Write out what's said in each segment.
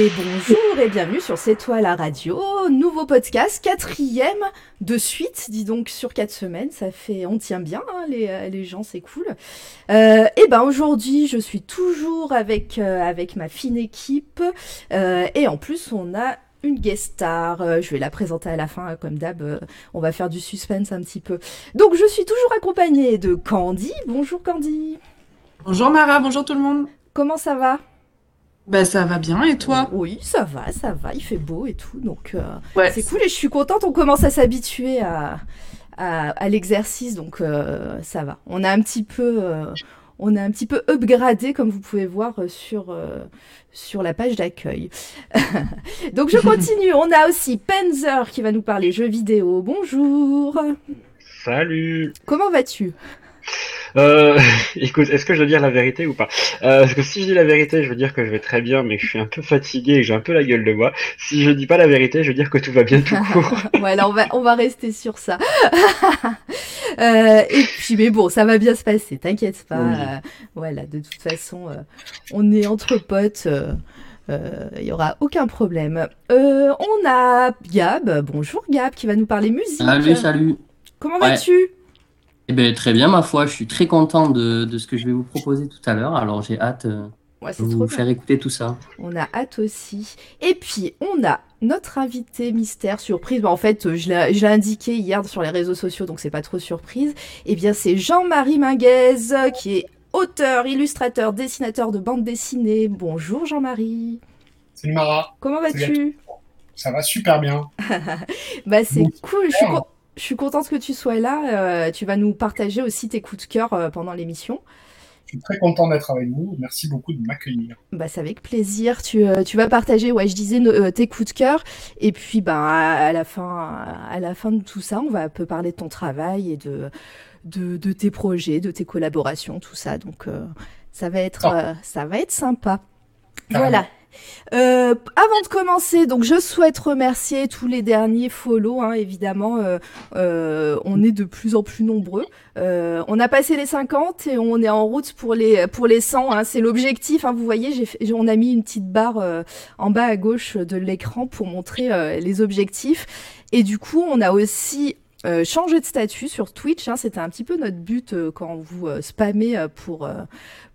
Et bonjour et bienvenue sur C'est toi la radio, nouveau podcast, quatrième de suite, dis donc sur quatre semaines, ça fait, on tient bien hein, les, euh, les gens, c'est cool. Euh, et ben aujourd'hui je suis toujours avec, euh, avec ma fine équipe euh, et en plus on a une guest star, je vais la présenter à la fin comme d'hab, on va faire du suspense un petit peu. Donc je suis toujours accompagnée de Candy, bonjour Candy, Bonjour Mara, bonjour tout le monde. comment ça va? Bah ça va bien et toi? Oui, ça va, ça va, il fait beau et tout, donc... euh, Ouais. C'est cool et je suis contente, on commence à s'habituer à, à, à l'exercice, donc euh, ça va. On a un petit peu, euh, on a un petit peu upgradé, comme vous pouvez voir euh, sur, euh, sur la page d'accueil. donc je continue, on a aussi Penzer qui va nous parler jeux vidéo. Bonjour, Salut comment vas-tu? Euh, Écoute, est-ce que je dois dire la vérité ou pas? Euh, Parce que si je dis la vérité, je veux dire que je vais très bien, mais que je suis un peu fatigué et que j'ai un peu la gueule de bois. Si je dis pas la vérité, je veux dire que tout va bien tout court. Voilà, on va, on va rester sur ça. Euh, et puis, mais bon, ça va bien se passer, t'inquiète pas. Oui. Euh, voilà, de toute façon, euh, on est entre potes. Il y aura aucun problème. Euh, on a Gab, bonjour Gab, qui va nous parler musique. Salut, salut. Comment Ouais. vas-tu? Eh ben, très bien, ma foi. Je suis très content de, de ce que je vais vous proposer tout à l'heure. Alors, j'ai hâte euh, Ouais, de vous bien. faire écouter tout ça. On a hâte aussi. Et puis, on a notre invité mystère surprise. Bah, en fait, je l'ai je l'ai indiqué hier sur les réseaux sociaux, donc c'est pas trop surprise. Eh bien, c'est Jean-Marie Minguez, qui est auteur, illustrateur, dessinateur de bande dessinée. Bonjour Jean-Marie. Salut Mara, Comment vas-tu? Ça va super bien. Bah, c'est Bon, cool. Je suis, je suis contente que tu sois là. Euh, tu vas nous partager aussi tes coups de cœur euh, pendant l'émission. Je suis très content d'être avec vous. Merci beaucoup de m'accueillir. Bah, c'est avec plaisir. Tu, euh, tu vas partager, ouais, je disais, nos- tes coups de cœur. Et puis, ben, à, à la fin, à la fin de tout ça, on va un peu parler de ton travail et de, de, de tes projets, de tes collaborations, tout ça. Donc, ça va être, Ah. ça va être sympa. Carrément. Voilà. Euh, avant de commencer, donc je souhaite remercier tous les derniers follow, hein, évidemment. euh, euh, on est de plus en plus nombreux. Euh, on a passé les 50 et on est en route pour les pour les 100. hein, c'est l'objectif. hein, vous voyez, j'ai on a mis une petite barre euh, en bas à gauche de l'écran pour montrer les objectifs. Et du coup, on a aussi euh, changé de statut sur Twitch. hein, C'était un petit peu notre but euh, quand vous euh, spammez euh, pour euh,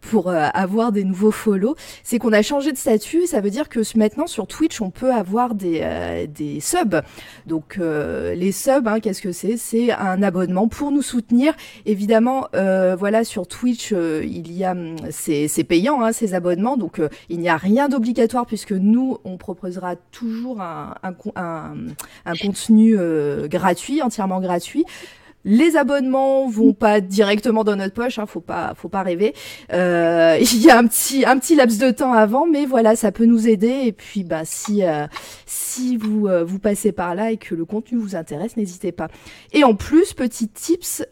pour euh, avoir des nouveaux follow. C'est qu'on a changé de statut. Ça veut dire que maintenant sur Twitch, on peut avoir des des subs. Donc les subs, hein, qu'est-ce que c'est? C'est un abonnement pour nous soutenir. Évidemment, voilà sur Twitch, il y a hum, c'est payant hein, ces abonnements, donc il n'y a rien d'obligatoire puisque nous on proposera toujours un un, un, un contenu gratuit, entièrement gratuit. Les abonnements vont pas directement dans notre poche, hein, faut pas, faut pas rêver. Euh, il y a un petit, un petit laps de temps avant, mais voilà, ça peut nous aider. Et puis, bah, si, euh, si vous, euh, vous passez par là et que le contenu vous intéresse, n'hésitez pas. Et en plus, petit tips,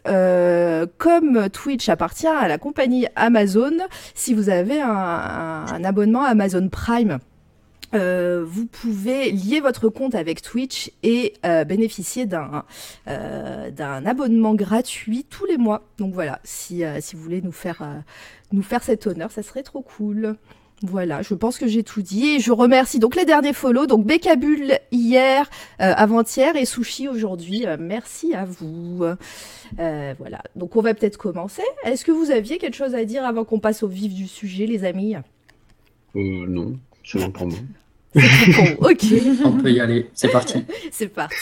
comme Twitch appartient à la compagnie Amazon, si vous avez un- un abonnement Amazon Prime, euh, vous pouvez lier votre compte avec Twitch et euh, bénéficier d'un euh, d'un abonnement gratuit tous les mois. Donc voilà, si, vous voulez nous faire, nous cet honneur, ça serait trop cool. Voilà, je pense que j'ai tout dit et je remercie donc les derniers follow, donc Bécabule hier, avant-hier et Sushi aujourd'hui. Merci à vous. Voilà, donc on va peut-être commencer. Est-ce que vous aviez quelque chose à dire avant qu'on passe au vif du sujet, les amis? Non, bon pour moi. Bon, ok. On peut y aller. C'est parti. C'est parti.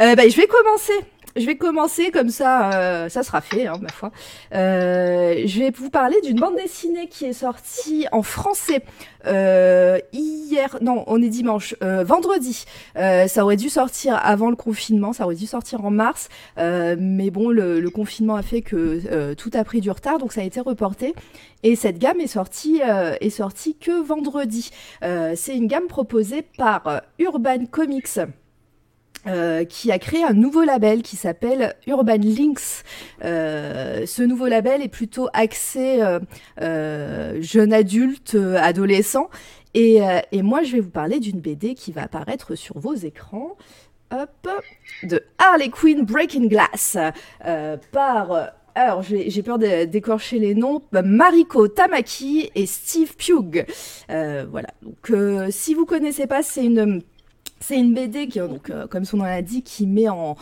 Euh, bah, je vais commencer. Je vais commencer comme ça, euh, ça sera fait, hein, ma foi. Euh, je vais vous parler d'une bande dessinée qui est sortie en français euh, hier, non, on est dimanche, euh, vendredi. Euh, ça aurait dû sortir avant le confinement, ça aurait dû sortir en mars, euh, mais bon, le, le confinement a fait que tout a pris du retard, donc ça a été reporté. Et cette gamme est sortie, est sortie que vendredi. C'est une gamme proposée par Urban Comics. Euh, qui a créé un nouveau label qui s'appelle Urban Links. Euh, ce nouveau label est plutôt axé euh, euh, jeune adulte, adolescent. Et, et moi, je vais vous parler d'une BD qui va apparaître sur vos écrans. Hop, de Harley Quinn Breaking Glass par alors j'ai peur d'écorcher les noms Mariko Tamaki et Steve Pugh. Voilà. Donc si vous connaissez pas, c'est une c'est une BD qui, donc, euh, comme son nom l'indique, qui met en,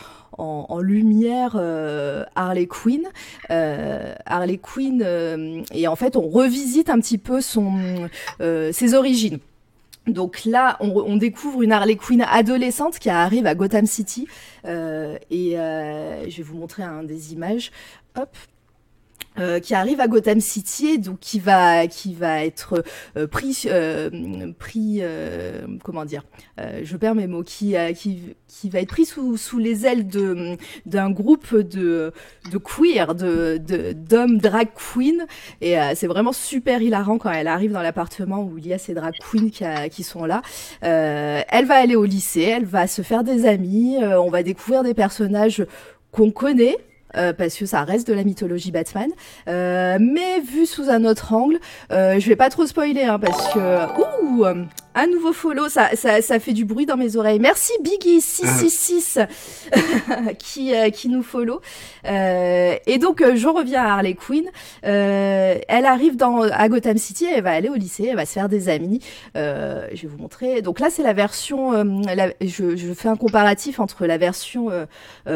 lumière euh, Harley Quinn. Euh, Harley Quinn, euh, et en fait, on revisite un petit peu euh, ses origines. Donc là, on, re- on découvre une Harley Quinn adolescente qui arrive à Gotham City. Euh, et euh, je vais vous montrer un des images. Hop. Euh, qui arrive à Gotham City, et donc qui va qui va être euh, pris euh, pris euh, comment dire euh, je perds mes mots qui euh, qui qui va être pris sous sous les ailes de d'un groupe de de queer de de d'hommes drag queen et c'est vraiment super hilarant quand elle arrive dans l'appartement où il y a ces drag queens qui, a- qui sont là. Elle va aller au lycée, elle va se faire des amis, on va découvrir des personnages qu'on connaît. Euh, parce que ça reste de la mythologie Batman, Euh, mais vu sous un autre angle. Euh, je vais pas trop spoiler hein, parce que ouh, euh, un nouveau follow, ça, ça, ça fait du bruit dans mes oreilles. Merci Biggie 666 qui euh, qui nous follow. Euh, et donc euh, je reviens à Harley Quinn. Euh, elle arrive dans à Gotham City, elle va aller au lycée, elle va se faire des amis. Euh, je vais vous montrer. Donc là c'est la version. euh, la- je, je fais un comparatif entre la version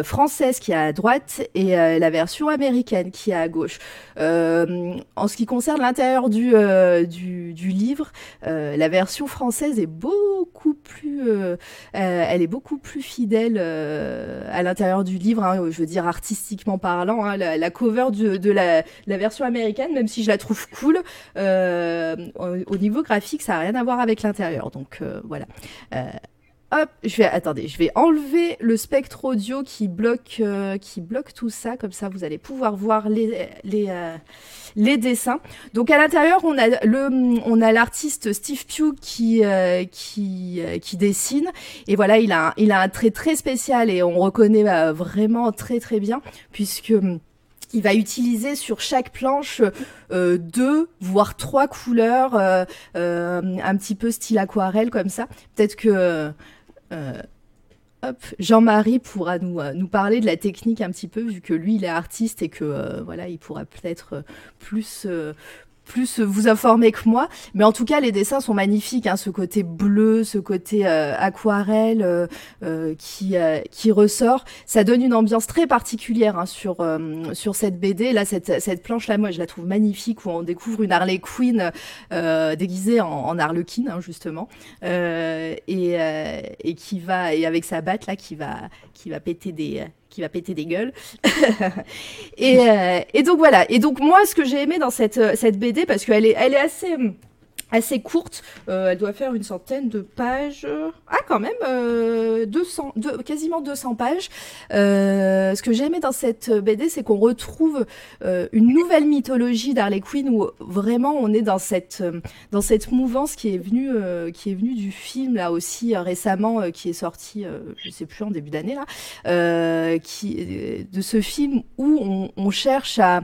française qui est à droite et euh, la version américaine qui est à gauche. Euh, en ce qui concerne l'intérieur du, euh, livre, la version française est beaucoup plus, elle est beaucoup plus fidèle à l'intérieur du livre. hein, je veux dire artistiquement parlant, hein, la, cover de la, version américaine, même si je la trouve cool, au, au niveau graphique, ça a rien à voir avec l'intérieur. Donc voilà. Hop, je vais attendez, je vais enlever le spectre audio qui bloque euh, qui bloque tout ça comme ça vous allez pouvoir voir les les euh, les dessins. Donc à l'intérieur, on a le on a l'artiste Steve Pugh qui euh, qui euh, qui dessine et voilà, il a un, il a un trait très spécial et on reconnaît euh, vraiment très très bien puisque hum, il va utiliser sur chaque planche euh, deux voire trois couleurs euh, euh, un petit peu style aquarelle comme ça. Peut-être que euh, Jean-Marie pourra nous, euh, nous parler de la technique un petit peu, vu que lui, il est artiste et que euh, voilà, il pourra peut-être euh, plus, euh, plus vous informer que moi. Mais en tout cas, les dessins sont magnifiques, hein, ce côté bleu, ce côté euh, aquarelle euh, euh, qui, euh, qui ressort. Ça donne une ambiance très particulière hein, sur, euh, sur cette BD. Là, cette, cette planche-là, moi, je la trouve magnifique, où on découvre une Harley Quinn euh, déguisée en, en Harlequin, hein, justement, et, et qui va, et avec sa batte là, qui va, qui va péter des qui va péter des gueules. et, euh, et donc voilà. Et donc moi, ce que j'ai aimé dans cette euh, cette BD, parce qu'elle est elle est assez assez courte, euh, elle doit faire une centaine de pages. Ah quand même, euh, 200, deux- quasiment 200 pages. Euh, ce que j'ai dans cette BD, c'est qu'on retrouve euh, une nouvelle mythologie d'Harley Quinn où vraiment on est dans cette euh, dans cette mouvance qui est venue euh, qui est venue du film là aussi récemment qui est sorti je sais plus en début d'année là qui de ce film où on, on cherche à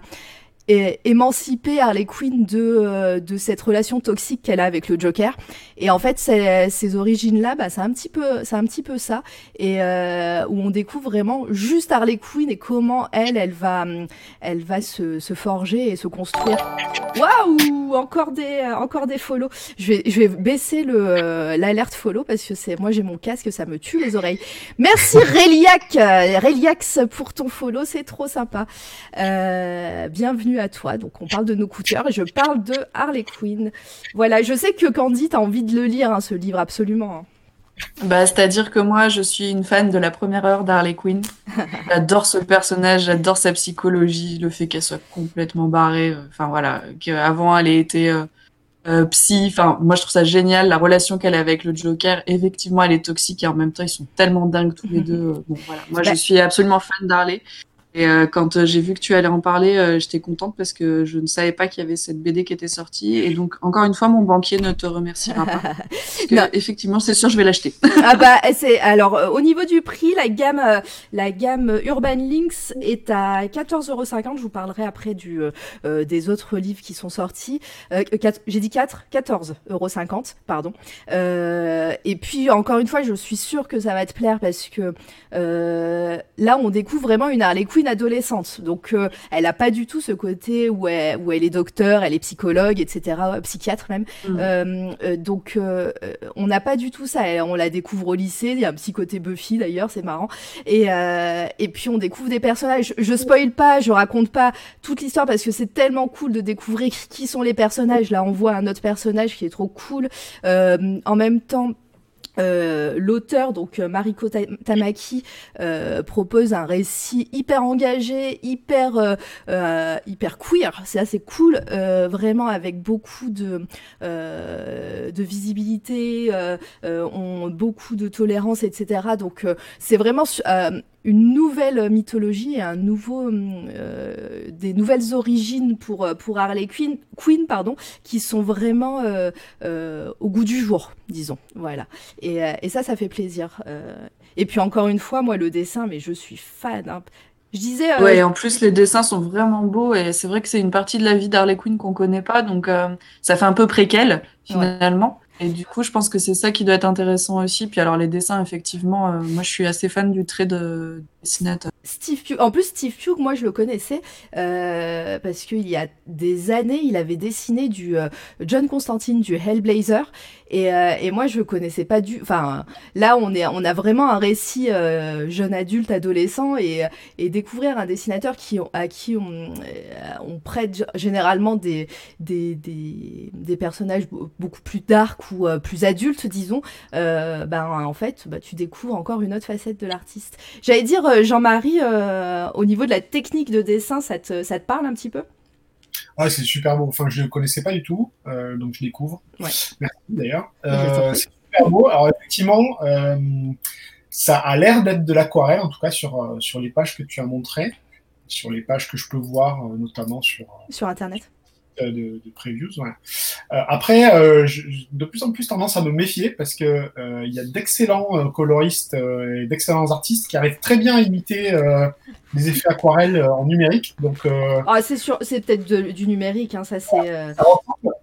é- émanciper Harley Quinn de euh, de cette relation toxique qu'elle a avec le Joker. Et en fait ces origines là bah c'est un petit peu c'est un petit peu ça. Et euh, où on découvre vraiment juste Harley Quinn et comment elle elle va hum, elle va se, se forger et se construire. Waouh! Encore des euh, encore des follow je vais je vais baisser le euh, l'alerte follow parce que c'est moi j'ai mon casque ça me tue les oreilles. Merci Reliac euh, Reliax pour ton follow c'est trop sympa. Euh, bienvenue à toi donc on parle de nos coups de cœur et je parle de Harley Quinn voilà je sais que Candy t'as envie de le lire hein, ce livre absolument hein. Bah, c'est-à-dire que moi, je suis une fan de la première heure d'Harley Quinn. J'adore ce personnage, j'adore sa psychologie, le fait qu'elle soit complètement barrée. euh, Enfin voilà, qu'avant elle ait été euh, euh, psy. Enfin, moi je trouve ça génial. La relation qu'elle a avec le Joker, effectivement, elle est toxique et en même temps ils sont tellement dingues tous les deux. Bon voilà, moi Bah- je suis absolument fan d'Harley. Et euh, quand euh, j'ai vu que tu allais en parler, euh, j'étais contente parce que je ne savais pas qu'il y avait cette BD qui était sortie. Et donc, encore une fois, mon banquier ne te remerciera pas. Parce que, Non. effectivement, c'est sûr, je vais l'acheter. ah bah c'est alors euh, au niveau du prix, la gamme euh, la gamme Urban Links est à 14,50€. Je vous parlerai après du des autres livres qui sont sortis. Euh, J'ai dit 4 14,50€, pardon. Euh, et puis encore une fois, je suis sûre que ça va te plaire parce que euh, là, on découvre vraiment une Harley Quinn adolescente. Donc, euh, elle a pas du tout ce côté où elle, où elle est docteur, elle est psychologue, etc., euh, psychiatre même. Mhm. Euh, euh, donc, euh, on n'a pas du tout ça. Elle- On la découvre au lycée. Il y a un petit côté Buffy d'ailleurs, c'est marrant. Et, euh, et puis, on découvre des personnages. Je, je spoil pas, je raconte pas toute l'histoire parce que c'est tellement cool de découvrir qui sont les personnages. Là, on voit un autre personnage qui est trop cool. Euh, en même temps. Euh, l'auteur donc euh, Mariko Ta- Tamaki euh, propose un récit hyper engagé hyper hyper queer. C'est assez cool vraiment avec beaucoup de de visibilité beaucoup de tolérance etc donc c'est vraiment une nouvelle mythologie et un nouveau euh, des nouvelles origines pour euh, pour Harley Quinn Quinn pardon qui sont vraiment euh, euh, au goût du jour disons voilà et, euh, et ça ça fait plaisir euh, et puis encore une fois moi le dessin mais je suis fan hein. je disais euh, Ouais, en plus, les dessins sont vraiment beaux et c'est vrai que c'est une partie de la vie d'Harley Quinn qu'on connaît pas, donc euh, ça fait un peu préquel finalement. Et du coup, je pense que c'est ça qui doit être intéressant aussi. Puis alors, les dessins, effectivement, euh, moi, je suis assez fan du trait de Steve. En plus, Steve Pugh, moi, je le connaissais euh, parce qu'il y a des années, il avait dessiné du euh, John Constantine, du Hellblazer, et, euh, et moi, je le connaissais pas du. Enfin, là, on est, on a vraiment un récit jeune adulte, adolescent, et, découvrir un dessinateur qui, à qui on, prête généralement des, des, des, personnages be- beaucoup plus dark ou plus adultes, disons. Ben, en fait, bah, tu découvres encore une autre facette de l'artiste. J'allais dire, euh, Jean-Marie, euh, au niveau de la technique de dessin, ça te, ça te parle un petit peu? Ouais, c'est super beau. Enfin, je ne connaissais pas du tout, euh, donc je découvre. Ouais. Merci d'ailleurs. Euh, c'est super beau. Alors effectivement, euh, ça a l'air d'être de l'aquarelle, en tout cas sur, sur les pages que tu as montrées, sur les pages que je peux voir, notamment sur sur Internet de, de previews. Voilà. Euh, après, euh, je- de plus en plus tendance à me méfier parce que euh, il y a d'excellents euh, coloristes euh, et d'excellents artistes qui arrivent très bien à imiter euh, les effets aquarelles euh, en numérique. Donc euh, Ah, c'est sûr, c'est peut-être de- du numérique, hein, ça c'est. euh.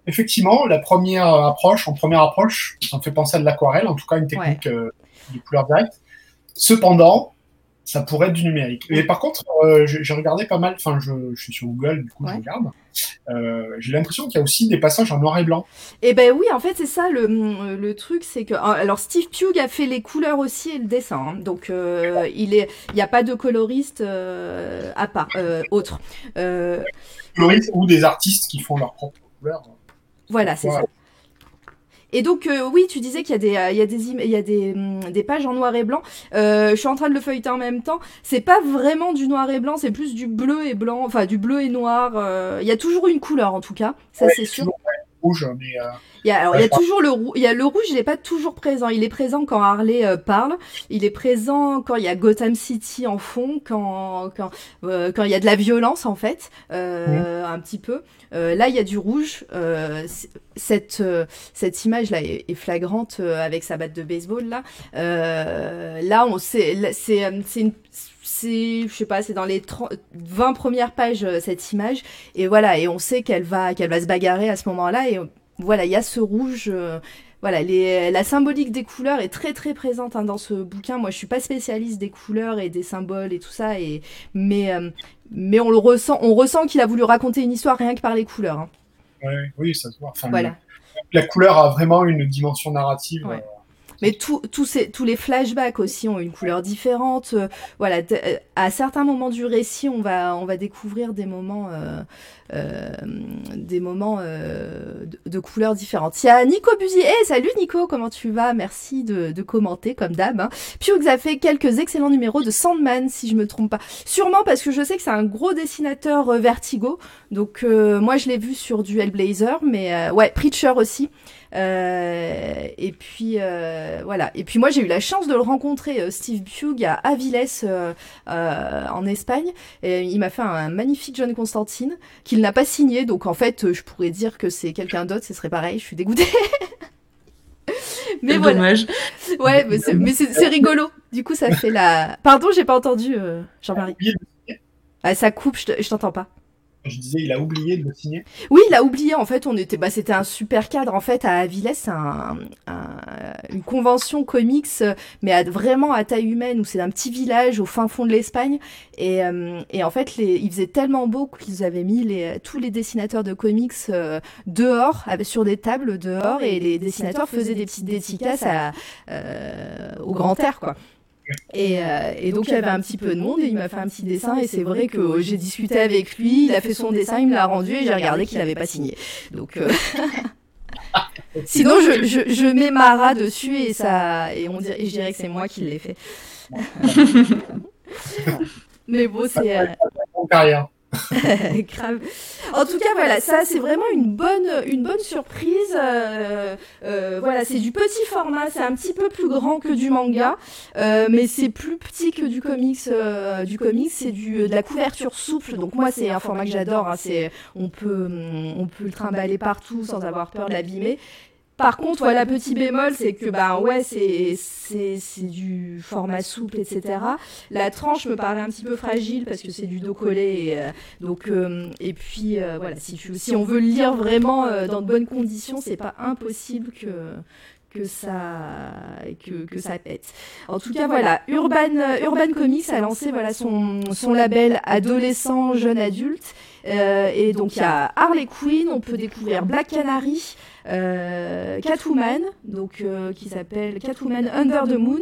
Effectivement, la première approche, en première approche, ça me fait penser à de l'aquarelle, en tout cas une technique euh, de couleur directe. Cependant, ça pourrait être du numérique. Et par contre, euh, j'ai regardé pas mal, enfin je, je suis sur Google, du coup Ouais. je regarde. Euh, j'ai l'impression qu'il y a aussi des passages en noir et blanc. Eh ben oui, en fait, c'est ça le, le truc, c'est que alors Steve Pugh a fait les couleurs aussi et le dessin, hein. donc euh, il n'y a pas de coloriste euh, à part euh, autre. Euh, coloristes ou des artistes qui font leur propre couleur. voilà, c'est ça. Et donc euh, oui, tu disais qu'il y a des, euh, il y a des, il y a des, hum, des pages en noir et blanc. Euh, je suis en train de le feuilleter en même temps. C'est pas vraiment du noir et blanc, c'est plus du bleu et blanc, enfin du bleu et noir. euh, Il y a toujours une couleur en tout cas, ça Ouais, c'est sûr. toujours rouge, mais euh, Il y a, alors, Ouais, il y a je pense- toujours le rouge. Il y a le rouge, il n'est pas toujours présent. Il est présent quand Harley euh, parle. Il est présent quand il y a Gotham City en fond, quand quand euh, quand il y a de la violence en fait, un petit peu. Là, il y a du rouge. Cette cette image là est, est flagrante avec sa batte de baseball là. Là, on c'est c'est une c'est je sais pas c'est dans les 30, 20 premières pages euh, cette image et voilà et on sait qu'elle va qu'elle va se bagarrer à ce moment-là et voilà, il y a ce rouge. euh, voilà, les, la symbolique des couleurs est très très présente hein, dans ce bouquin. Moi, je suis pas spécialiste des couleurs et des symboles et tout ça, et mais euh, mais on le ressent, on ressent qu'il a voulu raconter une histoire rien que par les couleurs. hein. ouais, oui, ça se voit. Enfin, Voilà. La couleur a vraiment une dimension narrative. Ouais. euh, Mais tout- tous ces- tous les flashbacks aussi ont une couleur différente. Euh, voilà, euh, à certains moments du récit, on va, on va découvrir des moments, euh, euh, des moments euh, de, de couleurs différentes. Il y a Nico Buzy. Eh, salut Nico, comment tu vas? Merci de, de commenter comme d'hab. Hein. A fait quelques excellents numéros de Sandman, si je me trompe pas. Sûrement parce que je sais que c'est un gros dessinateur euh, Vertigo. Donc moi, je l'ai vu sur du Hellblazer, mais ouais, Preacher aussi. Euh, et puis euh, voilà. Et puis moi j'ai eu la chance de le rencontrer, euh, Steve Pugh à Aviles euh, euh, en Espagne. Et il m'a fait un, magnifique John Constantine qu'il n'a pas signé. Donc en fait je pourrais dire que c'est quelqu'un d'autre, ce serait pareil. Je suis dégoûtée. mais voilà. dommage. Ouais, mais c'est- rigolo. Du coup ça fait la. Pardon, j'ai pas entendu euh, Jean-Marie. De- Ah, ça coupe, je t'entends pas. Je disais, il a oublié de le signer. Oui, il a oublié. En fait, on était, bah, c'était un super cadre. En fait, à Avilés, c'est un, un- une convention comics, mais à, vraiment à taille humaine, où c'est un petit village au fin fond de l'Espagne. Et, euh, et en fait, les, il faisait tellement beau qu'ils avaient mis les, tous les dessinateurs de comics euh, dehors, avec- sur des tables dehors, et les dessinateurs faisaient des petites dédicaces à, euh, au grand air, quoi. Et, euh, et donc il y avait un petit peu de monde et il m'a fait un petit dessin et c'est vrai que j'ai discuté avec lui, il a fait son dessin, il me l'a rendu et j'ai regardé qu'il n'avait pas signé. Donc euh, sinon je, je, je mets Mara dessus et ça et on dirait, et je dirais que c'est moi qui l'ai fait. Mais bon c'est euh, carrière. En tout cas voilà ça c'est vraiment une bonne une bonne surprise. Euh, euh, voilà c'est du petit format, c'est un petit peu plus grand que du manga. Euh, mais c'est plus petit que du comics. du comics, c'est de la couverture souple. Donc moi, c'est un format que j'adore. hein, c'est on peut on peut le trimballer partout sans avoir peur de l'abîmer. Par contre, voilà, petit bémol, c'est que bah ouais, c'est c'est c'est du format souple, etc. La tranche me paraît un petit peu fragile parce que c'est du dos collé. Et, euh, donc euh, et puis euh, voilà, si tu si on veut le lire vraiment euh, dans de bonnes conditions, c'est pas impossible que que ça que, que ça pète. En tout cas, voilà, Urban euh, Urban Comics a lancé voilà son son label adolescent jeune adulte Euh, et donc il y a Harley Quinn, on peut découvrir Black Canary, Catwoman, donc euh, qui s'appelle Catwoman Under the Moon,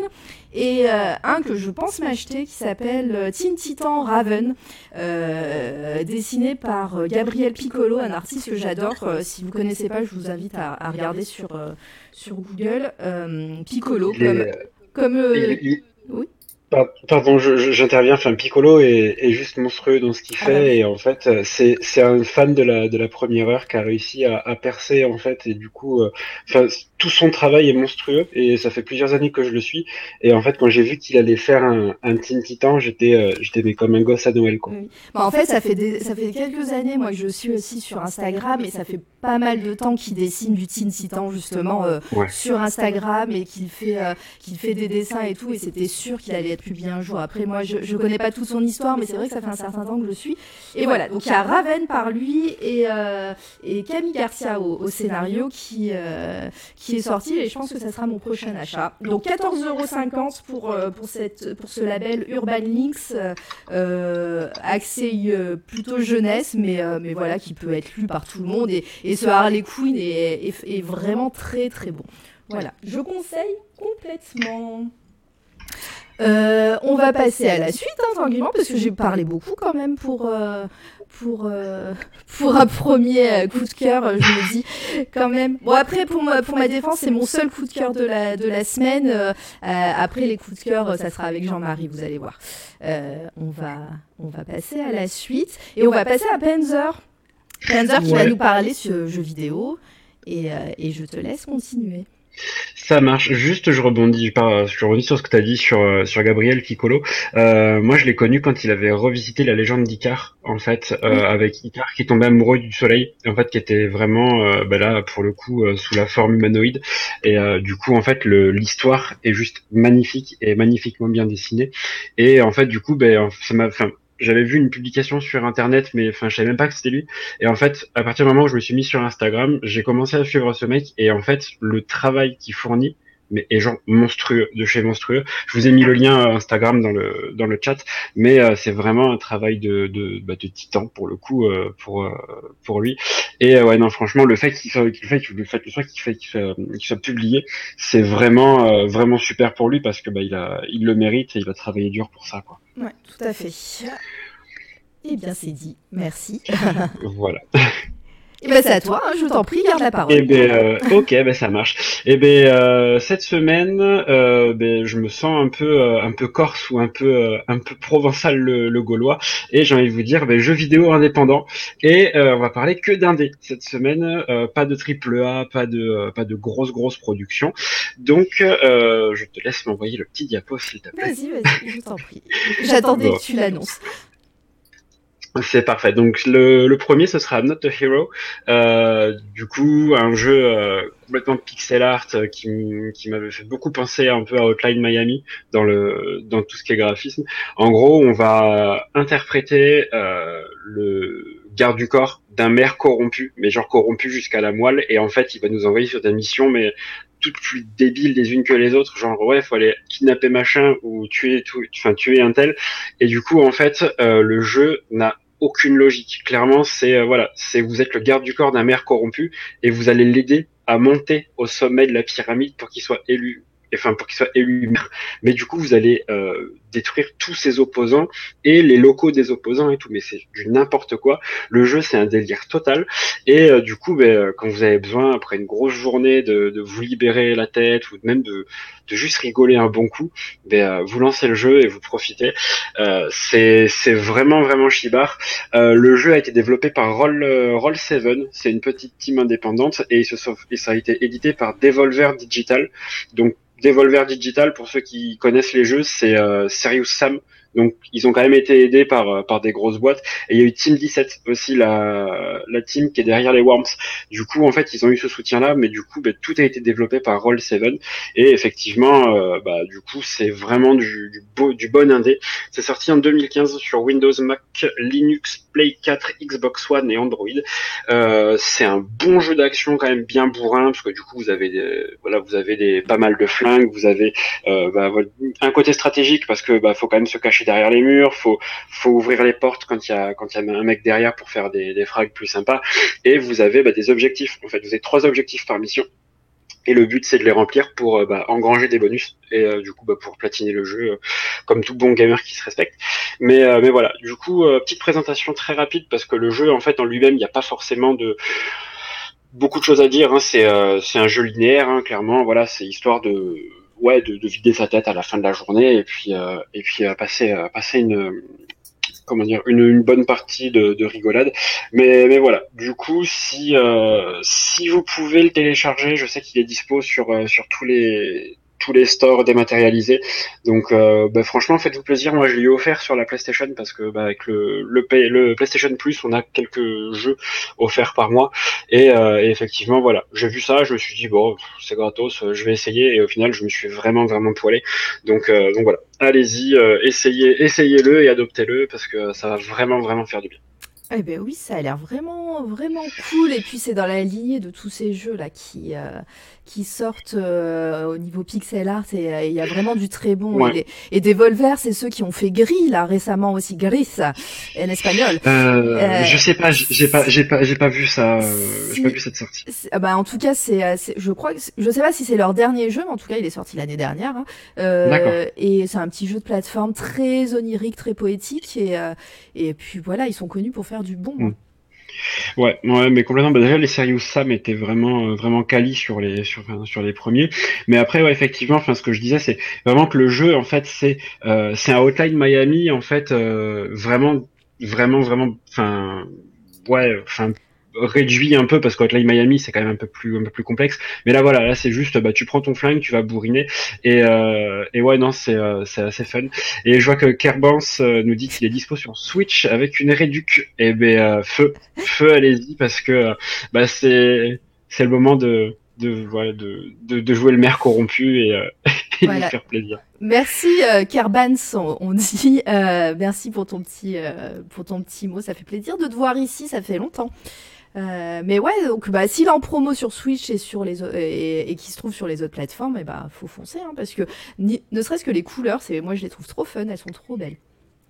et euh, un que je pense m'acheter qui s'appelle euh, Teen Titan Raven, euh, dessiné par euh, Gabriel Piccolo, un artiste que j'adore. Euh, si vous connaissez pas, je vous invite à, à regarder sur euh, sur Google euh, Piccolo comme comme euh, il- il- oui. Par- Pardon, j'interviens. Enfin, Piccolo est, est juste monstrueux dans ce qu'il Ah fait oui. et en fait, euh, c'est un fan de la de la première heure qui a réussi à, à percer en fait et du coup, euh, enfin, tout son travail est monstrueux et ça fait plusieurs années que je le suis et en fait, quand j'ai vu qu'il allait faire un, un Teen Titan, j'étais euh, j'étais comme un gosse à Noël quoi. Oui. Bah, en fait, ça fait, des, ça fait quelques années, moi, que je suis aussi sur Instagram et ça fait pas mal de temps qu'il dessine du Teen Titan, justement, euh, Ouais. sur Instagram et qu'il fait, euh, qu'il fait des dessins et tout. Et c'était sûr qu'il allait être publié un jour. Après, moi, je, je connais pas toute son histoire, mais c'est vrai que ça fait un certain temps que je suis. Et voilà. Donc, il y a Raven par lui et, euh, et Camille Garcia au, au scénario qui, euh, qui est sorti et je pense que ça sera mon prochain achat. Donc, 14,50€ pour, euh, pour, cette, pour ce label Urban Links. euh, axé plutôt jeunesse, mais, mais voilà, qui peut être lu par tout le monde. Et, et ce Harley Quinn est, est, est vraiment très très bon. Voilà, je conseille complètement. Euh, on va passer à la suite, hein, tranquillement, parce que j'ai parlé beaucoup quand même pour, euh, pour, euh, pour un premier euh, coup de cœur, je me dis, quand même. Bon, après, pour ma, pour ma défense, c'est mon seul coup de cœur de la, de la semaine. Euh, euh, après, les coups de cœur, ça sera avec Jean-Marie, vous allez voir. Euh, on, va, on va passer à la suite, et on va passer à Panzer. Panzer qui va Ouais. nous parler sur jeux vidéo, et, euh, et je te laisse continuer. Ça marche. Juste, je rebondis, je rebondis sur ce que tu as dit sur, euh, sur Gabriel Piccolo. Euh, moi, je l'ai connu quand il avait revisité la légende d'Icar, en fait, euh, Oui. avec Icar qui tombait amoureux du soleil, en fait, qui était vraiment, euh, bah là, pour le coup, euh, sous la forme humanoïde. Et euh, du coup, en fait, l'histoire est juste magnifique et magnifiquement bien dessinée. Et en fait, du coup, ben, ça m'a, enfin, j'avais vu une publication sur internet, mais enfin, je savais même pas que c'était lui. Et en fait, à partir du moment où je me suis mis sur Instagram, j'ai commencé à suivre ce mec et en fait, le travail qu'il fournit, mais est genre monstrueux, de chez monstrueux. Je vous ai mis le lien euh, Instagram dans le dans le chat, mais euh, c'est vraiment un travail de de, bah, de titan pour le coup euh, pour euh, pour lui. Et euh, ouais non franchement le fait qu'il soit le fait le fait le soit qu'il fait qu'il soit, qu'il soit publié, c'est vraiment euh, vraiment super pour lui parce que bah il a il le mérite et il a travaillé dur pour ça quoi. Ouais, tout à fait. Eh bien, c'est dit. Merci. Voilà. Et ben c'est à toi, hein, je t'en prie, garde la parole. Eh ben, euh, ok, ben ça marche. Eh ben, euh, cette semaine, euh, ben, je me sens un peu, euh, un peu corse ou un peu, euh, un peu provençal le, le gaulois, et j'ai envie de vous dire, ben, jeux vidéo indépendants. Et euh, on va parler que d'indé cette semaine, euh, pas de triple A, pas de, euh, pas de grosses grosses productions. Donc, euh, je te laisse m'envoyer le petit diapo s'il te plaît. Vas-y, vas-y, je t'en prie. J'attendais Bon. que tu l'annonces. C'est parfait. Donc le, le premier, ce sera Not a Hero. Euh, du coup, un jeu euh, complètement pixel art euh, qui, qui m'avait fait beaucoup penser un peu à Outline Miami dans le dans tout ce qui est graphisme. En gros, on va interpréter euh, le garde du corps d'un maire corrompu, mais genre corrompu jusqu'à la moelle, et en fait, il va nous envoyer sur des missions, mais toutes plus débiles les unes que les autres, genre ouais, faut aller kidnapper machin ou tuer tout, enfin tuer un tel. Et du coup, en fait, euh, le jeu n'a aucune logique. Clairement, c'est euh, voilà, c'est vous êtes le garde du corps d'un maire corrompu et vous allez l'aider à monter au sommet de la pyramide pour qu'il soit élu, enfin pour qu'il soit élu. Mais du coup, vous allez euh, détruire tous ses opposants et les locaux des opposants et tout. Mais c'est du n'importe quoi. Le jeu, c'est un délire total. Et euh, du coup, ben, euh, quand vous avez besoin après une grosse journée de, de vous libérer la tête ou même de, de juste rigoler un bon coup, ben, euh, vous lancez le jeu et vous profitez. Euh, c'est vraiment vraiment chibar. Le jeu a été développé par Roll Roll 7, c'est une petite team indépendante et, il se sauve- et ça a été édité par Devolver Digital. Donc Devolver Digital, pour ceux qui connaissent les jeux, c'est euh, Serious Sam. Donc ils ont quand même été aidés par euh, par des grosses boîtes. Et il y a eu Team 17 aussi la la team qui est derrière les Worms. Du coup en fait ils ont eu ce soutien là, mais du coup ben, tout a été développé par Roll 7 et effectivement euh, bah, du coup c'est vraiment du beau, du bon indé. C'est sorti en 2015 sur Windows, Mac, Linux, Play 4, Xbox One et Android. Euh, c'est un bon jeu d'action quand même bien bourrin parce que du coup vous avez des, voilà vous avez des pas mal de flingues, vous avez bah, un côté stratégique parce que bah faut quand même se cacher derrière les murs, faut faut ouvrir les portes quand il y a un mec derrière pour faire des, frags plus sympas et vous avez bah, des objectifs. En fait vous avez trois objectifs par mission. Et le but, c'est de les remplir pour euh, bah, engranger des bonus et euh, du coup bah, pour platiner le jeu, euh, comme tout bon gamer qui se respecte. Mais, voilà, du coup, petite présentation très rapide parce que le jeu, en fait, en lui-même, il n'y a pas forcément de beaucoup de choses à dire. Hein. C'est c'est un jeu linéaire, hein, clairement. Voilà, c'est histoire de ouais de, de vider sa tête à la fin de la journée et puis euh, et puis euh, passer euh, passer une comment dire une, une bonne partie de, de rigolade. Mais mais voilà. Du coup si euh, si vous pouvez le télécharger je sais qu'il est dispo sur sur tous les tous les stores dématérialisés. Donc euh, bah, franchement faites-vous plaisir. Moi je l'ai eu offert sur la PlayStation parce que bah, avec le le, PlayStation Plus on a quelques jeux offerts par mois. Et, euh, effectivement voilà. J'ai vu ça je me suis dit bon c'est gratos euh, je vais essayer. Et au final je me suis vraiment vraiment poilé. Donc euh, donc voilà. Allez-y essayez essayez-le et adoptez-le parce que ça va vraiment vraiment faire du bien Eh ben oui, ça a l'air vraiment, vraiment cool. Et puis c'est dans la lignée de tous ces jeux là qui, euh, qui sortent euh, au niveau pixel art. Et euh, il y a vraiment du très bon. Ouais. Et, les- et Devolver, c'est ceux qui ont fait Gris là récemment aussi, Gris en espagnol. euh, Euh, je sais pas j'ai pas j'ai pas j'ai pas vu ça euh, si- j'ai pas vu cette sortie ah bah, en tout cas, c'est, je crois que, je sais pas si c'est leur dernier jeu, mais en tout cas, il est sorti l'année dernière. hein. D'accord. et c'est un petit jeu de plateforme très onirique, très poétique. Et, et puis voilà, ils sont connus pour faire du bon. hein. Mm. Ouais, ouais, mais complètement. Bah, déjà, les Serious Sam étaient vraiment, euh, vraiment quali sur les, sur, enfin, sur les premiers. Mais après, ouais, effectivement, enfin, ce que je disais, c'est vraiment que le jeu, en fait, c'est, euh, c'est un Hotline Miami, en fait, euh, vraiment, vraiment, vraiment, enfin, ouais, enfin, réduit un peu parce que Hotline Miami, c'est quand même un peu plus, un peu plus complexe. Mais là, voilà, là, c'est juste, bah, tu prends ton flingue, tu vas bourriner, et, euh, et ouais, non, c'est, euh, c'est assez fun. Et je vois que Kerbans euh, nous dit qu'il est dispo sur Switch avec une réduc. Et ben euh, feu, feu, allez-y parce que bah c'est c'est le moment de de voilà de, de, de jouer le maire corrompu et, euh, et de Voilà. lui faire plaisir. Merci euh, Kerbans, on, on dit. Euh, merci pour ton petit pour ton petit mot, ça fait plaisir de te voir ici, ça fait longtemps. Euh, mais ouais, donc bah, s'il est en promo sur Switch et sur les et, et qui se trouve sur les autres plateformes, et bah faut foncer hein, parce que ni- ne serait-ce que les couleurs, c'est moi je les trouve trop fun, elles sont trop belles.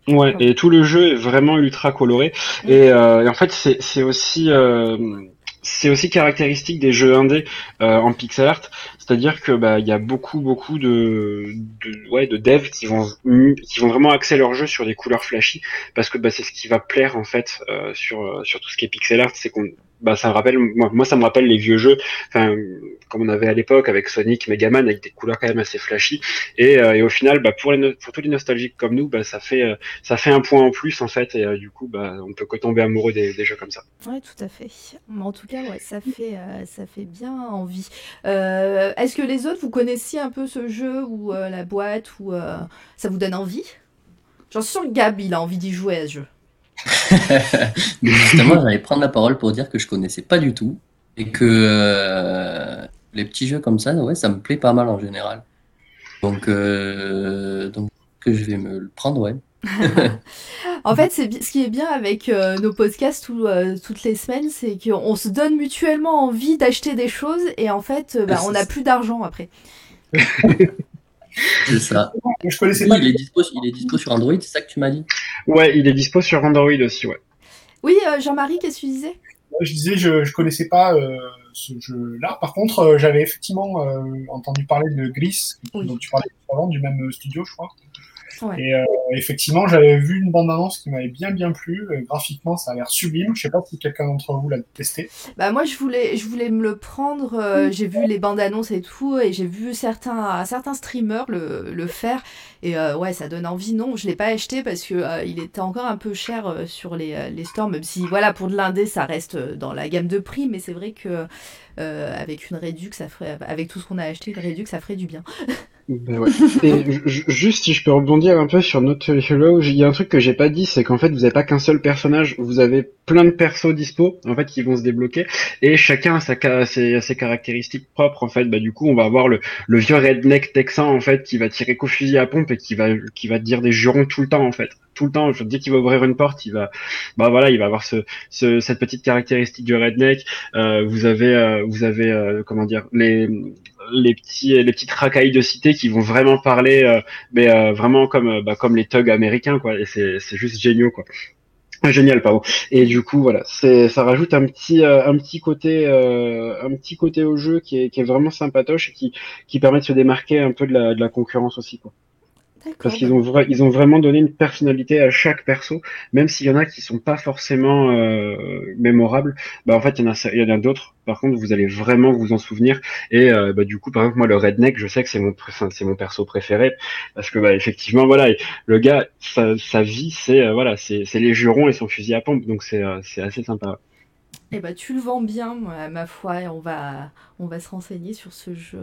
Ouais, et tout le jeu est vraiment ultra coloré. Et, euh, et en fait, c'est c'est aussi euh, c'est aussi caractéristique des jeux indés euh, en pixel art, c'est-à-dire que bah il y a beaucoup beaucoup de, de ouais de devs qui vont qui vont vraiment axer leur jeu sur des couleurs flashy parce que bah c'est ce qui va plaire en fait euh, sur sur tout ce qui est pixel art, c'est qu'on bah ça me rappelle moi, ça me rappelle les vieux jeux, comme on avait à l'époque avec Sonic, Megaman avec des couleurs quand même assez flashy et, euh, au final bah pour les pour tous les nostalgiques comme nous bah ça fait euh, ça fait un point en plus en fait et euh, du coup bah on peut que tomber amoureux des, des jeux comme ça. Ouais, tout à fait. Mais en tout cas, ça fait, ça fait bien envie. Est-ce que les autres, vous connaissiez un peu ce jeu ou la boîte ou ça vous donne envie? J'en suis que Gab, il a envie d'y jouer à ce jeu. Mais justement, j'allais prendre la parole pour dire que je connaissais pas du tout et que euh, les petits jeux comme ça, ouais, ça me plaît pas mal en général. Donc, euh, donc que je vais me le prendre, ouais. En fait, ce qui est bien avec euh, nos podcasts tout, euh, toutes les semaines, c'est qu'on se donne mutuellement envie d'acheter des choses et en fait, euh, bah, C'est on n'a plus d'argent après. C'est ça. Je connaissais Oui, pas. il est dispo, il est dispo sur Android, c'est ça que tu m'as dit? Ouais, il est dispo sur Android aussi ouais. Oui, euh, Jean-Marie, qu'est-ce que tu disais? Je disais, je, je connaissais pas euh, ce jeu-là. Par contre, euh, j'avais effectivement euh, entendu parler de Gris, Oui. dont tu parlais avant, du même studio, je crois. Ouais. Et euh, effectivement, j'avais vu une bande-annonce qui m'avait bien bien plu. Euh, graphiquement, ça a l'air sublime. Je sais pas si quelqu'un d'entre vous l'a testé. Bah moi je voulais je voulais me le prendre, euh, j'ai vu les bandes annonces et tout et j'ai vu certains certains streamers le, le faire et euh, ouais ça donne envie. Non je l'ai pas acheté parce que euh, il était encore un peu cher euh, sur les, euh, les stores même si voilà pour de l'indé ça reste dans la gamme de prix mais c'est vrai que euh, avec une réduc ça ferait avec tout ce qu'on a acheté une réduc ça ferait du bien. Ben ouais. Et ju- ju- juste si je peux rebondir un peu sur notre Hello, il y a un truc que j'ai pas dit, c'est qu'en fait vous avez pas qu'un seul personnage, vous avez plein de persos dispo en fait qui vont se débloquer et chacun a sa ses, ses caractéristiques propres en fait. Bah du coup on va avoir le, le vieux redneck texan en fait qui va tirer qu'au fusil à pompe et qui va qui va dire des jurons tout le temps en fait. Tout le temps, je dis qu'il va ouvrir une porte, il va, bah voilà, il va avoir ce, ce cette petite caractéristique du redneck. Euh, vous avez, euh, vous avez, euh, comment dire, les les petits les petites racailles de cité qui vont vraiment parler euh, mais euh, vraiment comme euh, bah, comme les thugs américains quoi. C'est c'est juste génial quoi. Génial pardon. Et du coup voilà c'est ça rajoute un petit euh, un petit côté euh, un petit côté au jeu qui est qui est vraiment sympatoche et qui qui permet de se démarquer un peu de la de la concurrence aussi. Parce qu'ils ont vra- ils ont vraiment donné une personnalité à chaque perso même s'il y en a qui sont pas forcément euh, mémorables bah en fait il y en a il y en a d'autres. Par contre vous allez vraiment vous en souvenir. Et euh, bah, du coup par exemple moi le redneck je sais que c'est mon c'est perso préféré. Parce que bah effectivement voilà le gars sa, sa vie c'est euh, voilà c'est les jurons et son fusil à pompe. Donc c'est c'est assez sympa. Eh bah tu le vends bien moi, ma foi et on va on va se renseigner sur ce jeu.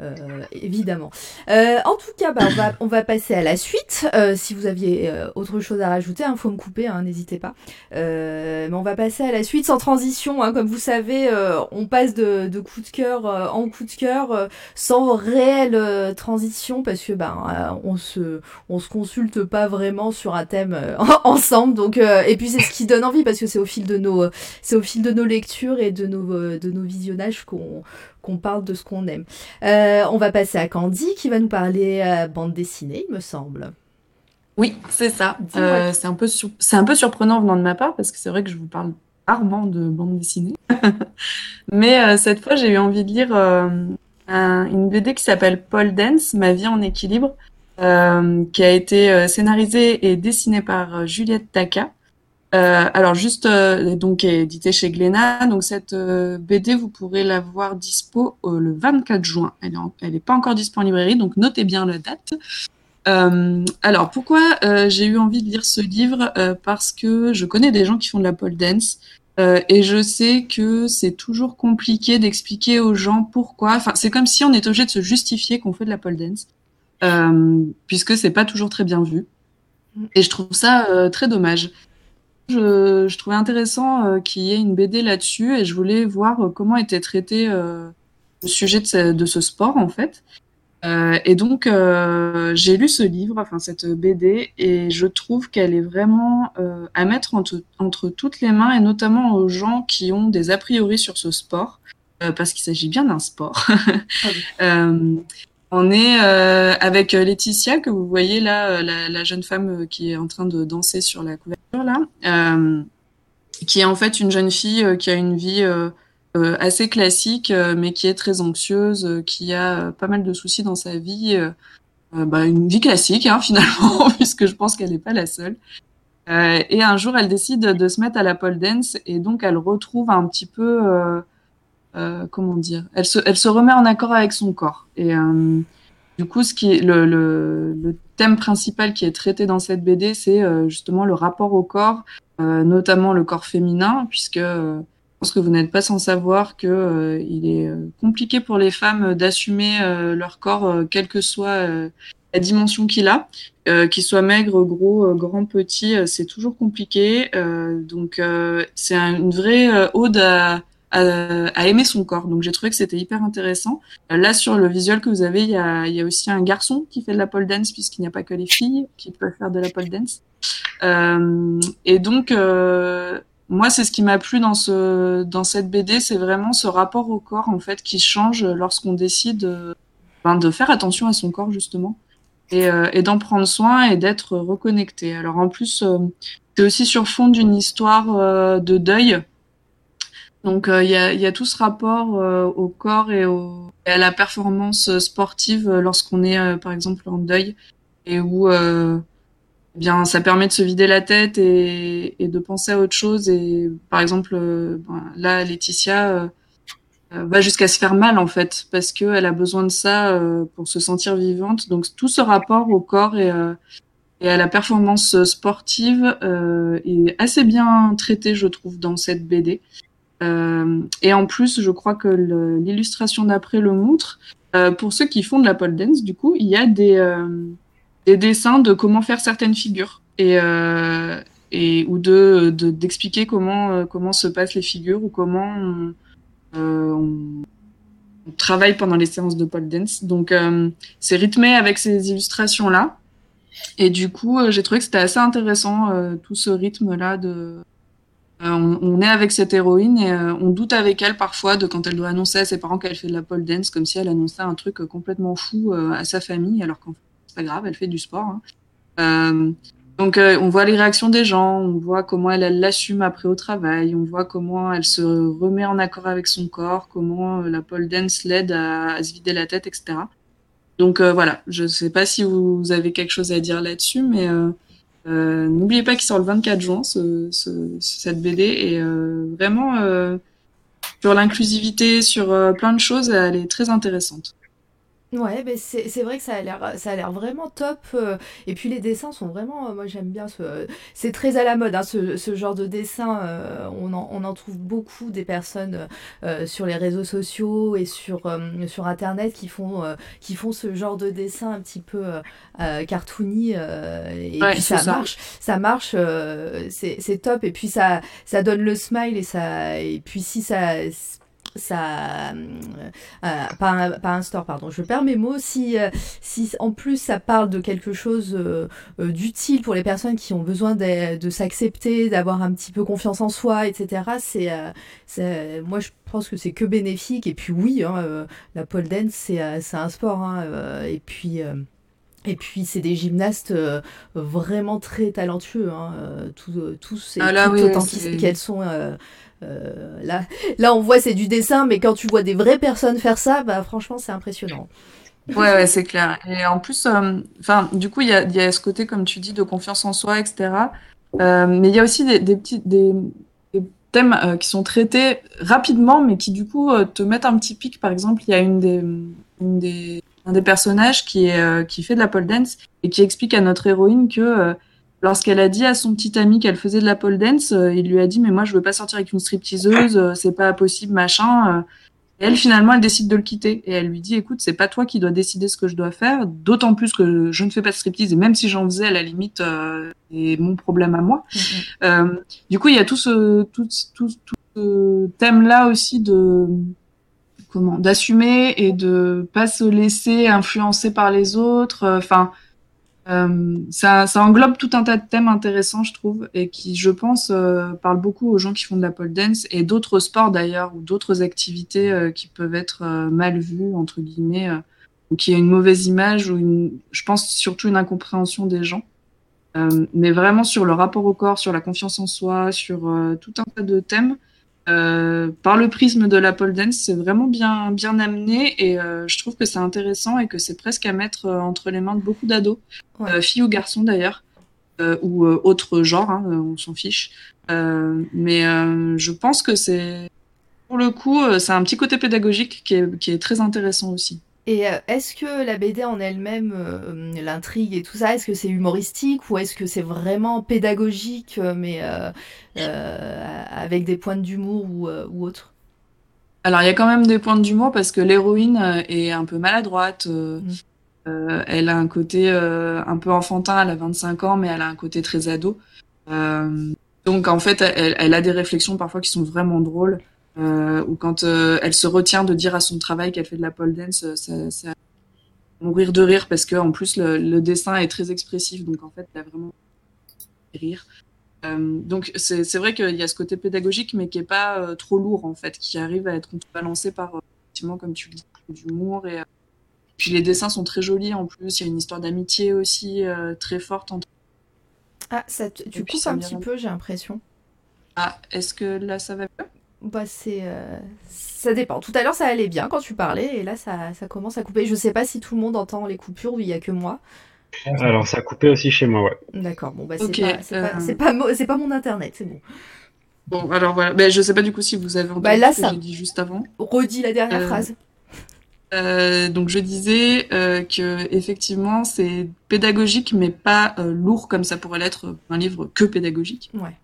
euh, évidemment. Euh, en tout cas, bah, on, va, passer à la suite. Euh, si vous aviez euh, autre chose à rajouter, il faut me couper, hein, n'hésitez pas. Mais on va passer à la suite sans transition. hein. Comme vous savez, on passe de, de coup de cœur en coup de cœur sans réelle transition parce que euh, on se on se consulte pas vraiment sur un thème ensemble. Donc et puis c'est ce qui donne envie parce que c'est au fil de nos c'est au fil de nos lectures et de nos de nos visionnages qu'on qu'on parle de ce qu'on aime. Euh, on va passer à Candy qui va nous parler euh, bande dessinée, il me semble. Oui, c'est ça. Euh, c'est un peu sur- c'est un peu surprenant venant de ma part parce que c'est vrai que je vous parle rarement de bande dessinée. Mais euh, cette fois, j'ai eu envie de lire un- une BD qui s'appelle Paul Dance, Ma vie en équilibre, qui a été scénarisée et dessinée par Juliette Taka. Euh, alors juste euh, donc édité chez Glénat. Donc cette euh, BD vous pourrez la voir dispo euh, le 24 juin. Elle est, en- elle est pas encore dispo en librairie, donc notez bien la date. Euh, alors pourquoi euh, j'ai eu envie de lire ce livre Euh, Parce que je connais des gens qui font de la pole dance. euh, et je sais que c'est toujours compliqué d'expliquer aux gens pourquoi. Enfin, c'est comme si on était obligé de se justifier qu'on fait de la pole dance, euh, puisque c'est pas toujours très bien vu. Et je trouve ça euh, très dommage. Je, je trouvais intéressant euh, qu'il y ait une BD là-dessus et je voulais voir euh, comment était traité euh, le sujet de ce, de ce sport en fait. Et donc j'ai lu ce livre, enfin cette BD, et je trouve qu'elle est vraiment à mettre entre, entre toutes les mains et notamment aux gens qui ont des a priori sur ce sport, parce qu'il s'agit bien d'un sport. Euh, on est euh, avec Laetitia, que vous voyez là, euh, la, la jeune femme euh, qui est en train de danser sur la couverture là, euh, qui est en fait une jeune fille euh, qui a une vie euh, euh, assez classique, euh, mais qui est très anxieuse, euh, qui a euh, pas mal de soucis dans sa vie, euh, euh, bah, une vie classique hein, finalement, puisque je pense qu'elle n'est pas la seule. Euh, et un jour, elle décide de se mettre à la pole dance et donc elle retrouve un petit peu, euh, comment dire, elle se, remet en accord avec son corps. Et euh, du coup, ce qui est le, thème principal qui est traité dans cette BD, c'est euh, justement le rapport au corps, notamment le corps féminin, puisque je pense que vous n'êtes pas sans savoir que il est compliqué pour les femmes d'assumer leur corps, quelle que soit la dimension qu'il a, qu'il soit maigre, gros, grand, petit, c'est toujours compliqué. Donc c'est un, une vraie ode à, à, aimer son corps. Donc j'ai trouvé que c'était hyper intéressant. Là sur le visuel que vous avez, il y a, aussi un garçon qui fait de la pole dance puisqu'il n'y a pas que les filles qui peuvent faire de la pole dance. Euh, et donc moi c'est ce qui m'a plu dans ce dans cette BD, c'est vraiment ce rapport au corps en fait qui change lorsqu'on décide ben, de faire attention à son corps justement et, euh, d'en prendre soin et d'être reconnecté. Alors en plus, euh, c'est aussi sur fond d'une histoire euh, de deuil. Donc il y a, y, a, tout ce rapport au corps et, à la performance sportive lorsqu'on est par exemple en deuil et où eh bien ça permet de se vider la tête et, de penser à autre chose. Et par exemple ben, là Laetitia va jusqu'à se faire mal en fait parce que elle a besoin de ça euh, pour se sentir vivante. Donc tout ce rapport au corps et, euh, à la performance sportive euh, est assez bien traité, je trouve, dans cette BD. Et en plus, je crois que l'illustration d'après le montre. pour ceux qui font de la pole dance, du coup, il y a des, des dessins de comment faire certaines figures et et ou de d'expliquer comment comment se passent les figures ou comment on, euh, travaille pendant les séances de pole dance. Donc euh, c'est rythmé avec ces illustrations là. Et du coup, euh, j'ai trouvé que c'était assez intéressant tout ce rythme là de on, on, est avec cette héroïne et euh, on doute avec elle parfois de quand elle doit annoncer à ses parents qu'elle fait de la pole dance, comme si elle annonçait un truc complètement fou euh, à sa famille, alors qu'en fait, c'est pas grave, elle fait du sport. Hein. Euh, donc euh, on voit les réactions des gens, on voit comment elle l'assume après au travail, on voit comment elle se remet en accord avec son corps, comment euh, la pole dance l'aide à, se vider la tête, etc. Donc euh, voilà, je ne sais pas si vous avez quelque chose à dire là-dessus, mais euh, euh, n'oubliez pas qu'il sort le 24 juin, ce, ce, cette BD, et vraiment sur l'inclusivité, sur plein de choses, elle est très intéressante. Ouais, mais c'est vrai que ça a l'air ça a l'air vraiment top euh, et puis les dessins sont vraiment euh, moi j'aime bien ce c'est très à la mode hein, ce, ce genre de dessin euh, on, en, on en trouve beaucoup des personnes sur les réseaux sociaux et sur sur internet qui font qui font ce genre de dessin un petit peu cartoony et ouais, puis ça, ça, marche ça marche c'est c'est top et puis ça ça donne le smile et ça et puis si ça ça euh, pas, un, pas un store pardon je perds mes mots si euh, si en plus ça parle de quelque chose euh, d'utile pour les personnes qui ont besoin de, de s'accepter d'avoir un petit peu confiance en soi etc c'est moi je pense que c'est que bénéfique. Et puis oui hein, la pole dance c'est c'est un sport hein, et puis et puis c'est des gymnastes euh, vraiment très talentueux, hein, euh, tous, tous ah là, oui, authentiques qu'elles sont. Euh, euh, là, là, on voit c'est du dessin, mais quand tu vois des vraies personnes faire ça, bah franchement, c'est impressionnant. Ouais, ouais, c'est clair. Et en plus, enfin, du coup, il y a, y a, ce côté, comme tu dis, de confiance en soi, etc. mais il y a aussi des, des petits, des, des thèmes qui sont traités rapidement, mais qui du coup te mettent un petit pic. Par exemple, il y a une des, une des un des personnages qui, est, euh, qui fait de la pole dance et qui explique à notre héroïne que euh, lorsqu'elle a dit à son petit ami qu'elle faisait de la pole dance, euh, il lui a dit mais moi je veux pas sortir avec une stripteaseuse, c'est pas possible machin. Et elle finalement elle décide de le quitter et elle lui dit écoute c'est pas toi qui dois décider ce que je dois faire, d'autant plus que je ne fais pas de striptease et même si j'en faisais à la limite euh, c'est mon problème à moi. Mm -hmm. euh, du coup il y a tout ce tout, tout, tout ce thème là aussi de d'assumer et de pas se laisser influencer par les autres. Enfin, euh, ça, englobe tout un tas de thèmes intéressants, je trouve, et qui, je pense, euh, parlent beaucoup aux gens qui font de la pole dance et d'autres sports d'ailleurs ou d'autres activités euh, qui peuvent être euh, mal vues entre guillemets, euh, ou qui a une mauvaise image ou une, je pense surtout une incompréhension des gens. Euh, mais vraiment sur le rapport au corps, sur la confiance en soi, sur tout un tas de thèmes euh, par le prisme de la pole dance, c'est vraiment bien, bien amené et euh, je trouve que c'est intéressant et que c'est presque à mettre euh, entre les mains de beaucoup d'ados, ouais. filles ou garçons d'ailleurs. euh, ou euh, autre genre, hein, on s'en fiche. Euh, mais euh, je pense que c'est, pour le coup, euh, c'est un petit côté pédagogique qui est, qui est très intéressant aussi. Et euh, est-ce que la BD en elle-même, euh, l'intrigue et tout ça, est-ce que c'est humoristique ou est-ce que c'est vraiment pédagogique, euh, mais euh, euh, avec des points d'humour ou, ou autre? Alors, il y a quand même des points d'humour parce que l'héroïne est un peu maladroite. Mm. elle a un côté un peu enfantin, elle a 25 ans, mais elle a un côté très ado. Donc, en fait, elle, elle a des réflexions parfois qui sont vraiment drôles. Euh, ou quand euh, elle se retient de dire à son travail qu'elle fait de la pole dance, euh, ça, ça mourir de rire parce que en plus le, le dessin est très expressif, donc en fait, elle a vraiment rire. Euh, donc c'est vrai qu'il y a ce côté pédagogique, mais qui est pas euh, trop lourd en fait, qui arrive à être contrebalancé par euh, effectivement, comme tu le dis, d'humour et puis les dessins sont très jolis en plus. Il y a une histoire d'amitié aussi très forte entre. Ah, ça, tu coupes un petit peu, j'ai l'impression. Ah, est-ce que là ça va mieux? Bah, c'est, euh, ça dépend. Tout à l'heure, ça allait bien quand tu parlais, et là, ça, ça commence à couper. Je sais pas si tout le monde entend les coupures ou il y a que moi. Alors, ça a coupé aussi chez moi, ouais. D'accord, bon, bah, c'est Ok, pas, c'est pas, euh. c'est pas, mo- c'est pas mon internet, c'est bon. Bon, alors voilà. Ben, je sais pas du coup si vous avez entendu Bah, là, ce que ça- j'ai dit juste avant. Redis la dernière Euh, phrase. Euh, donc je disais euh, que effectivement c'est pédagogique mais pas euh, lourd comme ça pourrait l'être un livre que pédagogique Ouais.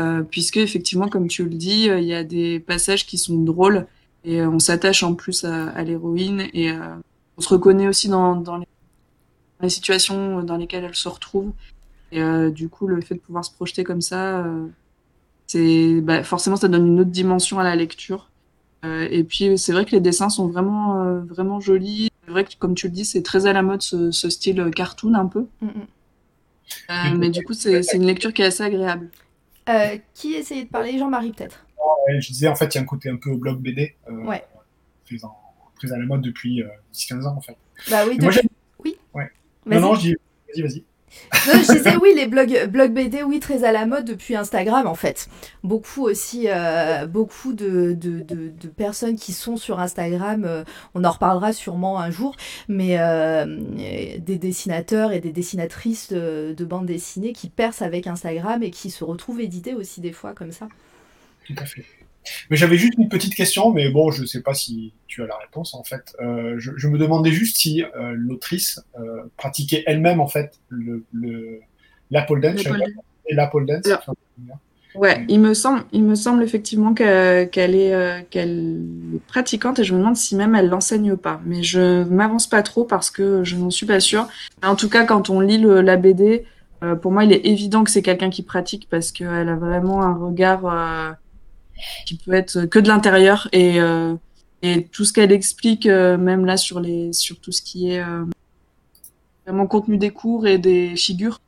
Euh, puisque effectivement comme tu le dis euh, il y a des passages qui sont drôles et euh, on s'attache en plus à, à l'héroïne et on se reconnaît aussi dans, dans les, dans les situations dans lesquelles elle se retrouve et du coup le fait de pouvoir se projeter comme ça c'est bah, forcément ça donne une autre dimension à la lecture euh, et puis c'est vrai que les dessins sont vraiment euh, vraiment jolis. C'est vrai que comme tu le dis, c'est très à la mode ce, ce style cartoon un peu. Mm, mm. Euh, mais du coup, c'est une lecture qui est assez agréable. Euh, qui essayait de parler? Jean-Marie, peut-être Ouais, je disais, en fait, il y a un côté un peu blog BD, euh, Ouais. en- très à la mode depuis euh, 10-15 ans, en fait. Bah oui, moi, depuis- Oui. Ouais. Non, non, je dis, vas-y, vas-y. Je disais oui, les blogs, blogs BD, oui, très à la mode depuis Instagram en fait. Beaucoup aussi, euh, beaucoup de, personnes qui sont sur Instagram, euh, on en reparlera sûrement un jour, mais euh, des dessinateurs et des dessinatrices de, de bandes dessinées qui percent avec Instagram et qui se retrouvent édités aussi des fois comme ça. Tout à fait. Mais j'avais juste une petite question, mais bon, je sais pas si tu as la réponse en fait. Euh, je, je me demandais juste si euh, l'autrice euh, pratiquait elle-même en fait le, le la pole dance pole et la pole dance. Alors, Ouais, il me semble, il me semble effectivement que- qu'elle est, qu'elle pratiquante et je me demande si même elle l'enseigne pas. Mais je m'avance pas trop parce que je n'en suis pas sûre. En tout cas, quand on lit le, la BD, pour moi, il est évident que c'est quelqu'un qui pratique parce qu'elle a vraiment un regard qui peut être que de l'intérieur et, euh, et tout ce qu'elle explique, euh, même là sur les, sur tout ce qui est euh, vraiment contenu des cours et des figures.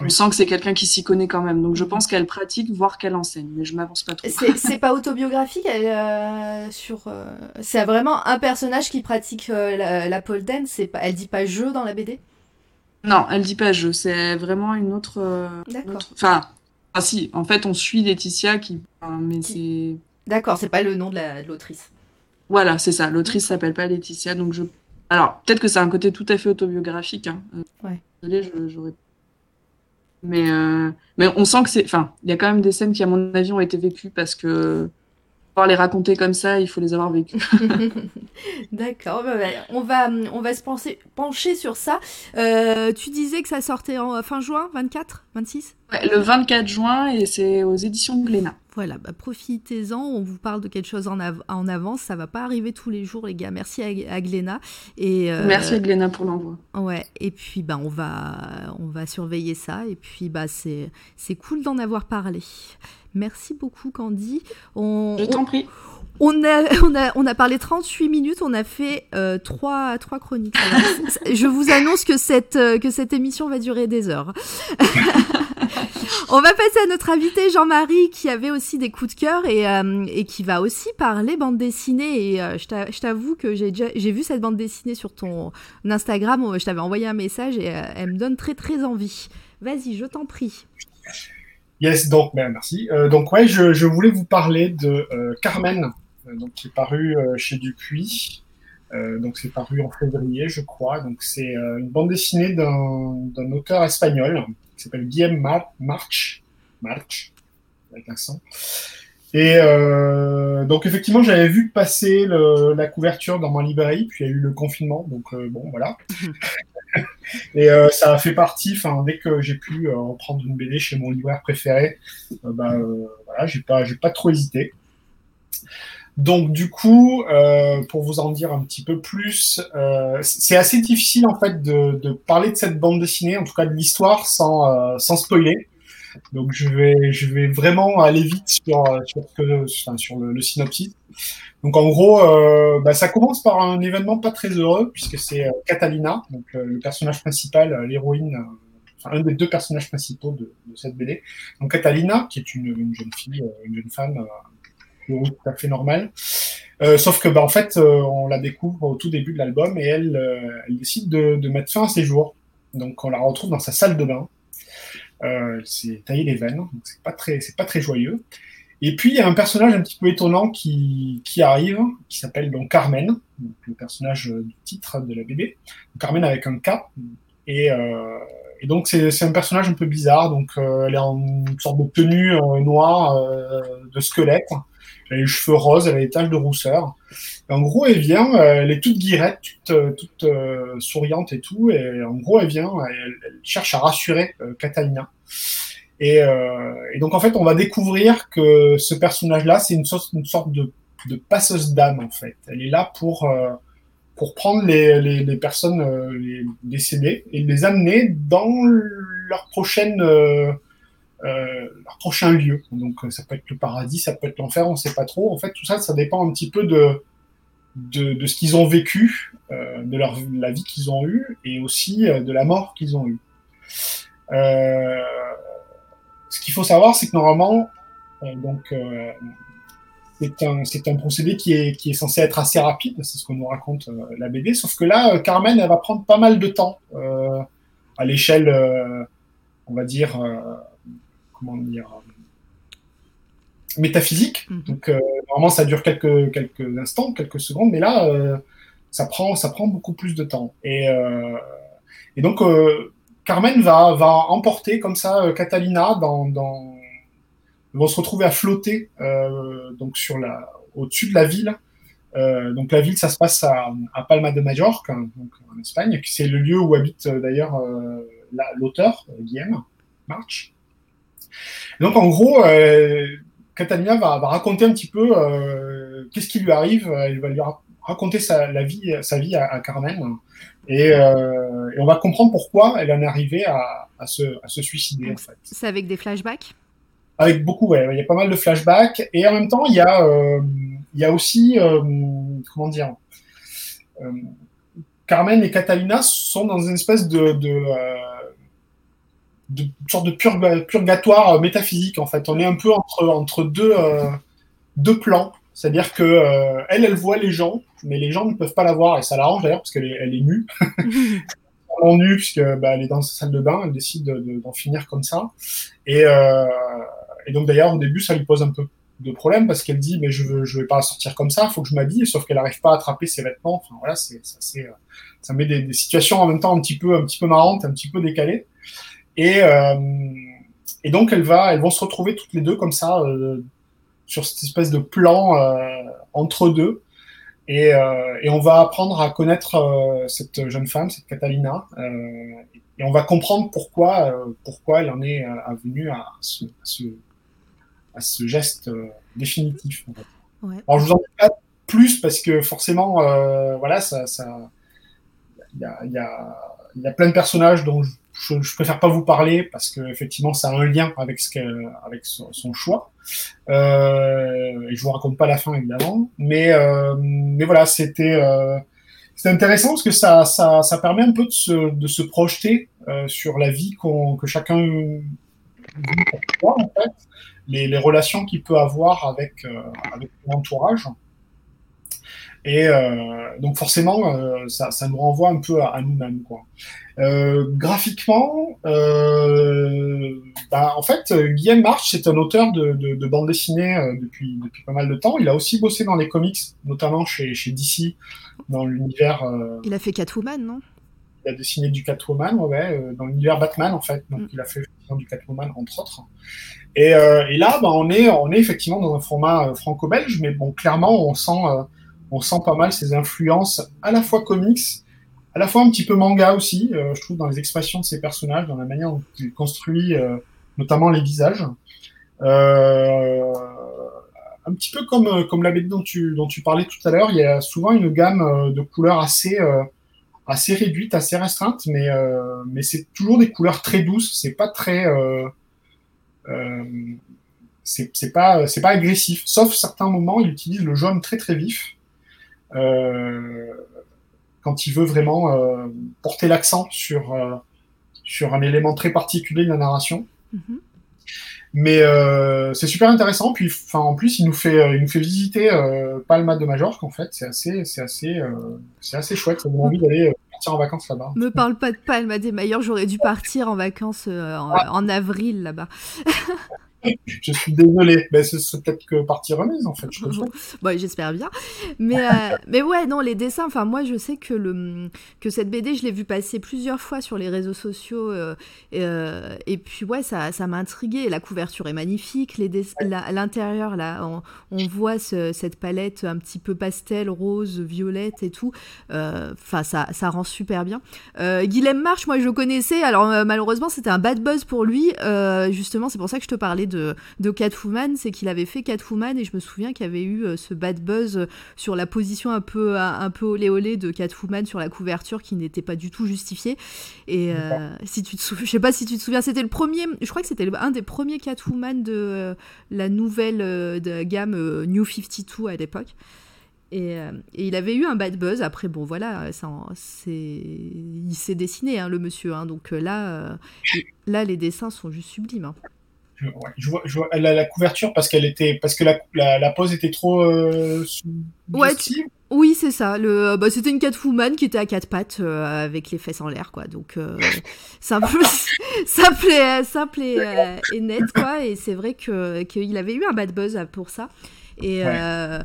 On Oui. sent que c'est quelqu'un qui s'y connaît quand même. Donc je pense qu'elle pratique, voire qu'elle enseigne. Mais je m'avance pas trop. C'est c'est pas autobiographique, elle, euh, sur. euh, c'est vraiment un personnage qui pratique euh, la, la pole dance. C'est pas, elle dit pas jeu dans la BD. Non, elle dit pas jeu. C'est vraiment une autre. euh, D'accord. Enfin, ah si. En fait, on suit Laetitia qui. mais c'est. D'accord, c'est pas le nom de la- de l'autrice. Voilà, c'est ça. L'autrice s'appelle pas Laetitia, donc je. Alors peut-être que c'est un côté tout à fait autobiographique. Hein. Euh, Ouais. Désolée, j'aurais. Mais euh, mais on sent que c'est. Enfin, il y a quand même des scènes qui à mon avis ont été vécues parce que pouvoir les raconter comme ça, il faut les avoir vécues. D'accord, bah, bah, on va, on va se pencher, pencher sur ça. Euh, tu disais que ça sortait en fin juin, 24, 26 Ouais, le 24 juin et c'est aux éditions Glénat. Voilà, bah, profitez-en, on vous parle de quelque chose en, av- en avance, ça va pas arriver tous les jours les gars, merci à, à Glénat. Et, euh, Merci à Glénat pour l'envoi. Ouais, et puis bah, on, va, on va surveiller ça, et puis bah, c'est c'est cool d'en avoir parlé. Merci beaucoup Candy. On, Je t'en prie. On a, on, a, on a parlé 38 minutes, on a fait euh, trois, trois chroniques. Alors, c- je vous annonce que cette, euh, que cette émission va durer des heures. on va passer à notre invité Jean-Marie qui avait aussi des coups de cœur et, euh, et qui va aussi parler bande dessinée. Et euh, je t'a- je t'avoue que j'ai vu cette bande dessinée sur ton Instagram, je t'avais envoyé un message et elle me donne très très envie. Vas-y, je t'en prie. Yes, donc ben, merci. Euh, donc ouais, je, voulais vous parler de euh, Carmen, euh, donc qui est paru chez Dupuis. Donc c'est paru en février, je crois. Donc c'est une bande dessinée d'un auteur espagnol qui s'appelle Guillaume Mar March, March, avec l'accent. Et donc effectivement, j'avais vu passer la couverture dans ma librairie, puis il y a eu le confinement, donc bon voilà. et euh, ça a fait partie. Enfin, dès que j'ai pu euh, reprendre une BD chez mon libraire préféré, euh, bah, euh, voilà, j'ai pas, pas trop hésité. Donc du coup, euh, pour vous en dire un petit peu plus, c'est assez difficile en fait de, parler de cette bande dessinée, en tout cas de l'histoire, sans, sans spoiler. Donc je vais, je vais vraiment aller vite sur, sur, le synopsis. Donc en gros, euh, bah, ça commence par un événement pas très heureux puisque c'est euh, Catalina, donc euh, le personnage principal, euh, l'héroïne, enfin un des deux personnages principaux de, de cette BD. Donc Catalina, qui est une, une jeune fille, une jeune femme, tout à fait normale. Sauf que bah en fait, on la découvre au tout début de l'album et elle, elle décide de, de mettre fin à ses jours. Donc on la retrouve dans sa salle de bain. Elle s'est taillé les veines, donc c'est pas très, c'est pas très joyeux. Et puis il y a un personnage un petit peu étonnant qui, qui arrive, qui s'appelle donc Carmen, le personnage du titre de la BD. Carmen avec un K. Et, euh, et donc c'est, un personnage un peu bizarre. Donc euh, elle est en une sorte de tenue euh, noire euh, de squelette. Elle a les cheveux roses, elle a des taches de rousseur. En gros, elle vient, euh, elle est toute guirette, toute, euh, toute souriante et tout. Et en gros, elle vient, elle, elle cherche à rassurer Catalina. Et, euh, et donc, en fait, on va découvrir que ce personnage-là, c'est une sorte, de, passeuse d'âme, en fait. Elle est là pour, euh, pour prendre les, personnes euh, décédées et les amener dans leur prochaine. Leur prochain lieu. Donc ça peut être le paradis, ça peut être l'enfer, on sait pas trop. En fait, tout ça, ça dépend un petit peu de de, de ce qu'ils ont vécu, de leur la vie qu'ils ont eue et aussi de la mort qu'ils ont eue. Ce qu'il faut savoir, c'est que normalement, euh, donc euh, c'est un un procédé qui est qui est censé être assez rapide, c'est ce qu'on nous raconte euh, la BD. Sauf que là, Carmen, elle va prendre pas mal de temps à l'échelle, on va dire. comment dire, métaphysique. Mhm. Donc euh, normalement ça dure quelques quelques instants, quelques secondes, mais là euh, ça prend ça prend beaucoup plus de temps. Et euh, et donc Carmen va emporter comme ça euh, Catalina dans ils vont se retrouver à flotter euh, donc sur la au-dessus de la ville. Euh, donc la ville, ça se passe à, Palma de hein, donc en Espagne. C'est le lieu où habite d'ailleurs la- l'auteur Guillaume March. Donc en gros, Catalina va, raconter un petit peu qu'est-ce qui lui arrive. Elle va lui raconter sa, la vie, sa vie à, à Carmen. Et, euh, et on va comprendre pourquoi elle en est arrivée à, à, se, à se suicider, en fait. C'est avec des flashbacks? Avec beaucoup, ouais, il y a pas mal de flashbacks. Et en même temps, il y a, euh, il y a aussi, euh, comment dire, Carmen et Catalina sont dans une espèce de, de, de sorte de purga- purgatoire métaphysique, en fait. On est un peu entre, entre deux, deux plans. C'est-à-dire que euh, elle, elle voit les gens, mais les gens ne peuvent pas la voir, et ça l'arrange d'ailleurs parce qu'elle est, elle est nue vraiment nue puisque bah, elle est dans sa salle de bain, elle décide de- de- d'en finir comme ça. Et, euh, et donc d'ailleurs au début ça lui pose un peu de problème parce qu'elle dit mais je veux je vais pas sortir comme ça, il faut que je m'habille, sauf qu'elle arrive pas à attraper ses vêtements. Enfin voilà, c'est ça, c'est, euh, ça met des, des situations en même temps un petit peu un petit peu marrantes, un petit peu décalées. Et euh, et donc elle va elles vont se retrouver toutes les deux comme ça euh, sur cette espèce de plan euh, entre deux. Et, euh, et on va apprendre à connaître euh, cette jeune femme, cette Catalina, euh, et on va comprendre pourquoi, pourquoi elle en est venue à ce, à ce, à ce geste définitif. en fait. Ouais. Alors je vous en dis pas plus parce que forcément, voilà, ça, ça, il y a, y a, y a plein de personnages dont je, je, je préfère pas vous parler parce que effectivement ça a un lien avec ce avec son, choix. Euh, et je vous raconte pas la fin évidemment, mais euh, mais voilà, c'était euh, intéressant parce que ça ça ça permet un peu de se de se projeter euh, sur la vie qu'on que chacun en fait, les les relations qu'il peut avoir avec euh, avec l'entourage. Et euh, donc forcément, euh, ça, ça nous renvoie un peu à, à nous-mêmes, quoi. Euh, graphiquement, bah, en fait, Guillaume March, c'est un auteur de, de, de bande dessinée depuis, depuis pas mal de temps. Il a aussi bossé dans les comics, notamment chez, chez DC, dans l'univers. Il a fait Catwoman, non? Il a dessiné du Catwoman, ouais, dans l'univers Batman en fait. Donc Mm. il a fait du Catwoman entre autres. Et, et là, bah, on est, on est effectivement dans un format franco-belge, mais bon, clairement, on sent, on sent pas mal ses influences à la fois comics, à la fois un petit peu manga aussi. euh, je trouve dans les expressions de ses personnages, dans la manière dont il construit, euh, notamment les visages. Euh, un petit peu comme, comme la BD dont tu, dont tu parlais tout à l'heure, il y a souvent une gamme de couleurs assez, assez réduite, assez restreinte, mais, mais c'est toujours des couleurs très douces. C'est pas très, c'est pas, c'est pas agressif. Sauf certains moments, il utilise le jaune très très vif. Euh, quand il veut vraiment euh, porter l'accent sur, euh, sur un élément très particulier de la narration. Mhm. Mais euh, c'est super intéressant. Puis, enfin, en plus, il nous fait, il nous fait visiter euh, Palma de Majorque. En fait, c'est assez, c'est assez, euh, c'est assez chouette. Ça donne envie d'aller euh, partir en vacances là-bas. Me parle pas de Palma des Mailleurs, j'aurais dû partir en vacances en avril là-bas. Je suis désolé. Ben, c'est peut-être que partie remise en fait. Je. Bon, j'espère bien. Mais, euh, mais ouais, non, les dessins, enfin, moi, je sais que, le, que cette BD, je l'ai vu passer plusieurs fois sur les réseaux sociaux. euh, et, euh, et puis, ouais, ça ça m'a intrigué. La couverture est magnifique. Les la- à l'intérieur, là, on, on voit ce- cette palette un petit peu pastel, rose, violette et tout. Enfin, ça, ça rend super bien. Guilhem March, moi, je le connaissais. Alors, malheureusement, c'était un bad buzz pour lui. Justement, c'est pour ça que je te parlais de, de Catwoman. C'est qu'il avait fait Catwoman et je me souviens qu'il y avait eu euh, ce bad buzz euh, sur la position un peu, un, un peu olé olé de Catwoman sur la couverture qui n'était pas du tout justifiée. Et euh, si tu te souviens, je sais pas si tu te souviens, c'était le premier, je crois que c'était un des premiers Catwoman de euh, la nouvelle euh, de gamme euh, New 52 à l'époque. Et, euh, et il avait eu un bad buzz. Après, bon, voilà, ça, il s'est dessiné, hein, le monsieur. hein. donc euh, là, euh, là, les dessins sont juste sublimes. hein. Je, ouais, je vois, je vois la, la couverture parce qu'elle était, parce que la, la, la pose était trop. Euh, Ouais, suggestive. Oui, c'est ça. Le, bah, c'était une Catwoman qui était à quatre pattes euh, avec les fesses en l'air, quoi. Donc euh, simple, simple, et, simple et, euh, et net, quoi. Et c'est vrai que qu'il avait eu un bad buzz pour ça. Et Ouais. euh,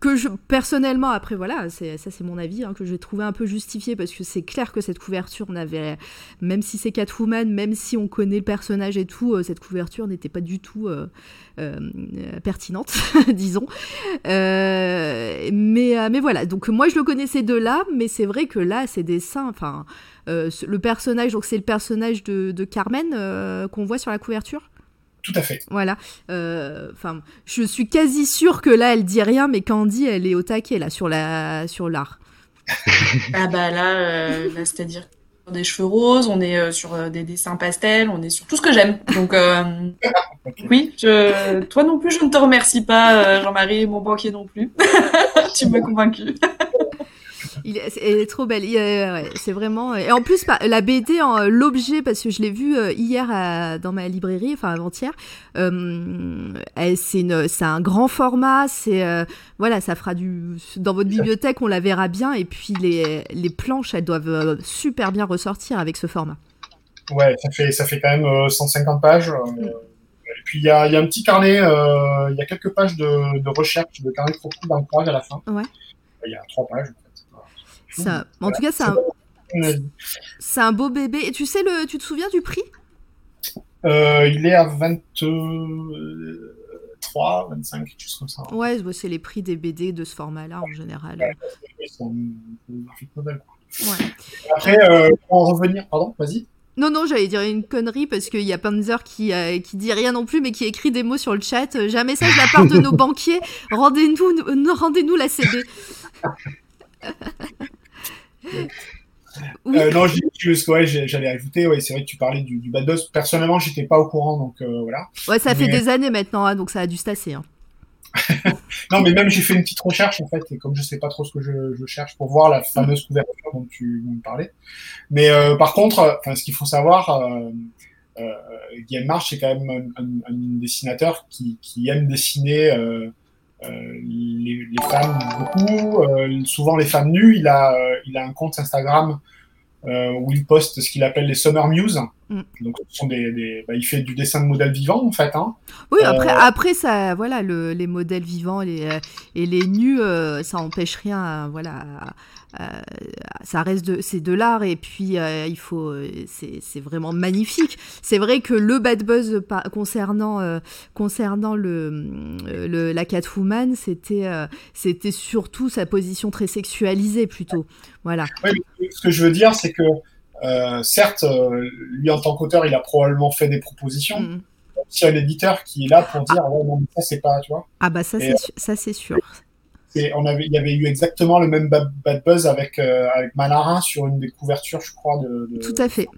que je personnellement, après voilà, ça c'est mon avis, hein, que j'ai trouvé un peu justifié parce que c'est clair que cette couverture n'avait, même si c'est Catwoman, même si on connaît le personnage et tout, euh, cette couverture n'était pas du tout euh, euh, pertinente, disons. Mais, voilà, donc moi je le connaissais de là, mais c'est vrai que là, ces dessins, enfin, le personnage, donc c'est le personnage de, Carmen qu'on voit sur la couverture? Tout à fait. Voilà. Euh, Enfin, je suis quasi sûre que là, elle dit rien, mais Candy, elle est au taquet là sur la sur l'art. Ah bah là, euh, là c'est-à-dire sur des cheveux roses, on est euh, sur euh, des dessins pastels, on est sur tout ce que j'aime. Donc euh, oui, je... toi non plus, je ne te remercie pas, euh, Jean-Marie, mon banquier non plus. tu m'as convaincu. Il est, elle est trop belle. Euh, ouais, c'est vraiment. Et en plus, la BD, en, euh, l'objet, parce que je l'ai vu euh, hier à- dans ma librairie, enfin avant-hier. euh, c'est un grand format. C'est euh, voilà, ça fera du. Dans votre bibliothèque, on la verra bien. Et puis les, les planches, elles doivent euh, super bien ressortir avec ce format. Ouais, ça fait, ça fait quand même euh, 150 pages. euh, et puis il y a, il y a un petit carnet, euh, il y a quelques pages de, de recherche, de carnet de dans le page à la fin. Ouais. Il y a trois pages. En fait. Ça, en tout cas, c'est un, Euh, beau bébé. Et tu sais le, tu te souviens du prix? Euh, il est à 23, 25, quelque chose comme ça. Ouais, bah, c'est les prix des BD de ce format-là en général. Ils sont. Ouais. Après, euh, pour en revenir, pardon, vas-y. Non, non, j'allais dire une connerie parce qu'il y a Panzer qui, euh, qui dit rien non plus, mais qui écrit des mots sur le chat. Euh, J'ai un message de la part de nos banquiers. Rendez-nous nous- rendez-nous la CB. Oui. Euh, non, j'ai dit juste que ouais, j'allais ajouter, ouais, c'est vrai que tu parlais du, du bad. Personnellement, j'étais pas au courant, donc euh, voilà. Ouais, ça fait des années maintenant, hein, donc ça a dû se tasser. hein. Non, mais même j'ai fait une petite recherche en fait, et comme je sais pas trop ce que je, je cherche pour voir la fameuse couverture dont tu dont tu parlais. Mais euh, par contre, euh, ce qu'il faut savoir, euh, euh, Guillaume March c'est quand même un, un- un dessinateur qui, qui aime dessiner euh, euh, les, les femmes beaucoup, euh, souvent les femmes nues. Il a, euh, il a un compte Instagram euh, où il poste ce qu'il appelle les Summer News. Mm. Donc, ce sont des, des- bah, il fait du dessin de modèles vivants, en fait. Hein. Oui, après, Euh, après ça, voilà, le, les modèles vivants les, euh, et les nus, euh, ça empêche rien. à- voilà, à- à- ça reste de, c'est de l'art et puis euh, il faut, euh, c'est, vraiment magnifique. C'est vrai que le bad buzz concernant euh, concernant le, euh, le la Catwoman, c'était euh, c'était surtout sa position très sexualisée plutôt. Voilà. Ouais, ce que je veux dire, c'est que, euh, certes, euh, lui, en tant qu'auteur, il a probablement fait des propositions. Mm. S'il y a l'éditeur qui est là pour dire, ouais, non, ça, c'est pas, tu vois. Ah bah ça c'est ça c'est sûr. On avait, il y avait eu exactement le même bad, buzz avec, euh, avec Manara sur une des couvertures, je crois, de, de Tout à fait.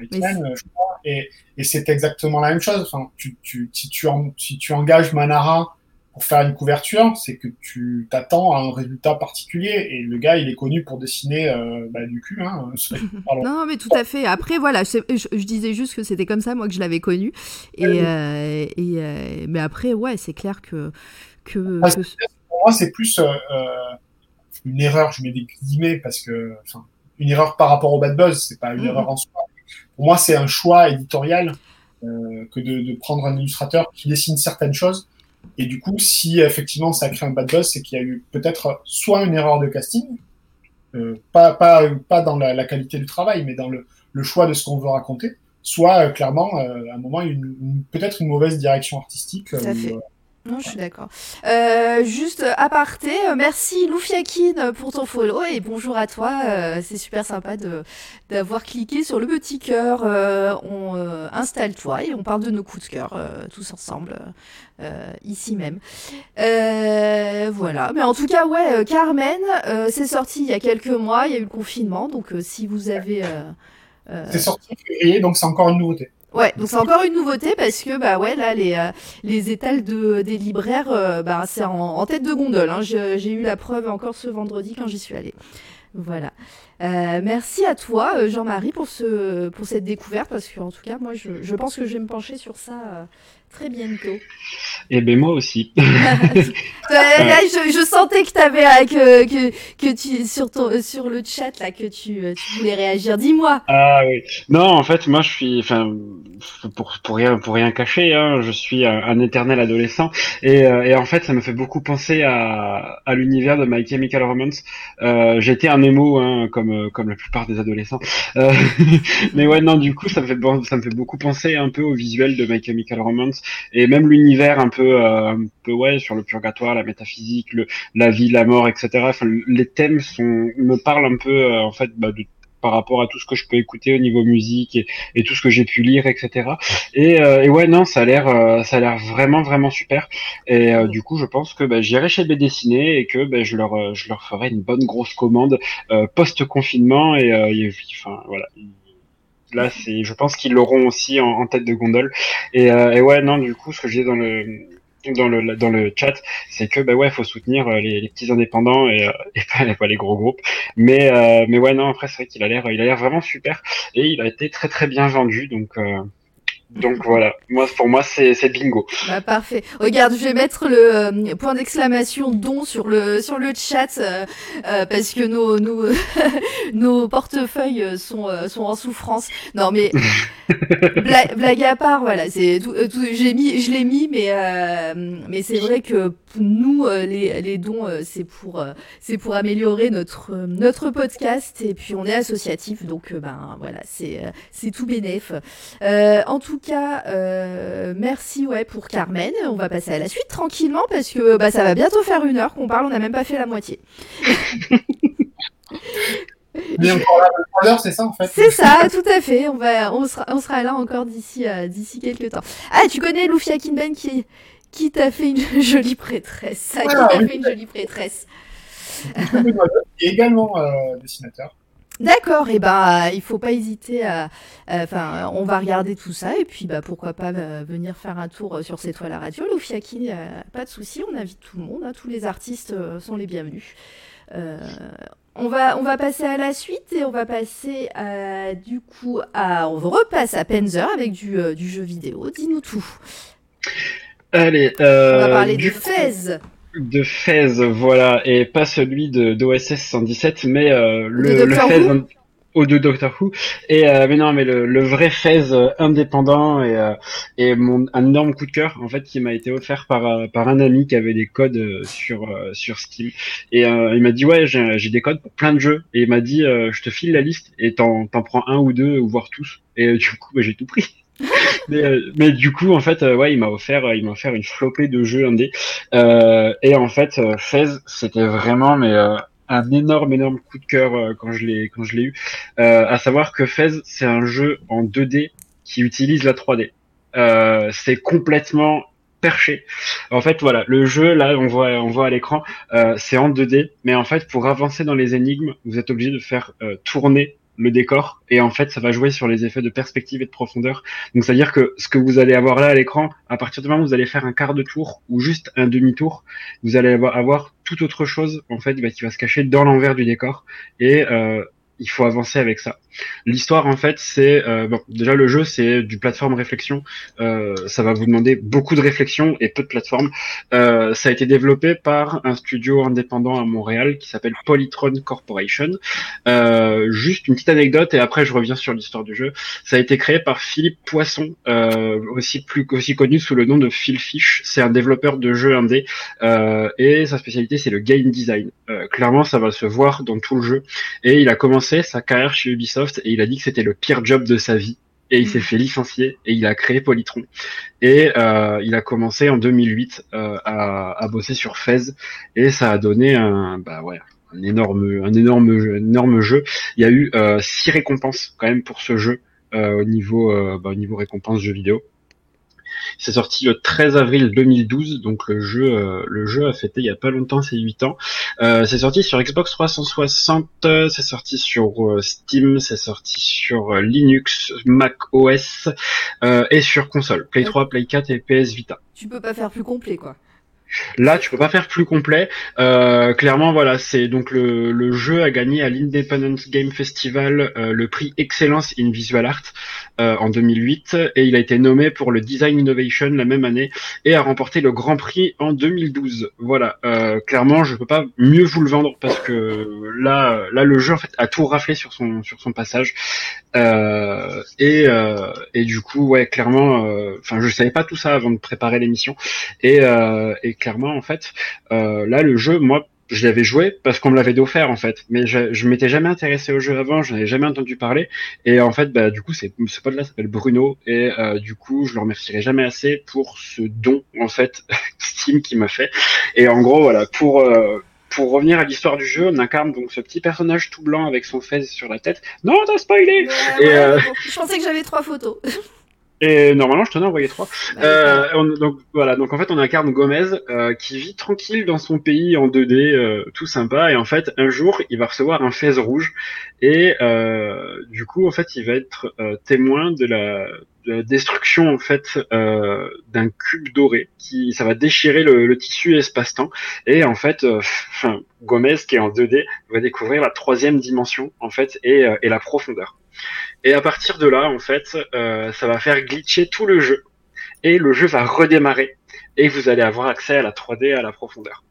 X-Men, je crois. Et, et c'est exactement la même chose. Enfin, tu, tu, si, tu en- si tu engages Manara pour faire une couverture, c'est que tu t'attends à un résultat particulier. Et le gars, il est connu pour dessiner euh, bah, du cul. Hein. Non, mais tout à fait. Après, voilà, je, je disais juste que c'était comme ça, moi, que je l'avais connu. Et, Oui. euh, et, euh, mais après, ouais, c'est clair que. que, Ah, que- Pour moi, c'est plus euh, euh, une erreur, je mets des guillemets, parce que, enfin, une erreur par rapport au bad buzz, c'est pas une Mhm. erreur en soi. Pour moi, c'est un choix éditorial euh, que de, de prendre un illustrateur qui dessine certaines choses. Et du coup, si effectivement ça crée un bad buzz, c'est qu'il y a eu peut-être soit une erreur de casting, euh, pas, pas, pas dans la, la qualité du travail, mais dans le, le choix de ce qu'on veut raconter, soit euh, clairement, à un moment, une, une- peut-être une mauvaise direction artistique. Tout à fait. Euh, Non, je suis d'accord. Euh, juste aparté, euh, merci Loufiakin pour ton follow et bonjour à toi. Euh, c'est super sympa de d'avoir cliqué sur le petit cœur. Euh, on euh, installe-toi et on parle de nos coups de cœur euh, tous ensemble euh, ici même. Euh, voilà. Mais en tout cas, ouais, euh, Carmen, euh, c'est sorti il y a quelques mois. Il y a eu le confinement, donc euh, si vous avez euh, euh, C'est sorti en février, donc c'est encore une nouveauté. Ouais, donc c'est encore une nouveauté parce que bah ouais là les euh, les étals de des libraires euh, bah c'est en, en tête de gondole. Hein. J'ai eu la preuve encore ce vendredi quand j'y suis allée. Voilà. Euh, merci à toi euh, Jean-Marie pour ce pour cette découverte parce que en tout cas moi je, je pense que je vais me pencher sur ça euh, très bientôt. Et ben moi aussi. Là, je, je sentais que t'avais euh, que, que que tu sur ton euh, sur le chat là que tu euh, tu voulais réagir. Dis-moi. Ah oui. Non, en fait, moi, je suis, enfin, pour pour rien pour rien cacher, hein, je suis un, éternel adolescent et, euh, et en fait, ça me fait beaucoup penser à à l'univers de My Chemical Romance. Euh, J'étais un émo, hein, comme euh, comme la plupart des adolescents. Euh, mais ouais, non, du coup, ça me fait ça me fait beaucoup penser un peu au visuel de My Chemical Romance et même l'univers un peu euh, un peu ouais sur le purgatoire, la métaphysique, le la vie, la mort, etc. Enfin, les thèmes sont me parlent un peu euh, en fait bah, de par rapport à tout ce que je peux écouter au niveau musique et, et tout ce que j'ai pu lire, etc. Et, euh, et ouais, non, ça a l'air, euh, ça a l'air vraiment, vraiment super. Et euh, du coup, je pense que bah, j'irai chez B et que bah, je leur, euh, je leur ferai une bonne grosse commande euh, post confinement et, euh, enfin voilà. Là, c'est, je pense qu'ils l'auront aussi en, en tête de gondole. Et, euh, et ouais, non, du coup, ce que disais dans le dans le dans le chat, c'est que bah ouais, faut soutenir euh, les, petits indépendants et, euh, et pas, les gros groupes. Mais euh, mais ouais, non, après c'est vrai qu'il a l'air il a l'air vraiment super et il a été très très bien vendu, donc donc voilà. Moi pour moi c'est bingo. Bah, parfait. Regarde, je vais mettre le euh, point d'exclamation don sur le sur le chat euh, euh, parce que nos nos nos portefeuilles euh, sont euh, sont en souffrance. Non mais bla- blague à part, voilà, c'est tout, tout- j'ai mis je l'ai mis mais euh, mais c'est vrai que nous les les dons c'est pour c'est pour améliorer notre notre podcast et puis on est associatif donc ben voilà, c'est c'est tout bénéf. Euh, en tout cas, euh, merci ouais pour Carmen. On va passer à la suite tranquillement parce que bah, ça va bientôt faire une heure qu'on parle. On n'a même pas fait la moitié. Mais encore là, c'est ça en fait. C'est ça, tout à fait. On va, on sera, on sera là encore d'ici, euh, d'ici quelques temps. Ah, tu connais Lufia Kinben qui, qui t'a fait une jolie prêtresse. Qui t'a oui. fait une jolie prêtresse. Et également euh, dessinateur. D'accord, et ben il faut pas hésiter à, enfin on va regarder tout ça et puis bah pourquoi pas euh, venir faire un tour euh, sur ces toiles à radio. Loufiaki, euh, pas de souci, on invite tout le monde, hein, tous les artistes euh, sont les bienvenus. Euh, on va on va passer à la suite et on va passer à, du coup à on repasse à Penzer avec du, euh, du jeu vidéo. Dis-nous tout. Allez, On euh, va parler du de Fez. De Fez, voilà, et pas celui de d'OSS 117, mais euh, De le, Fez. Aux deux Doctor Who. Et euh, mais non, mais le, le vrai Fez euh, indépendant et, euh, et mon un énorme coup de cœur en fait qui m'a été offert par euh, par un ami qui avait des codes euh, sur euh, sur Steam. Et euh, il m'a dit ouais j'ai j'ai des codes pour plein de jeux. Et il m'a dit euh, je te file la liste et t'en t'en prends un ou deux ou voire tous. Et euh, du coup bah, j'ai tout pris. Mais, euh, mais du coup en fait euh, ouais il m'a offert euh, il m'a offert une flopée de jeux indés. Et en fait Fez c'était vraiment mais un énorme énorme coup de cœur quand je l'ai quand je l'ai eu. À savoir que Fez c'est un jeu en 2D qui utilise la 3D euh, c'est complètement perché. En fait voilà le jeu là on voit on voit à l'écran euh, c'est en 2D mais en fait pour avancer dans les énigmes vous êtes obligé de faire euh, tourner le décor et en fait ça va jouer sur les effets de perspective et de profondeur. Donc c'est à dire que ce que vous allez avoir là à l'écran à partir du moment où vous allez faire un quart de tour ou juste un demi tour vous allez avoir, avoir tout autre chose en fait bah, qui va se cacher dans l'envers du décor. Et euh, il faut avancer avec ça. L'histoire en fait c'est euh, bon déjà le jeu c'est du plateforme réflexion. Euh, ça va vous demander beaucoup de réflexion et peu de plateforme. Euh, ça a été développé par un studio indépendant à Montréal qui s'appelle Polytron Corporation. Euh, juste une petite anecdote et après je reviens sur l'histoire du jeu. Ça a été créé par Philippe Poisson, euh, aussi plus aussi connu sous le nom de Phil Fish. C'est un développeur de jeux indé euh, et sa spécialité c'est le game design. Clairement ça va se voir dans tout le jeu et il a commencé sa carrière chez Ubisoft et il a dit que c'était le pire job de sa vie et il s'est fait licencier et il a créé Polytron. Et euh, il a commencé en 2008 euh, à, à bosser sur Fez et ça a donné un bah ouais un énorme un énorme jeu, énorme jeu. Il y a eu euh, six récompenses quand même pour ce jeu au niveau bah, au niveau récompense jeux vidéo. C'est sorti le 13 avril 2012, donc le jeu, euh, le jeu a fêté il y a pas longtemps ses 8 ans. Euh, c'est sorti sur Xbox 360, euh, c'est sorti sur Steam, c'est sorti sur Linux, Mac OS et sur console, Play 3, Play 4 et PS Vita. Tu peux pas faire plus complet, quoi. Là, tu peux pas faire plus complet. Euh, clairement, voilà, c'est donc le, jeu a gagné à l'Independent Game Festival euh, le prix Excellence in Visual Art euh, en 2008 et il a été nommé pour le Design Innovation la même année et a remporté le Grand Prix en 2012. Voilà, euh, clairement, je peux pas mieux vous le vendre parce que là, là, le jeu a tout raflé sur son sur son passage euh, et euh, et du coup, ouais, clairement, euh, enfin, je savais pas tout ça avant de préparer l'émission. Et euh, et clairement, en fait, euh, là, le jeu, moi, je l'avais joué parce qu'on me l'avait offert en fait, mais je, je m'étais jamais intéressé au jeu avant, je n'avais jamais entendu parler, et en fait, bah, du coup, c'est ce pote-là s'appelle Bruno, et euh, du coup, je le remercierai jamais assez pour ce don en fait Steam qui m'a fait, et en gros, voilà, pour euh, pour revenir à l'histoire du jeu, on incarne donc ce petit personnage tout blanc avec son fez sur la tête. Non, t'as spoilé. Ouais, Et, ouais, euh, bon, Je pensais que j'avais trois photos. Et normalement, je t'en ai envoyé trois. Bah, Euh, on- donc voilà, donc en fait on incarne Gomez euh, qui vit tranquille dans son pays en 2D, euh, tout sympa, et en fait un jour il va recevoir un fez rouge et euh, du coup en fait il va être euh, témoin de la, de destruction en fait euh, d'un cube doré qui ça va déchirer le, tissu espace-temps et en fait euh, Gomez qui est en 2D va découvrir la troisième dimension en fait et, euh, et la profondeur. Et à partir de là, en fait, ça va faire glitcher tout le jeu. Et le jeu va redémarrer. Et vous allez avoir accès à la 3D et à la profondeur.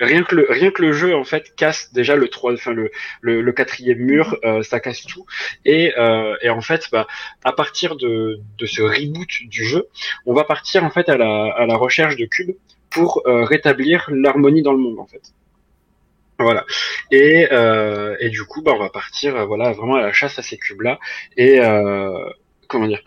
Rien que le, rien que le jeu, en fait, casse déjà le 3, enfin, le, le, le quatrième mur, euh, ça casse tout. Et, euh, et en fait, bah, à partir de, de ce reboot du jeu, on va partir, en fait, à la, à la recherche de cubes pour euh, rétablir l'harmonie dans le monde, en fait. Voilà. Et, euh, et du coup, bah, on va partir, euh, voilà, vraiment à la chasse à ces cubes-là. Et euh, comment dire?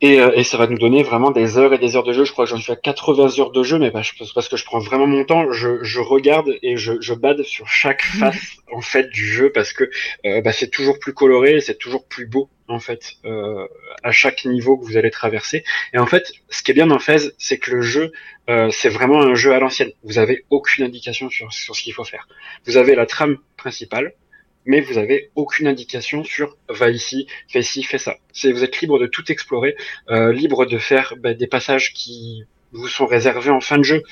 Et, euh, et ça va nous donner vraiment des heures et des heures de jeu. Je crois que j'en suis à 80 heures de jeu, mais parce parce que je prends vraiment mon temps. Je, je regarde et je, je bade sur chaque face en fait du jeu parce que euh, bah, c'est toujours plus coloré, c'est toujours plus beau en fait euh, à chaque niveau que vous allez traverser. Et en fait, ce qui est bien dans Fez, c'est que le jeu, euh, c'est vraiment un jeu à l'ancienne. Vous avez aucune indication sur, sur ce qu'il faut faire. Vous avez la trame principale, mais vous avez aucune indication sur va ici, fais ci, fais ça. Vous êtes libre de tout explorer, euh, libre de faire bah, des passages qui vous sont réservés en fin de jeu,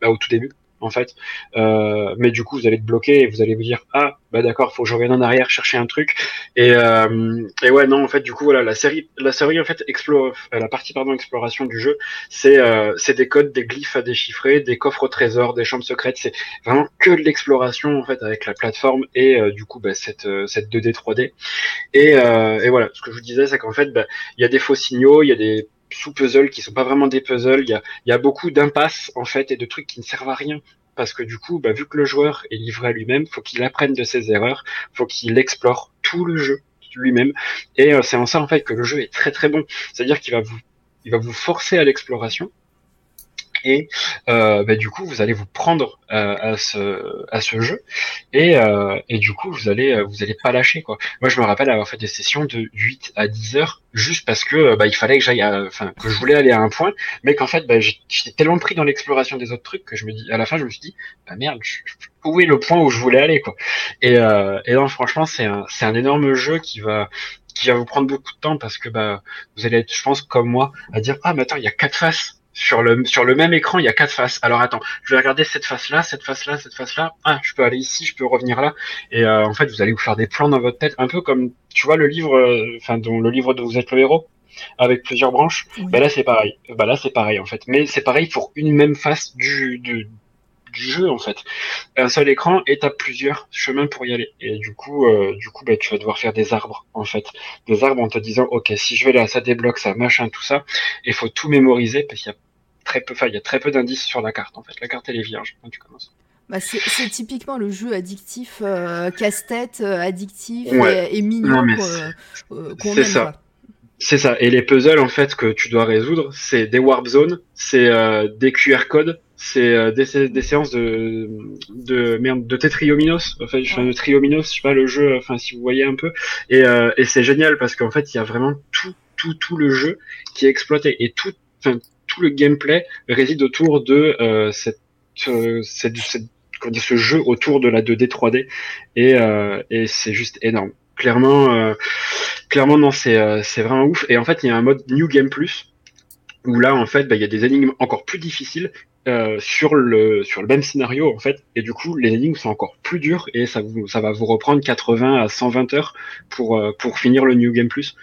bah, au tout début en fait. Euh, mais du coup, vous allez être bloqué et vous allez vous dire ah bah d'accord, faut que je revienne en arrière chercher un truc. Et, euh, et ouais non en fait du coup voilà la série la série en fait explore la partie pardon exploration du jeu c'est c'est des codes, des glyphes à déchiffrer, des coffres au trésor, des chambres secrètes. C'est vraiment que de l'exploration en fait avec la plateforme et du coup bah, cette cette 2D 3D. Et, et voilà ce que je vous disais c'est qu'en fait bah, il y a des faux signaux, il y a des sous-puzzles qui sont pas vraiment des puzzles. Il y a, beaucoup d'impasses en fait et de trucs qui ne servent à rien parce que du coup, bah, vu que le joueur est livré à lui-même, faut qu'il apprenne de ses erreurs, faut qu'il explore tout le jeu lui-même. Et euh, c'est en ça en fait que le jeu est très très bon. C'est-à-dire qu'il va vous, il va vous forcer à l'exploration et euh, bah, du coup vous allez vous prendre euh, à ce à ce jeu et, euh, et du coup vous allez vous allez pas lâcher quoi. Moi je me rappelle avoir fait des sessions de 8 à 10 heures juste parce que bah, il fallait que j'aille enfin que je voulais aller à un point mais qu'en fait bah, j'étais tellement pris dans l'exploration des autres trucs que je me dis à la fin je me suis dit bah merde où est le point où je voulais aller quoi? Et euh, et non franchement c'est un c'est un énorme jeu qui va qui va vous prendre beaucoup de temps parce que bah vous allez être je pense comme moi à dire ah mais attends il y a quatre faces sur le sur le même écran, il y a quatre faces. Alors attends, je vais regarder cette face-là, cette face-là, cette face-là. Ah, je peux aller ici, je peux revenir là. Et euh, en fait, vous allez vous faire des plans dans votre tête, un peu comme tu vois le livre, euh, enfin dont le livre dont vous êtes le héros, avec plusieurs branches. Bah là c'est pareil. Bah là c'est pareil en fait. Mais c'est pareil pour une même face du, du du jeu en fait. Un seul écran et t'as plusieurs chemins pour y aller. Et du coup, euh, du coup, bah, tu vas devoir faire des arbres en fait, des arbres en te disant, ok, si je vais là, ça débloque ça, machin, tout ça. Il faut tout mémoriser parce qu'il y a très peu, enfin, il y a très peu d'indices sur la carte en fait. La carte elle est vierge quand tu commences. Bah c'est typiquement le jeu addictif, euh, casse-tête, euh, addictif et, et, mignon qu'on C'est ça. C'est ça. Et les puzzles en fait que tu dois résoudre, c'est des warp zones, c'est des QR codes, c'est euh, des, des, séances de de merde de Tetriominos enfin de Triominos je sais pas le jeu enfin si vous voyez un peu et, euh, et c'est génial parce qu'en fait il y a vraiment tout tout tout le jeu qui est exploité et tout tout le gameplay réside autour de euh, euh, cette, cette ce jeu autour de la 2D 3D et euh, et c'est juste énorme. Clairement clairement non c'est vraiment ouf. Et en fait il y a un mode New Game Plus où là en fait bah, il y a des énigmes encore plus difficiles sur le sur le même scénario en fait. Et du coup les énigmes sont encore plus dures et ça vous ça va vous reprendre 80 à 120 heures pour pour finir le New Game Plus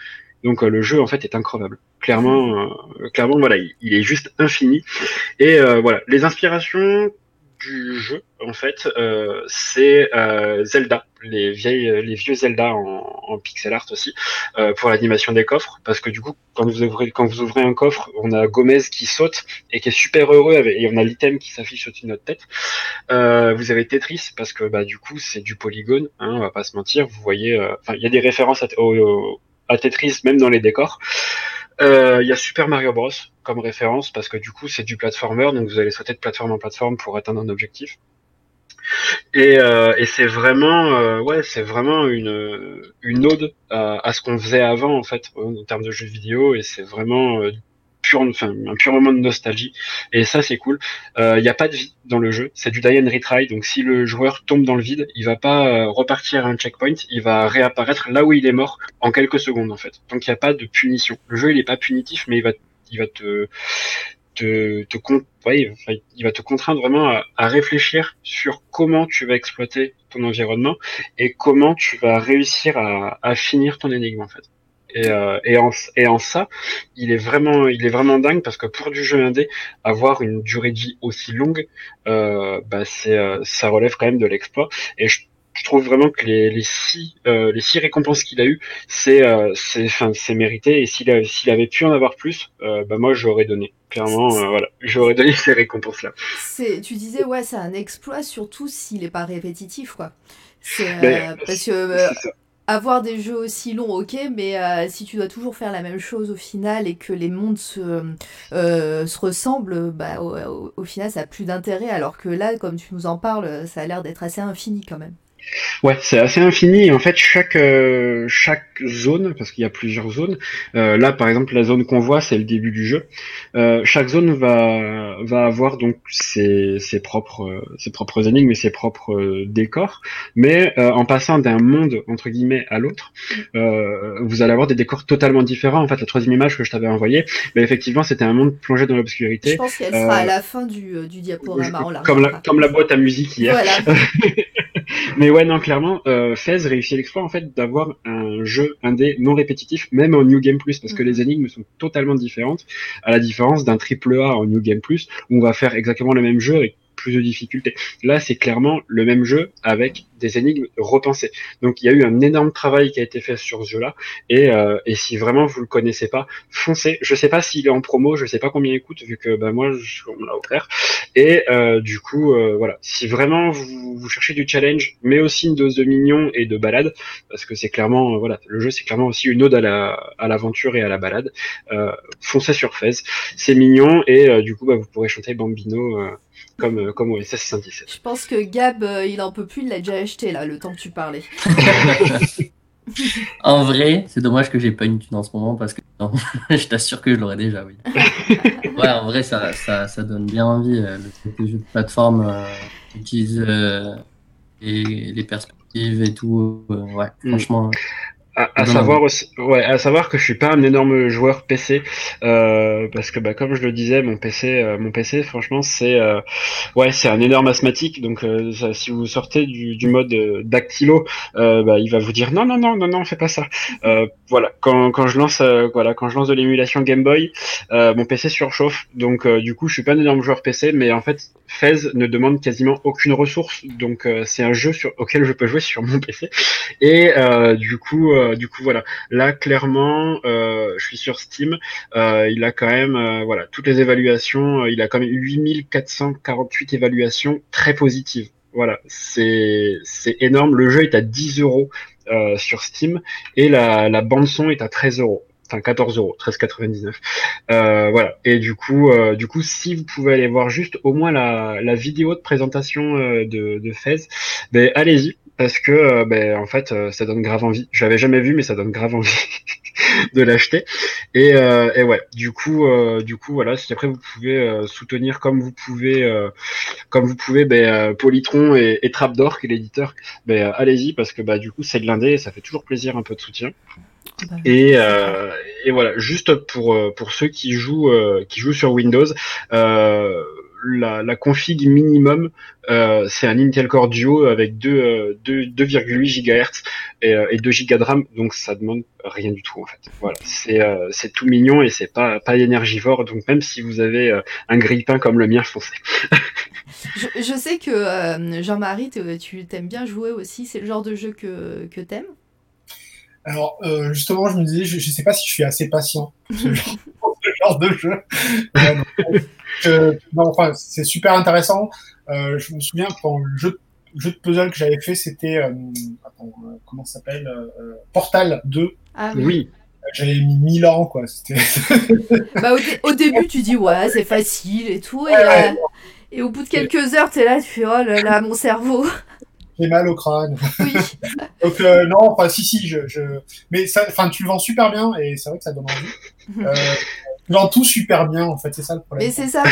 donc euh, le jeu en fait est incroyable clairement clairement voilà il, est juste infini et voilà les inspirations du jeu, en fait, euh, c'est euh, Zelda, les vieilles, les vieux Zelda en, pixel art aussi, euh, pour l'animation des coffres, parce que du coup, quand vous ouvrez, quand vous ouvrez un coffre, on a Gomez qui saute et qui est super heureux, et on a l'item qui s'affiche au-dessus de notre tête. vous avez Tetris, parce que bah du coup, c'est du polygone, hein, on va pas se mentir. Vous voyez, enfin, il y a des références à, à Tetris même dans les décors. Il y a Super Mario Bros comme référence parce que du coup c'est du platformer, donc vous allez sauter de plateforme en plateforme pour atteindre un objectif. Et, euh, c'est vraiment, euh, ouais, c'est vraiment une, une ode à, à ce qu'on faisait avant en fait en termes de jeux vidéo, et c'est vraiment euh, pur, enfin, un pur moment de nostalgie. Et ça, c'est cool. Il euh, n'y a pas de vie dans le jeu. C'est du die and retry. Donc, si le joueur tombe dans le vide, il va pas euh, repartir à un checkpoint. Il va réapparaître là où il est mort en quelques secondes, en fait. Donc, il n'y a pas de punition. Le jeu, il est pas punitif, mais il va, il va te, te, te ouais, il va te contraindre vraiment à, réfléchir sur comment tu vas exploiter ton environnement et comment tu vas réussir à finir ton énigme en fait. Et, euh, et, en, et en ça, il est vraiment, il est vraiment dingue parce que pour du jeu indé, avoir une durée de vie aussi longue, euh, bah c'est, euh, ça relève quand même de l'exploit. Et je, je, trouve vraiment que les, les six, les six récompenses qu'il a eu, c'est, c'est, enfin, c'est mérité. Et s'il, s'il avait pu en avoir plus, bah moi j'aurais donné. Clairement, voilà, j'aurais donné ces récompenses-là. C'est, tu disais ouais, c'est un exploit surtout s'il est pas répétitif, quoi. C'est, ben, parce que avoir des jeux aussi longs, ok, mais euh, si tu dois toujours faire la même chose au final et que les mondes se, euh, se ressemblent, bah, au, final ça n'a plus d'intérêt, alors que là, comme tu nous en parles, ça a l'air d'être assez infini quand même. Ouais, c'est assez infini. En fait, chaque euh, chaque zone, parce qu'il y a plusieurs zones. euh, là, par exemple, la zone qu'on voit, c'est le début du jeu. Euh, chaque zone va va avoir donc ses ses propres euh, ses propres énigmes et ses propres euh, décors. Mais euh, en passant d'un monde entre guillemets à l'autre, euh, vous allez avoir des décors totalement différents. En fait, la troisième image que je t'avais envoyée, ben, effectivement, c'était un monde plongé dans l'obscurité. Je pense qu'elle sera à la fin du, du diaporama. la Comme la, comme la boîte à musique hier. Voilà. Mais ouais, non, clairement, euh, Fez réussit l'exploit en fait d'avoir un jeu indé non répétitif, même en New Game Plus, parce que Mhm. les énigmes sont totalement différentes, à la différence d'un triple A en New Game Plus, où on va faire exactement le même jeu avec plus de difficultés. Là, c'est clairement le même jeu avec des énigmes repensées. Donc, il y a eu un énorme travail qui a été fait sur ce jeu-là, et, euh, et si vraiment vous le connaissez pas, foncez. Je sais pas s'il est en promo, je sais pas combien il coûte, vu que bah, moi, je, on me l'a offert. Et euh, du coup, euh, voilà, si vraiment vous, cherchez du challenge, mais aussi une dose de mignon et de balade, parce que c'est clairement, voilà, le jeu c'est clairement aussi une ode à la à l'aventure et à la balade. Foncez sur Fez, c'est mignon et du coup, bah, vous pourrez chanter Bambino comme comme OSS 117. Je pense que Gab, il en peut plus, il l'a déjà là, le temps que tu parlais. En vrai, c'est dommage que j'ai pas une thune en ce moment parce que non, je t'assure que je l'aurais déjà, oui. Ouais, en vrai, ça, ça, ça donne bien envie. euh, Le jeu de plateforme euh, utilise euh, les, les perspectives et tout. euh, ouais, Mm. franchement. À, savoir aussi, ouais, à savoir que je suis pas un énorme joueur PC euh, parce que bah comme je le disais, mon PC, euh, mon PC, franchement, c'est euh, ouais, c'est un énorme asthmatique. Donc ça- si vous sortez du, du mode dactylo, bah, il va vous dire non non non non non, fais pas ça. Voilà, quand, quand je lance voilà quand je lance de l'émulation Game Boy, mon PC surchauffe. Donc du coup, je suis pas un énorme joueur PC, mais en fait, Fez ne demande quasiment aucune ressource. Donc c'est un jeu sur, auquel je peux jouer sur mon PC. Et du coup, euh, du coup voilà. Là, clairement, euh, je suis sur Steam. Euh, il a quand même, euh, voilà, toutes les évaluations. euh, il a quand même 8448 évaluations très positives. Voilà, c'est énorme. Le jeu est à 10 euros euh, sur Steam et la, la bande son est à 13 euros. Enfin 14 euros, 13,99. Euh, voilà. Et du coup, euh, du coup, si vous pouvez aller voir juste au moins la, la vidéo de présentation euh, de, de Fez, ben allez-y parce que euh, ben en fait euh, ça donne grave envie. Je l'avais jamais vu mais ça donne grave envie de l'acheter. Et, euh, et ouais, du coup euh, du coup voilà, si après vous pouvez soutenir comme vous pouvez comme vous pouvez ben Polytron et, et Trapdoor qui est l'éditeur, ben allez-y parce que bah du coup c'est de l'indé et ça fait toujours plaisir un peu de soutien. Bah, Et, et voilà, juste pour pour ceux qui jouent qui jouent sur Windows, euh, la, la config minimum euh, c'est un Intel Core Duo avec 2 euh, 2 2,8 GHz et, euh, et 2 Go de RAM, donc ça demande rien du tout en fait. Voilà, c'est euh, c'est tout mignon et c'est pas pas énergivore, donc même si vous avez euh, un grille-pain comme le mien, foncez. Je, je sais que euh, Jean-Marie, tu t'aimes bien jouer aussi, c'est le genre de jeu que, que t'aimes? Alors, euh, justement, je me disais, je, je sais pas si je suis assez patient pour ce genre, pour ce genre de jeu. Euh, donc, non, enfin, c'est super intéressant. Euh, je me souviens quand le jeu, le jeu de puzzle que j'avais fait, c'était, euh, attends, euh, comment ça s'appelle, euh, Portal 2. Ah oui. Oui, J'avais mis 1000 ans, quoi. Bah, au, dé- au début, tu dis ouais, c'est facile et tout, et, Ouais, ouais. euh, et au bout de quelques heures, t'es là, tu fais oh là là, mon cerveau. j'ai mal au crâne. Oui. Donc, euh, non, enfin, si, si, je, je, mais ça, enfin, tu le vends super bien et c'est vrai que ça donne envie. Euh, vends tout super bien, en fait, c'est ça le problème. Mais c'est ça,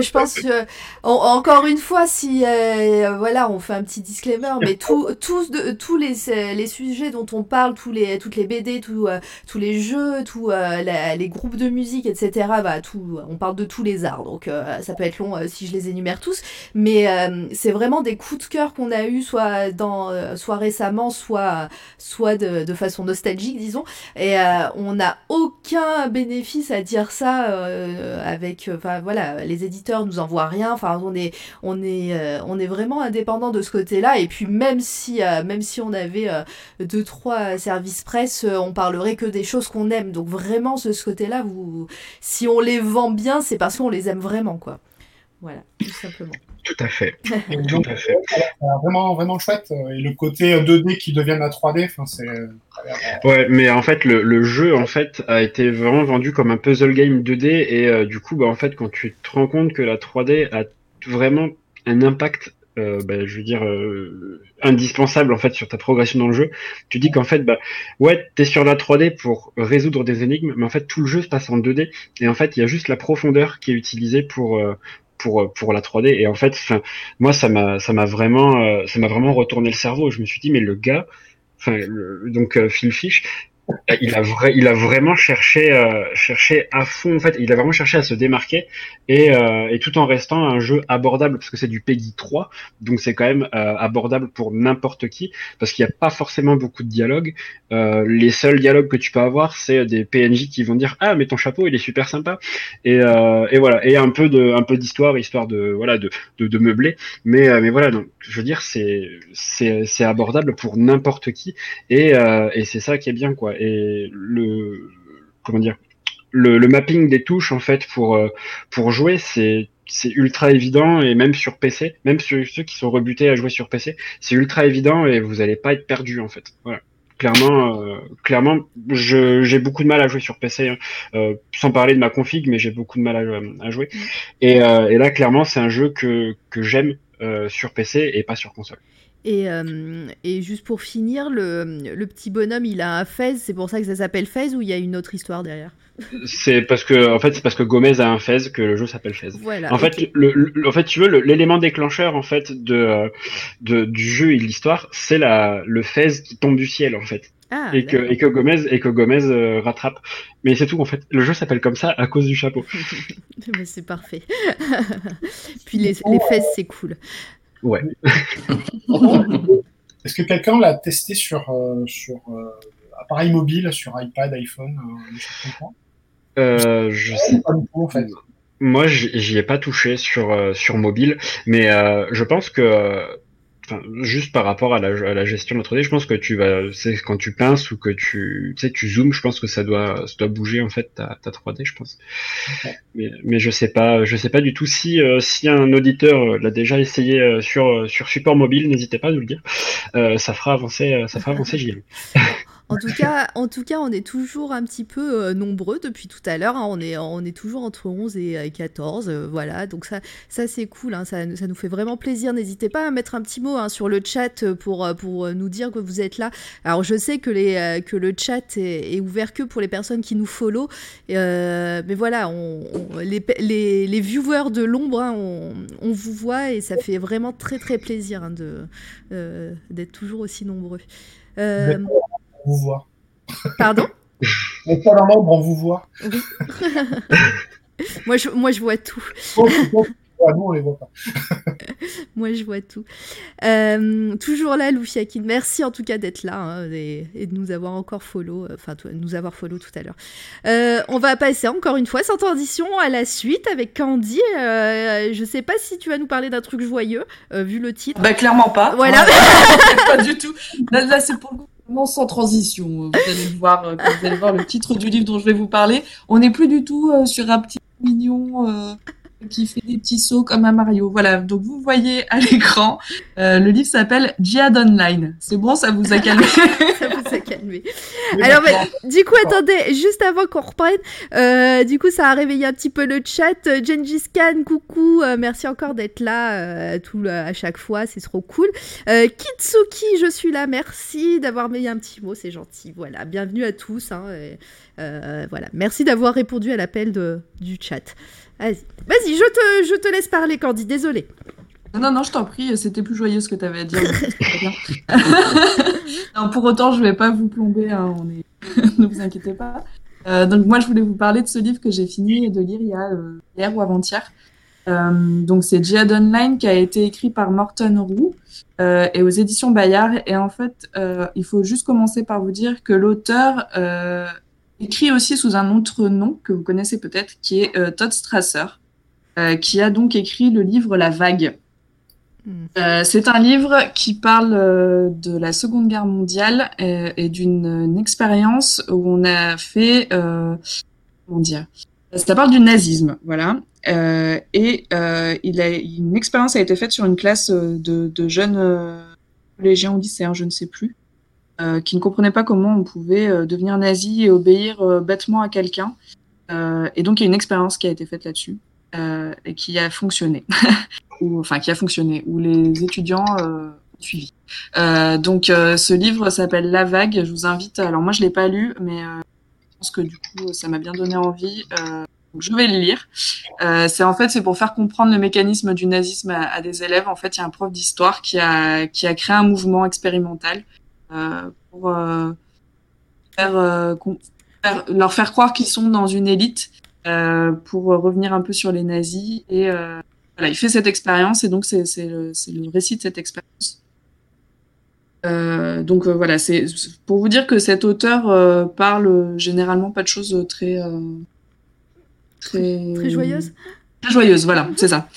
je pense que on- encore une fois, si euh, voilà, on fait un petit disclaimer, mais tout, tous, de, tous les, les sujets dont on parle, tous les, toutes les BD, tout, euh, tous les jeux, tous euh, la- les groupes de musique, etc. Bah, tout, on parle de tous les arts, donc euh, ça peut être long euh, si je les énumère tous, mais euh, c'est vraiment des coups de cœur qu'on a eu soit dans, euh, soit récemment, soit, soit de, de façon nostalgique, disons. Et euh, on n'a aucun bénéfice à dire ça euh, avec, enfin voilà, les éditeurs nous envoient rien. Enfin, on est, on est, euh, on est vraiment indépendant de ce côté-là. Et puis même si, euh, même si on avait euh, deux trois services presse, euh, on parlerait que des choses qu'on aime. Donc vraiment, ce côté-là, vous, si on les vend bien, c'est parce qu'on les aime vraiment, quoi. Voilà, tout simplement. tout à fait, Et tout donc, à fait. voilà, vraiment, vraiment chouette. Et le côté 2D qui devient la 3D, enfin, c'est, euh, euh, Ouais, mais en fait, le, le jeu en fait a été vraiment vendu comme un puzzle game 2D et euh, du coup, bah en fait, quand tu te rends compte que la 3D a vraiment un impact euh, bah, je veux dire euh, indispensable en fait sur ta progression dans le jeu. Tu dis qu'en fait bah ouais t'es sur la 3D pour résoudre des énigmes, mais en fait tout le jeu se passe en 2D et en fait il y a juste la profondeur qui est utilisée pour euh, pour pour la 3D et en fait moi ça m'a ça m'a vraiment euh, ça m'a vraiment retourné le cerveau. Je me suis dit mais le gars enfin le- donc euh, Phil Fish il a vrai, il a vraiment cherché, euh, cherché à fond en fait. Il a vraiment cherché à se démarquer et, euh, tout en restant un jeu abordable parce que c'est du Peggy 3, donc c'est quand même euh, abordable pour n'importe qui parce qu'il n'y a pas forcément beaucoup de dialogue. Euh, les seuls dialogues que tu peux avoir, c'est des PNJ qui vont dire ah mais ton chapeau il est super sympa et, voilà et un peu d'histoire histoire de voilà de, meubler. Mais voilà donc je veux dire c'est abordable pour n'importe qui et c'est ça qui est bien quoi et le comment dire le, le mapping des touches en fait pour euh, pour jouer c'est c'est ultra évident et même sur PC même sur ceux qui sont rebutés à jouer sur PC c'est ultra évident et vous allez pas être perdu en fait. Voilà. Clairement euh, clairement j'ai beaucoup de mal à jouer sur PC hein. Euh, sans parler de ma config mais j'ai beaucoup de mal à, à jouer. Et, euh, et là clairement c'est un jeu que que j'aime sur PC et pas sur console Et, euh, et juste pour finir, le, le petit bonhomme, il a un fez, c'est pour ça que ça s'appelle fez ou il y a une autre histoire derrière c'est parce que en fait c'est parce que Gomez a un Fez que le jeu s'appelle Fez Voilà. En fait, le, le- en fait, tu veux, l'élément déclencheur en fait de, de du jeu et de l'histoire, c'est la le fez qui tombe du ciel en fait, Ah, et que et que Gomez et que Gomez euh, rattrape. Mais c'est tout en fait. Le jeu s'appelle comme ça à cause du chapeau. C'est parfait. Puis les, les fesses, c'est cool. Ouais. Est-ce que quelqu'un l'a testé sur, euh, sur euh, appareil mobile, sur iPad, iPhone, euh, Euh, je sais. Pas en fait. Moi, j'y ai pas touché sur sur mobile, mais je pense que Enfin, juste par rapport à la, à la gestion de la 3D, je pense que tu vas, c'est quand tu pinces ou que tu, tu sais, tu zoomes, je pense que ça doit, ça doit bouger en fait ta, ta 3D, je pense. Mais, mais je sais pas, je sais pas du tout si, euh, si un auditeur l'a déjà essayé euh, sur sur support mobile, n'hésitez pas à nous le dire. Euh, ça fera avancer, euh, ça fera avancer JM. En tout cas, en tout cas, on est toujours un petit peu euh, nombreux depuis tout à l'heure. hein. On est, on est toujours entre 11 et euh, 14, euh, voilà. Donc ça, ça c'est cool. hein. Ça, ça nous fait vraiment plaisir. N'hésitez pas à mettre un petit mot hein, sur le chat pour euh, pour nous dire que vous êtes là. Alors je sais que les euh, que le chat est, ouvert que pour les personnes qui nous follow, euh, mais voilà, les, les, les viewers de l'ombre, on, on vous voit et ça fait vraiment très très plaisir de euh, d'être toujours aussi nombreux. Euh, vous voit. pardon? Mais pas dans l'ombre, on vous voit. Moi je, moi, je vois tout. Oh, oh, oh, nous, on les voit pas. Moi, je vois tout. Euh, toujours là, Loufiakin. Merci en tout cas d'être là hein, et, et de nous avoir encore follow, euh, enfin, de nous avoir follow tout à l'heure. Euh, on va passer encore une fois sans transition à la suite avec Candy. Euh, je sais pas si tu vas nous parler d'un truc joyeux, euh, vu le titre. Bah clairement pas. Voilà. pas du tout. Là, là, c'est pour le coup vraiment sans transition. Vous allez le voir, euh, vous allez voir le titre du livre dont je vais vous parler. On n'est plus du tout euh, sur un petit mignon euh, qui fait des petits sauts comme un Mario. Voilà. Donc vous voyez à l'écran, euh, le livre s'appelle Jihad Online. C'est bon, ça vous a calmé? Ça vous a calmé. Alors, du coup, attendez, juste avant qu'on reprenne, euh, du coup, ça a réveillé un petit peu le chat. Gengis Khan, coucou, euh, merci encore d'être là tout, à chaque fois, c'est trop cool. Kitsuki, je suis là, merci d'avoir mis un petit mot, c'est gentil. Voilà, bienvenue à tous. hein, et, voilà, merci d'avoir répondu à l'appel du chat. Vas-y, vas-y, je te, je te laisse parler, Candy, désolé. Non, non, je t'en prie, c'était plus joyeux ce que tu avais à dire. non, pour autant, je vais pas vous plomber, hein, on est... ne vous inquiétez pas. Euh, donc moi, je voulais vous parler de ce livre que j'ai fini de lire il y a euh, hier ou avant-hier. Euh, donc c'est Jihad Online qui a été écrit par Morton Roux euh, et aux éditions Bayard. Et en fait, euh, il faut juste commencer par vous dire que l'auteur euh, écrit aussi sous un autre nom que vous connaissez peut-être, qui est euh, Todd Strasser, euh, qui a donc écrit le livre La Vague. Hmm. Euh, c'est un livre qui parle de la Seconde Guerre mondiale et, et d'une une expérience où on a fait, comment dire, ça parle du nazisme, voilà. Et il a, une expérience a été faite sur une classe de, de jeunes collégiens ou lycéens, je ne sais plus, euh, qui ne comprenaient pas comment on pouvait euh, devenir nazi et obéir euh, bêtement à quelqu'un. Euh, et donc il y a une expérience qui a été faite là-dessus. et qui a fonctionné, ou enfin qui a fonctionné, où les étudiants ont suivi. donc ce livre s'appelle La Vague. Je vous invite. Alors moi je l'ai pas lu, mais je pense que du coup ça m'a bien donné envie. Donc je vais le lire. Euh, c'est en fait c'est pour faire comprendre le mécanisme du nazisme à, des élèves. En fait, il y a un prof d'histoire qui a qui a créé un mouvement expérimental euh, pour euh, faire, euh, faire, leur faire croire qu'ils sont dans une élite euh, pour revenir un peu sur les nazis. Et euh, voilà, il fait cette expérience et donc c'est le, le récit de cette expérience. Euh, donc voilà, c'est pour vous dire que cet auteur parle généralement pas de choses très très, très joyeuse. Très joyeuse, voilà, c'est ça.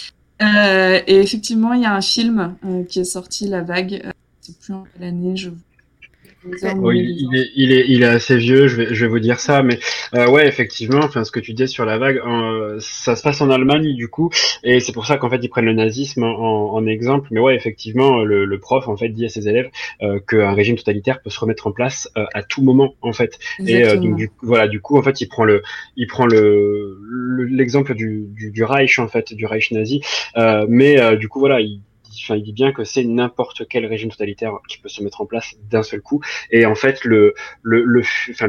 Euh, et effectivement, il y a un film euh, qui est sorti, La Vague. Euh, c'est plus en quelle année, je oui, il, est, il, est, il est assez vieux, je vais, je vais vous dire ça, mais euh, ouais, effectivement, enfin, ce que tu disais sur la vague, euh, ça se passe en Allemagne du coup, et c'est pour ça qu'en fait ils prennent le nazisme en, en exemple. Mais ouais, effectivement, le, le, prof en fait dit à ses élèves euh, qu'un régime totalitaire peut se remettre en place euh, à tout moment en fait. Et euh, donc du, voilà, du coup en fait il prend le, il prend le l'exemple du, du, du, Reich en fait, du Reich nazi, mais du coup voilà, il il dit bien que c'est n'importe quel régime totalitaire qui peut se mettre en place d'un seul coup. Et en fait, le, le, le,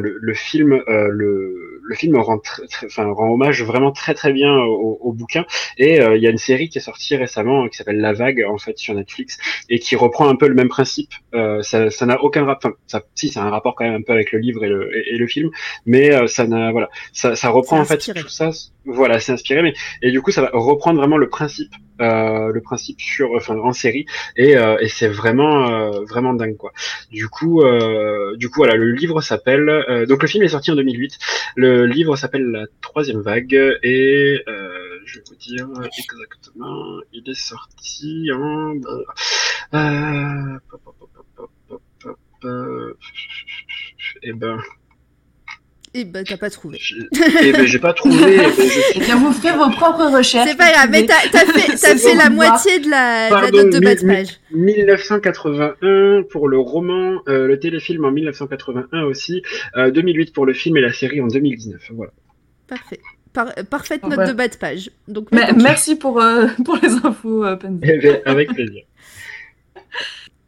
le film, euh, le, le film rend, enfin, rend hommage vraiment très très bien au, au bouquin. Et euh, il y a une série qui est sortie récemment qui s'appelle La Vague en fait sur Netflix et qui reprend un peu le même principe. Euh, ça, ça n'a aucun rapport, enfin, ça, si, c'est un rapport quand même un peu avec le livre et le, et, le film, mais euh, ça n'a, voilà, ça, ça reprend en fait tout ça. Voilà, c'est inspiré, mais et du coup, ça va reprendre vraiment le principe, euh, le principe sur, enfin, en série, et, euh, et c'est vraiment, euh, vraiment dingue quoi. Du coup, euh, du coup, voilà, le livre s'appelle, euh, donc le film est sorti en 2008. Le livre s'appelle La Troisième Vague, et je vais vous dire exactement, il est sorti en, ben. Eh ben, t'as pas trouvé. Eh ben, j'ai pas trouvé. Eh, ben, je... eh bien, vous faites vos propres recherches. C'est pas grave, mais t'as fait, as fait la moitié de la, Pardon, la note de bas de page. 1981 pour le roman, euh, le téléfilm en 1981 aussi, euh, 2008 pour le film et la série en 2019. Voilà. Parfait. Par parfaite note de bas de page. Donc, merci pour, euh, pour les infos, euh, eh ben, avec plaisir.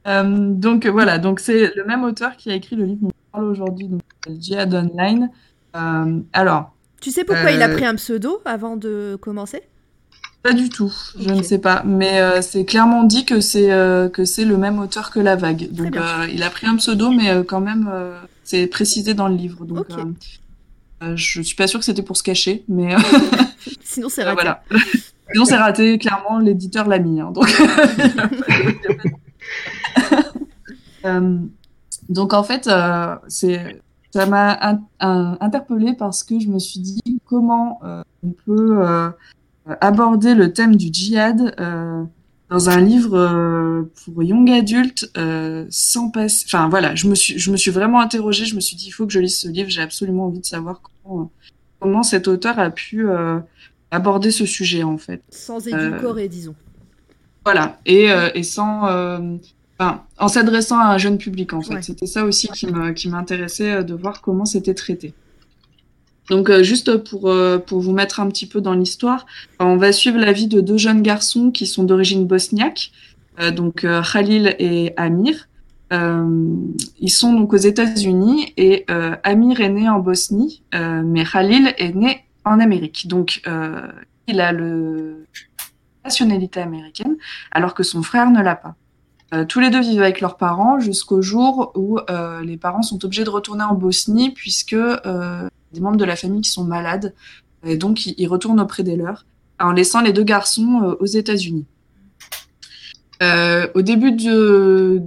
Euh, donc voilà, donc c'est le même auteur qui a écrit le livre dont on parle aujourd'hui, donc Jihad Online. Euh, alors. Tu sais pourquoi euh... il a pris un pseudo avant de commencer? Pas du tout, je ne sais pas, mais euh, c'est clairement dit que c'est euh, que c'est le même auteur que La Vague. Donc il a pris un pseudo, mais quand même c'est précisé dans le livre. Donc okay. je suis pas sûre que c'était pour se cacher, mais sinon c'est raté. voilà. Sinon c'est raté, clairement l'éditeur l'a mis. Hein, donc euh, donc en fait, euh, c'est ça m'a in interpellée parce que je me suis dit comment euh, on peut euh, aborder le thème du djihad euh, dans un livre pour young adultes sans passer. Enfin voilà, je me suis je me suis vraiment interrogée. Je me suis dit il faut que je lise ce livre. J'ai absolument envie de savoir comment comment cet auteur a pu aborder ce sujet en fait. Sans édulcorer, disons. Voilà et, et sans Enfin, en s'adressant à un jeune public, en fait. Ouais. C'était ça aussi qui m'intéressait euh, de voir comment c'était traité. Donc, euh, juste pour, euh, pour vous mettre un petit peu dans l'histoire, on va suivre la vie de deux jeunes garçons qui sont d'origine bosniaque, euh, donc euh, Khalil et Amir. Euh, ils sont donc aux États-Unis et Amir est né en Bosnie, mais Khalil est né en Amérique. Donc, il a le nationalité américaine, alors que son frère ne l'a pas. Euh, tous les deux vivent avec leurs parents jusqu'au jour où euh, les parents sont obligés de retourner en Bosnie puisque euh, des membres de la famille qui sont malades et donc ils, retournent auprès des leurs en laissant les deux garçons aux États-Unis. Au début du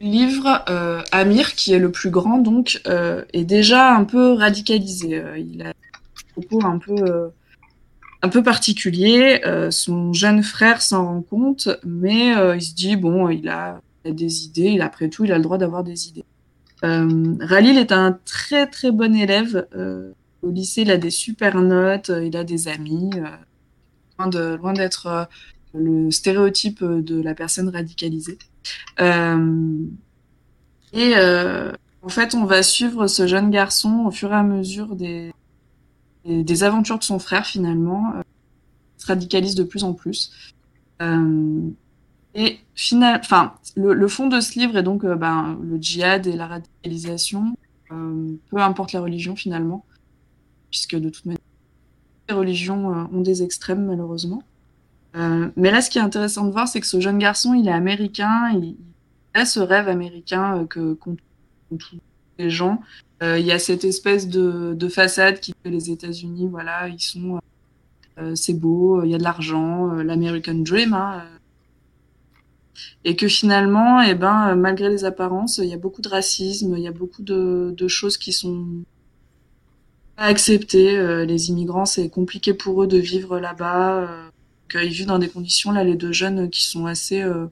livre, Amir, qui est le plus grand donc, est déjà un peu radicalisé. il a un peu un peu particulier. Euh, son jeune frère s'en rend compte, mais euh, il se dit bon, il a, il a, des idées. Il après tout, il a le droit d'avoir des idées. Euh, Ralil est un très très bon élève. Euh, au lycée, il a des super notes, euh, il a des amis. loin de loin d'être le stéréotype de la personne radicalisée. et en fait, on va suivre ce jeune garçon au fur et à mesure des des, aventures de son frère finalement. se radicalisent de plus en plus. Euh, et final, enfin, le, fond de ce livre est donc euh, ben, le djihad et la radicalisation, euh, peu importe la religion finalement, puisque de toute manière, les religions euh, ont des extrêmes malheureusement. Euh, mais là, ce qui est intéressant de voir, c'est que ce jeune garçon, il est américain, il, a ce rêve américain euh, que qu'ont tous les gens. Euh, il y a cette espèce de, de façade qui fait les États-Unis, voilà, ils sont, euh, c'est beau, il y a de l'argent, euh, l'American Dream, hein, et que finalement, eh ben, malgré les apparences, il y a beaucoup de racisme, il y a beaucoup de, de choses qui sont pas acceptées. Euh, les immigrants, c'est compliqué pour eux de vivre là-bas. Euh, ils vivent dans des conditions, là, les deux jeunes, qui sont assez euh,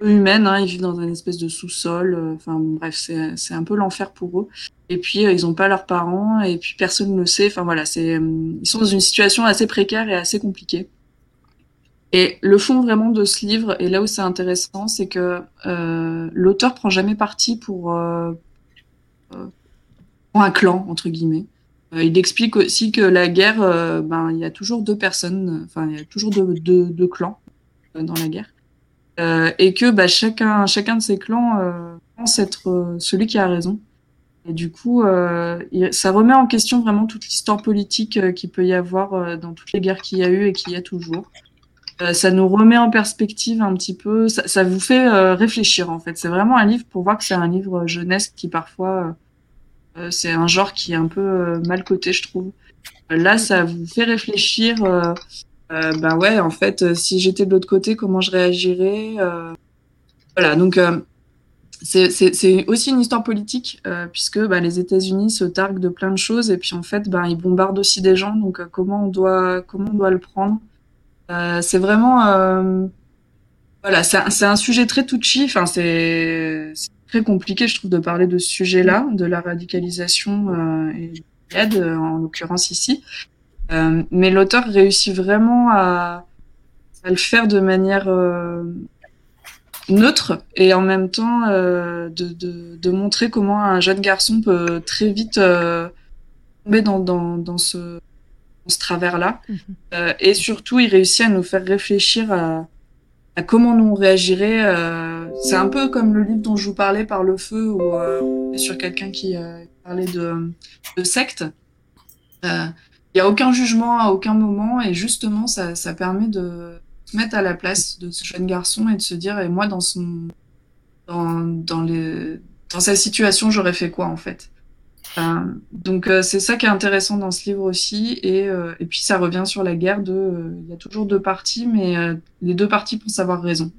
humaines. Hein, ils vivent dans une espèce de sous-sol. Enfin, bref, c'est, un peu l'enfer pour eux. Et puis, ils n'ont pas leurs parents, et puis personne ne sait. Enfin, voilà, c'est, ils sont dans une situation assez précaire et assez compliquée. Et le fond vraiment de ce livre, et là où c'est intéressant, c'est que euh, l'auteur prend jamais parti pour, euh, un clan entre guillemets. Euh, il explique aussi que la guerre, euh, ben il y a toujours deux personnes, enfin il y a toujours deux, deux, clans euh, dans la guerre, et que bah, chacun chacun de ces clans pense être celui qui a raison. Et du coup, il, ça remet en question vraiment toute l'histoire politique qu'il peut y avoir dans toutes les guerres qu'il y a eu et qu'il y a toujours. Euh, ça nous remet en perspective un petit peu, ça, ça vous fait euh, réfléchir en fait. C'est vraiment un livre pour voir que c'est un livre jeunesse qui parfois, euh, c'est un genre qui est un peu mal coté, je trouve. Là, ça vous fait réfléchir. Ben ouais, en fait, si j'étais de l'autre côté, comment je réagirais Voilà, donc c'est aussi une histoire politique puisque bah, les États-Unis se targuent de plein de choses et puis en fait, ben ils bombardent aussi des gens. Donc comment on doit comment on doit le prendre euh, c'est vraiment euh, voilà, c'est un, sujet très touchy. Enfin, c'est très compliqué, je trouve, de parler de ce sujet-là, de la radicalisation euh, et l'aide, en l'occurrence ici. Euh, mais l'auteur réussit vraiment à, à, le faire de manière euh, neutre et en même temps euh, de, de, de, montrer comment un jeune garçon peut très vite tomber dans, dans, dans ce ce travers-là. Mmh. Euh, et surtout, il réussit à nous faire réfléchir à, à comment nous on réagirait. Euh, c'est un peu comme le livre dont je vous parlais, Par le feu, où euh, sur quelqu'un qui euh, parlait de, de secte. Euh, n'y a aucun jugement à aucun moment, et justement, ça, ça permet de se mettre à la place de ce jeune garçon et de se dire, et moi, dans son, dans, dans les, dans sa situation, j'aurais fait quoi en fait euh, donc euh, c'est ça qui est intéressant dans ce livre aussi, et, euh, et puis ça revient sur la guerre de, il y a toujours deux parties, mais les deux parties pensent avoir raison.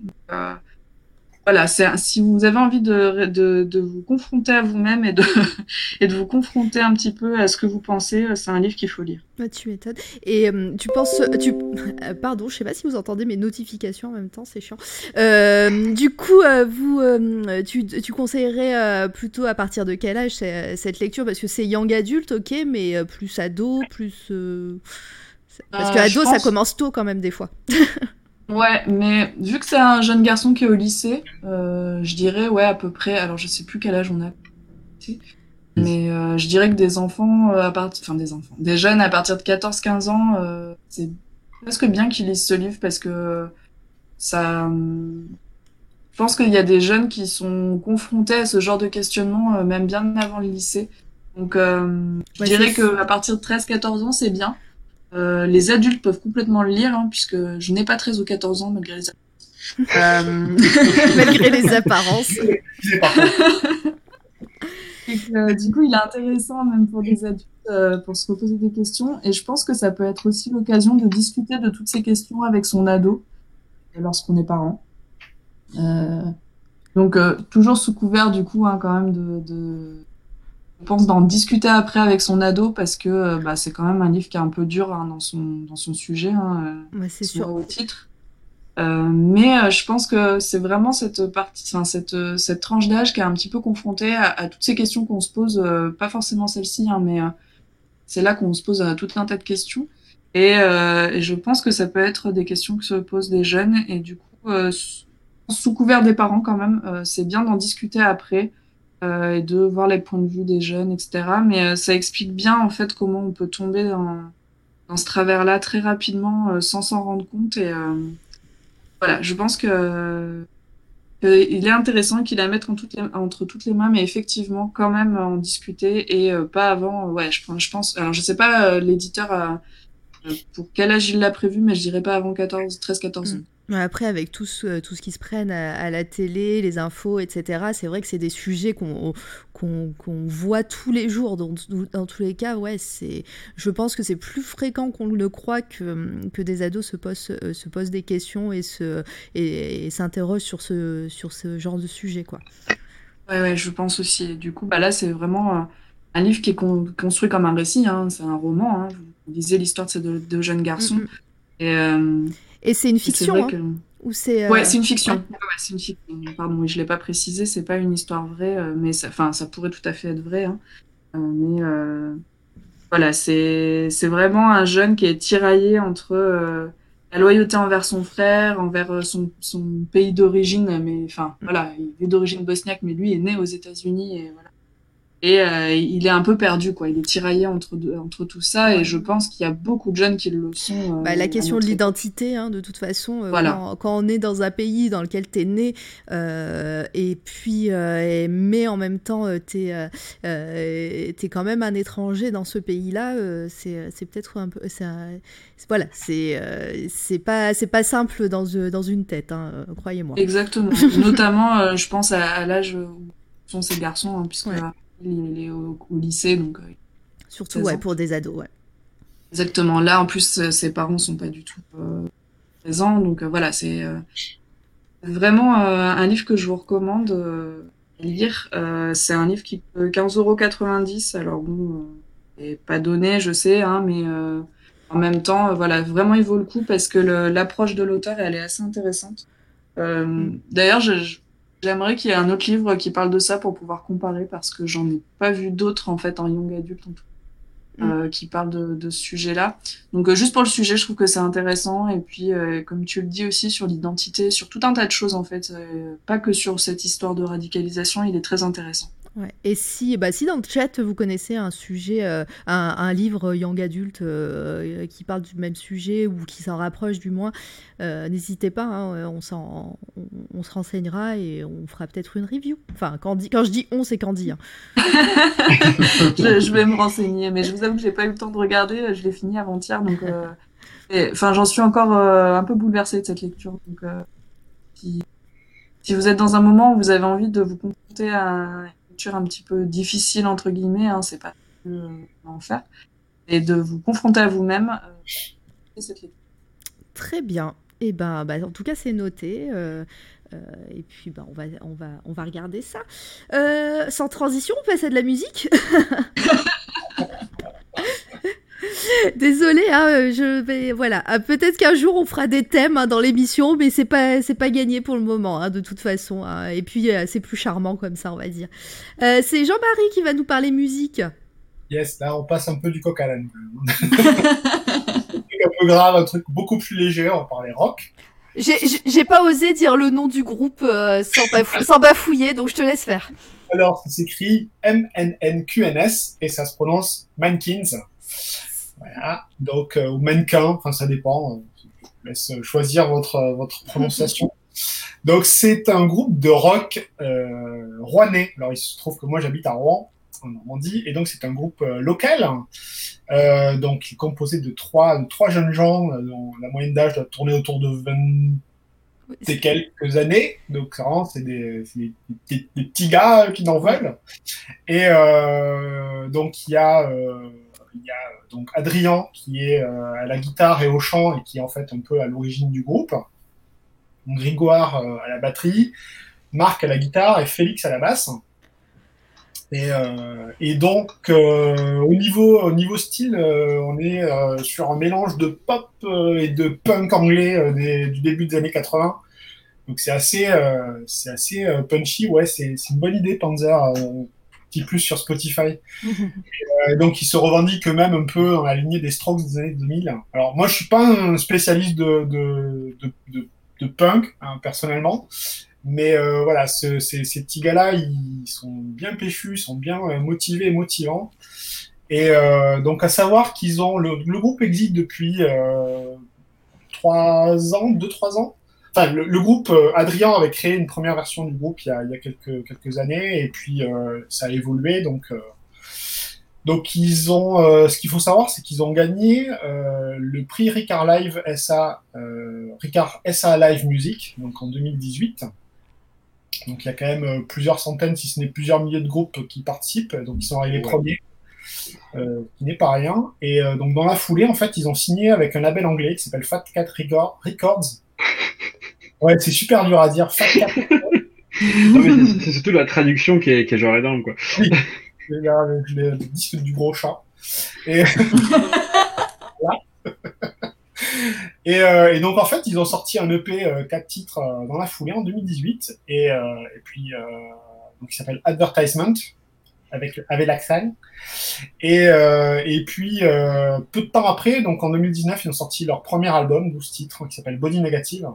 Voilà, si vous avez envie de, de, de vous confronter à vous-même et de, et de vous confronter un petit peu à ce que vous pensez, c'est un livre qu'il faut lire. Bah, tu m'étonnes. Et euh, tu penses. Tu... Euh, pardon, je sais pas si vous entendez mes notifications en même temps, c'est chiant. Euh, du coup, euh, vous, euh, tu, tu conseillerais plutôt à partir de quel âge cette lecture? Parce que c'est young adulte, ok, mais plus ado, plus. Parce que ado, pense... ça commence tôt quand même des fois. Ouais, mais vu que c'est un jeune garçon qui est au lycée, euh, je dirais, ouais, à peu près, alors je sais plus quel âge on a, mais euh, je dirais que des enfants, euh, à partir, enfin des enfants, des jeunes à partir de 14-15 ans, euh, c'est presque bien qu'ils lisent ce livre parce que ça, je pense qu'il y a des jeunes qui sont confrontés à ce genre de questionnement euh, même bien avant le lycée. Donc, euh, je ouais, dirais que à partir de 13-14 ans, c'est bien. Euh, les adultes peuvent complètement le lire, hein, puisque je n'ai pas 13 ou 14 ans, malgré les apparences. euh... malgré les apparences. Et que, du coup, il est intéressant, même pour des adultes, euh, pour se reposer des questions. Et je pense que ça peut être aussi l'occasion de discuter de toutes ces questions avec son ado, lorsqu'on est parent. Euh, donc, euh, toujours sous couvert, du coup, hein, quand même, de, de je pense d'en discuter après avec son ado parce que bah, c'est quand même un livre qui est un peu dur hein, dans, son, dans son sujet, hein, ouais, c'est sûr. au titre. Euh, mais euh, je pense que c'est vraiment cette partie, enfin cette cette tranche d'âge qui est un petit peu confrontée à, à toutes ces questions qu'on se pose, euh, pas forcément celle-ci, hein, mais c'est là qu'on se pose tout un tas de questions. Et, et, je pense que ça peut être des questions que se posent des jeunes et du coup sous couvert des parents quand même, c'est bien d'en discuter après euh, et de voir les points de vue des jeunes, etc. Mais euh, ça explique bien en fait comment on peut tomber dans, dans ce travers-là très rapidement sans s'en rendre compte. Et voilà, je pense que il est intéressant qu'il la mette entre toutes, les, entre toutes les mains, mais effectivement, quand même en discuter et pas avant. ouais, je, je pense. Alors, je sais pas l'éditeur pour quel âge il l'a prévu, mais je dirais pas avant 14, 13, 14 ans. Après, avec tout ce, tout ce qui se prenne à, la télé, les infos, etc., c'est vrai que c'est des sujets qu'on qu'on voit tous les jours. Dans, dans tous les cas, ouais, c'est, je pense que c'est plus fréquent qu'on le croit que, que des ados se posent, se posent des questions et, se, et, s'interrogent sur ce, sur ce genre de sujet. Quoi. Ouais, ouais, je pense aussi. Du coup, bah là, c'est vraiment un livre qui est construit comme un récit. Hein. C'est un roman. Hein. Vous lisez l'histoire de ces deux, jeunes garçons. Mm, mm. Et. Euh, et c'est une fiction hein, Ou c'est euh, Ouais, c'est une fiction. Ouais. c'est une fiction. Pardon, je l'ai pas précisé, c'est pas une histoire vraie, euh, mais ça, enfin, ça pourrait tout à fait être vrai. Hein. Euh, mais voilà, c'est vraiment un jeune qui est tiraillé entre la loyauté envers son frère, envers son, son pays d'origine, mais enfin mm. voilà, il est d'origine bosniaque, mais lui est né aux États-Unis et voilà et euh, il est un peu perdu, quoi. Il est tiraillé entre, entre tout ça, et je pense qu'il y a beaucoup de jeunes qui le sont. Euh, bah, la question de l'identité, hein, de toute façon, euh, quand, quand, on est dans un pays dans lequel tu es né, et puis, et, mais en même temps, tu es, es, quand même un étranger dans ce pays-là, c'est peut-être un peu. voilà, c'est c'est pas, pas simple dans, dans une tête, hein, croyez-moi. Exactement. Notamment, je pense à, l'âge où sont ces garçons, hein, puisque il est au, lycée, donc. Euh, Surtout ouais, pour des ados, ouais. Exactement. Là, en plus, euh, ses parents sont pas du tout euh, présents, donc voilà, c'est vraiment un livre que je vous recommande de lire. c'est un livre qui coûte 15,90€. Alors bon, c'est pas donné, je sais, hein, mais en même temps, voilà, vraiment il vaut le coup parce que l'approche de l'auteur, elle est assez intéressante. Mm. D'ailleurs, je J'aimerais qu'il y ait un autre livre qui parle de ça pour pouvoir comparer parce que j'en ai pas vu d'autres en fait en young adulte en tout, mm. euh, qui parlent de, de ce sujet-là. Donc euh, juste pour le sujet, je trouve que c'est intéressant et puis euh, comme tu le dis aussi sur l'identité, sur tout un tas de choses en fait, pas que sur cette histoire de radicalisation, il est très intéressant. Et si, bah, si dans le chat vous connaissez un sujet, euh, un, livre young adulte euh, qui parle du même sujet ou qui s'en rapproche du moins, euh, n'hésitez pas, hein, on, se renseignera et on fera peut-être une review. Enfin, quand, je dis on, c'est Candy. Hein. je, je, vais me renseigner, mais je vous avoue que j'ai pas eu le temps de regarder, je l'ai fini avant-hier, donc enfin, j'en suis encore un peu bouleversée de cette lecture. Donc, si, si, vous êtes dans un moment où vous avez envie de vous confronter à un petit peu difficile, entre guillemets, hein, c'est pas euh, en faire, et de vous confronter à vous-même. Euh, Très bien. Et eh ben, bah, en tout cas, c'est noté. Euh, et puis, bah, on, va, on, va, on va regarder ça. sans transition, on passe à de la musique? Désolée, hein, euh, je vais voilà. Ah, peut-être qu'un jour on fera des thèmes hein, dans l'émission, mais c'est pas c'est pas gagné pour le moment, hein, de toute façon. Et puis euh, c'est plus charmant comme ça, on va dire. Euh, c'est Jean-Marie qui va nous parler musique. Yes, là on passe un peu du coq à l'âne. un peu grave, un truc beaucoup plus léger. On parler rock. J'ai pas osé dire le nom du groupe sans, sans bafouiller, donc je te laisse faire. Alors, ça s'écrit M-N-N-Q-N-S et ça se prononce Mankins. Voilà. Donc, euh, ou mannequin, enfin ça dépend. Je vous laisse choisir votre votre prononciation. Donc c'est un groupe de rock euh, rouennais. Alors il se trouve que moi j'habite à Rouen, en Normandie, et donc c'est un groupe euh, local. Euh, donc composé de trois de trois jeunes gens euh, dont la moyenne d'âge doit tourner autour de 20 c'est quelques années, donc c'est des, des, des, des, petits gars qui n'en veulent. Et euh, donc il y a euh, il y a euh, donc Adrien qui est euh, à la guitare et au chant et qui est en fait un peu à l'origine du groupe. Grégoire euh, à la batterie, Marc à la guitare et Félix à la basse. Et, donc, au, niveau, au niveau style, on est sur un mélange de pop et de punk anglais du début des années 80. Donc c'est assez, c'est assez punchy. Ouais, c'est une bonne idée, Panzer petit plus sur Spotify. euh, donc, il se revendique même un peu dans la lignée des Strokes des années 2000. Alors, moi, je suis pas un spécialiste de, de, de, de, de punk, hein, personnellement. Mais euh, voilà, ce, ces, ces, petits gars-là, ils sont bien péchus, ils sont bien euh, motivés et motivants. Et donc à savoir qu'ils ont le, le, groupe existe depuis trois ans, deux trois ans. Enfin, le, le groupe euh, Adrien avait créé une première version du groupe il y a, il y a quelques quelques années et puis euh, ça a évolué donc. Euh, donc ils ont, euh, ce qu'il faut savoir, c'est qu'ils ont gagné le prix Ricard Live SA, Ricard SA Live Music, donc en 2018. Donc il y a quand même plusieurs centaines, si ce n'est plusieurs milliers de groupes qui participent. Donc ils sont arrivés Ouais. premiers, euh, qui n'est pas rien. Et euh, donc dans la foulée, en fait, ils ont signé avec un label anglais qui s'appelle Fat Cat Record- Records. Ouais, c'est super dur à dire. C'est- surtout la traduction qui est, qui est genre énorme, quoi. le, le- le disque du gros chat. Et, Voilà. et, euh, et donc en fait, ils ont sorti un EP euh, 4 titres euh, dans la foulée en 2018 et, euh, et puis euh, donc il s'appelle Advertisement avec avec l'accent. Et euh, et puis euh, peu de temps après, donc en 2019, ils ont sorti leur premier album 12 titres qui s'appelle Body Negative.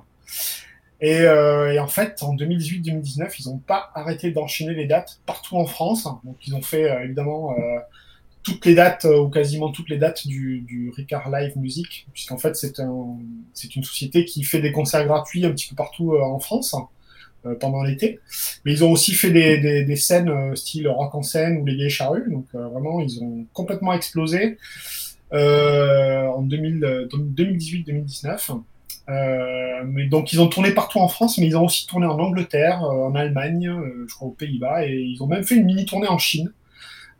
Et, euh, et en fait, en 2018-2019, ils n'ont pas arrêté d'enchaîner les dates partout en France. Donc, ils ont fait euh, évidemment euh, toutes les dates euh, ou quasiment toutes les dates du, du Ricard Live Music, puisqu'en fait, c'est un, une société qui fait des concerts gratuits un petit peu partout euh, en France euh, pendant l'été. Mais ils ont aussi fait des, des, des scènes style rock en scène ou les vieilles charrues. Donc, vraiment, ils ont complètement explosé en 2000, euh, 2018-2019. Euh, mais donc ils ont tourné partout en France, mais ils ont aussi tourné en Angleterre, euh, en Allemagne, euh, je crois aux Pays-Bas, et ils ont même fait une mini tournée en Chine.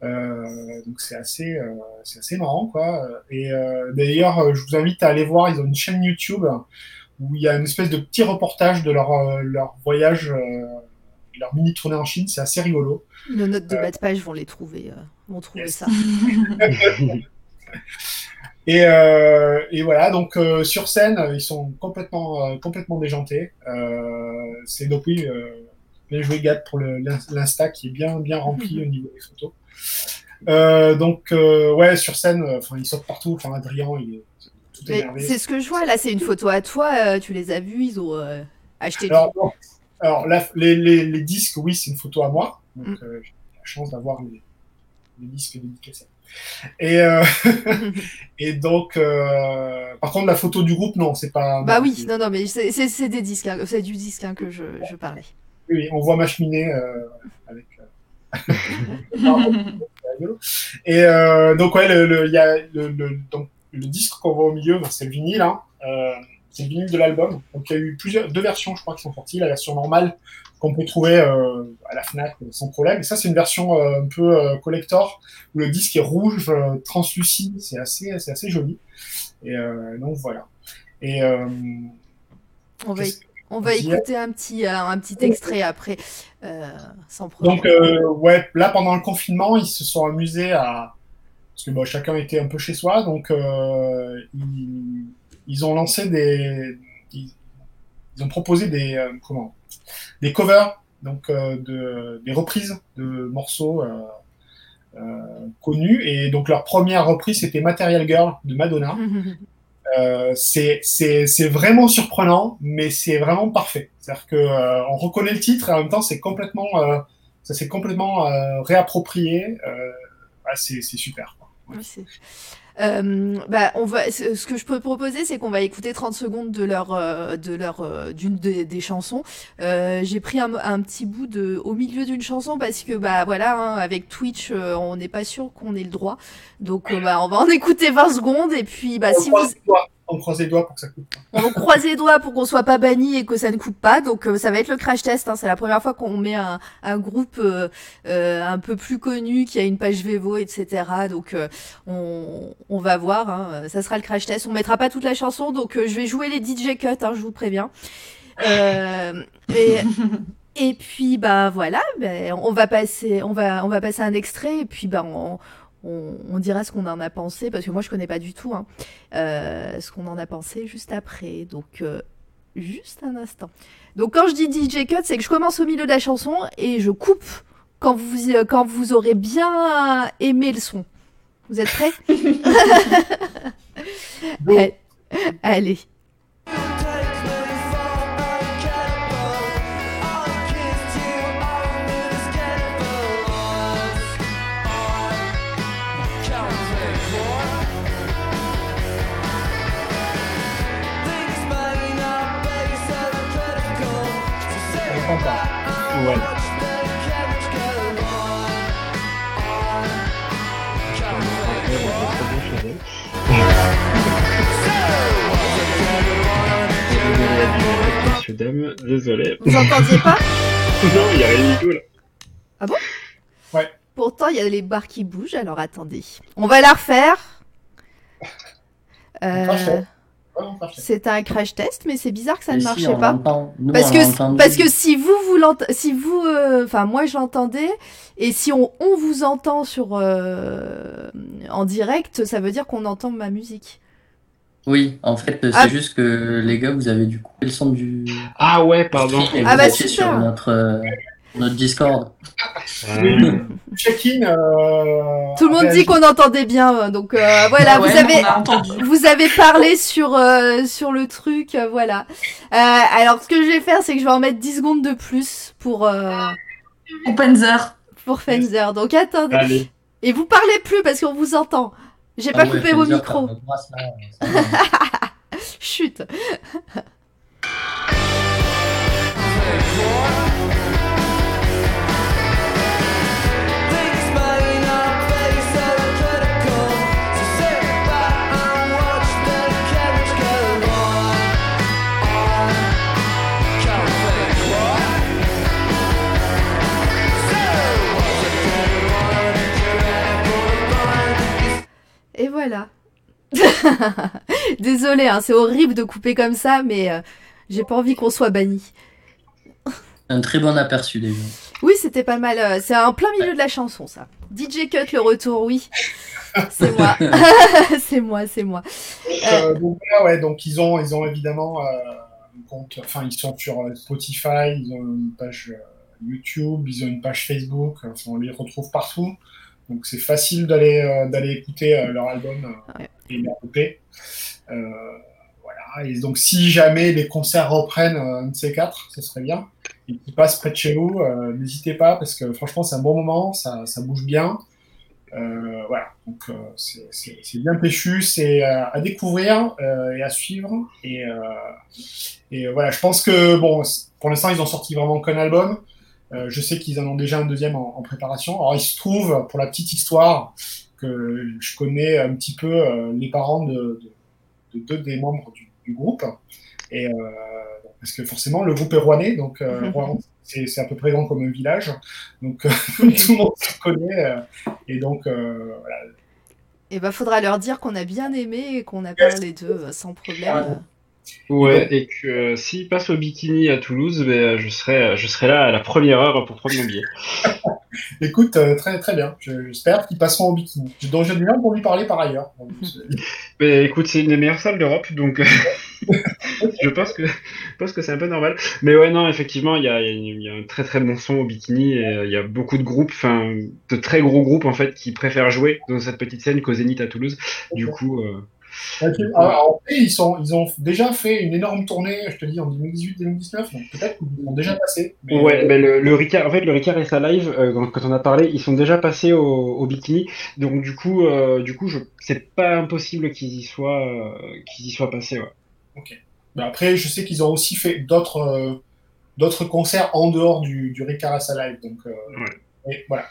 Euh, donc c'est assez, euh, c'est assez marrant quoi. Et euh, d'ailleurs, je vous invite à aller voir. Ils ont une chaîne YouTube où il y a une espèce de petit reportage de leur euh, leur voyage, euh, leur mini tournée en Chine. C'est assez rigolo. Nos notes de bas de page vont les trouver, euh, vont trouver Yes. ça. Et, euh, et voilà, donc euh, sur scène, ils sont complètement, euh, complètement déjantés. C'est donc oui, bien joué Gad pour l'insta qui est bien, bien rempli au niveau des photos. Euh, donc euh, ouais, sur scène, euh, enfin ils sortent partout. Enfin Adrien, il est tout énervé. C'est ce que je vois là, c'est une photo à toi, tu les as vus, ils ont acheté Alors, non. alors les, les, les disques, oui, c'est une photo à moi. Donc Mm. j'ai la chance d'avoir les, les disques dédicacés. Et, euh, et donc, euh, par contre, la photo du groupe, non, c'est pas. Bah oui, non, non, mais c'est des disques, hein, c'est du disque hein, que je, je parlais. Oui, on voit ma cheminée euh, avec. euh. Et donc ouais, le, le, y a le, le, donc, le disque qu'on voit au milieu, c'est le vinyle. Hein, c'est le vinyle de l'album. Donc il y a eu plusieurs, deux versions, je crois, qui sont sorties. La version normale qu'on peut trouver euh, à la Fnac euh, sans problème. Et ça, c'est une version euh, un peu euh, collector où le disque est rouge, translucide. C'est assez, c'est assez joli. Et donc voilà. Et On va, on va écouter un petit, un petit extrait après, sans problème. Donc ouais, là pendant le confinement, ils se sont amusés à parce que bon, chacun était un peu chez soi, donc ils, ils ont lancé des ils, ils ont proposé des euh, comment des covers donc euh, de des reprises de morceaux euh, connus et donc leur première reprise c'était Material Girl de Madonna. Euh, c'est c'est c'est vraiment surprenant, mais c'est vraiment parfait. C'est-à-dire que euh, on reconnaît le titre et en même temps c'est complètement ça s'est complètement réapproprié. Ah, c'est c'est super. quoi. Oui, Euh, bah, on va, ce que je peux proposer, c'est qu'on va écouter 30 secondes de leur, euh, de leur, euh, d'une des, des chansons. Euh, j'ai pris un, un petit bout de, au milieu d'une chanson parce que, bah, voilà, hein, avec Twitch, on n'est pas sûr qu'on ait le droit. Donc, bah, on va en écouter 20 secondes et puis, bah, on, si vous, on croise les doigts pour que ça coupe. on croise les doigts pour qu'on soit pas banni et que ça ne coupe pas. Donc euh, ça va être le crash test. Hein. C'est la première fois qu'on met un, un groupe euh, euh, un peu plus connu qui a une page Vevo, etc. Donc euh, on, on va voir. Hein. Ça sera le crash test. On mettra pas toute la chanson. Donc euh, je vais jouer les DJ cuts. Hein, je vous préviens. Et, et puis bah voilà. Ben, on va passer. On va on va passer un extrait et puis bah on on, on dira ce qu'on en a pensé parce que moi je connais pas du tout hein, euh, ce qu'on en a pensé juste après. Donc euh, juste un instant. Donc quand je dis DJ cut, c'est que je commence au milieu de la chanson et je coupe quand vous euh, quand vous aurez bien aimé le son. Vous êtes prêts. Allez. Ouais. Messieurs, dames, désolé. Vous entendiez pas Non, il y a rien du tout là. Pourtant, il y a les barres qui bougent, alors attendez. On va la refaire. Euh, c'est un crash test, mais c'est bizarre que ça Mais ne si, marchait pas. Nous, Parce que, parce que si vous, vous l'ent- si vous, euh, enfin moi je l'entendais, et si on, on vous entend sur euh, en direct, ça veut dire qu'on entend ma musique. Oui, en fait, c'est Ah. juste que les gars, vous avez dû couper le son du Ah ouais, pardon. et Ah vous bah, étiez sur notre, euh, notre Discord. Euh, Check-in. euh, Tout le monde dit qu'on entendait bien, euh, donc euh, voilà, Ouais, vous avez, on a entendu. vous avez parlé sur euh, sur le truc, euh, voilà. Euh, alors ce que je vais faire, c'est que je vais en mettre 10 secondes de plus pour euh, Openzer. pour Fenzer. Donc attendez, Allez. et vous parlez plus parce qu'on vous entend. J'ai Ah pas ouais, coupé faut vos micros. Chut. Et voilà. Désolée, hein, c'est horrible de couper comme ça, mais euh, j'ai pas envie qu'on soit banni. Un très bon aperçu déjà. Oui, c'était pas mal. euh, c'est en plein milieu de la chanson, ça. DJ Cut, le retour, oui. C'est moi. c'est moi, c'est moi. Donc, euh, donc ouais, donc ils ont, ils ont évidemment euh, un compte, enfin ils sont sur Spotify, ils ont une page euh, YouTube, ils ont une page Facebook, enfin, on les retrouve partout. Donc c'est facile d'aller euh, d'aller écouter euh, leur album euh, Ouais. et leur EP. Euh, voilà. Et donc si jamais les concerts reprennent un de ces quatre, ce serait bien. Et qui passent près de chez vous, euh, n'hésitez pas parce que franchement c'est un bon moment, ça, ça bouge bien. Euh, voilà, donc euh, c'est- bien péchu, c'est à découvrir euh, et à suivre. Et, euh, et voilà, je pense que bon, pour l'instant ils ont sorti vraiment qu'un album. Euh, je sais qu'ils en ont déjà un deuxième en, en préparation. Alors il se trouve, pour la petite histoire, que je connais un petit peu euh, les parents de, de- de deux des membres du, du groupe. Et euh, parce que forcément le groupe est rouennais, donc Rouen, c'est à peu près grand comme un village, donc tout le monde se connaît. et donc voilà, Et bah, faudra leur dire qu'on a bien aimé et qu'on a parlé d'eux sans problème. Ouais, et que euh, s'il passe au bikini à Toulouse, ben, euh, je, serai, je serai là à la première heure pour prendre mon billet. Écoute, euh, très très bien. Je- J'espère qu'ils passeront au bikini. Donc j'ai du pour lui parler par ailleurs. C'est- Ben, écoute, c'est une des meilleures salles d'Europe, donc euh, je pense que, je pense que c'est un peu normal. Mais ouais, non, effectivement, il y a, il y un très très bon son au bikini et euh, il y a beaucoup de groupes, enfin, de très gros groupes en fait, qui préfèrent jouer dans cette petite scène qu'au Zénith à Toulouse. Du coup, euh, Ok. Alors, en fait, ils, sont, ils ont déjà fait une énorme tournée, je te dis, en 2018-2019, donc peut-être qu'ils ont déjà passé. mais- ouais, ben, le, le Ricard, en fait, le Ricard et sa live, euh, quand, on a parlé, ils sont déjà passés au, au bikini. Donc du coup, euh, du coup, je, c'est pas impossible qu'ils y soient, euh, qu'ils y soient passés. Ouais. Mais après, je sais qu'ils ont aussi fait d'autres euh, d'autres concerts en dehors du, du Ricard à sa live. Donc, Ouais. et voilà.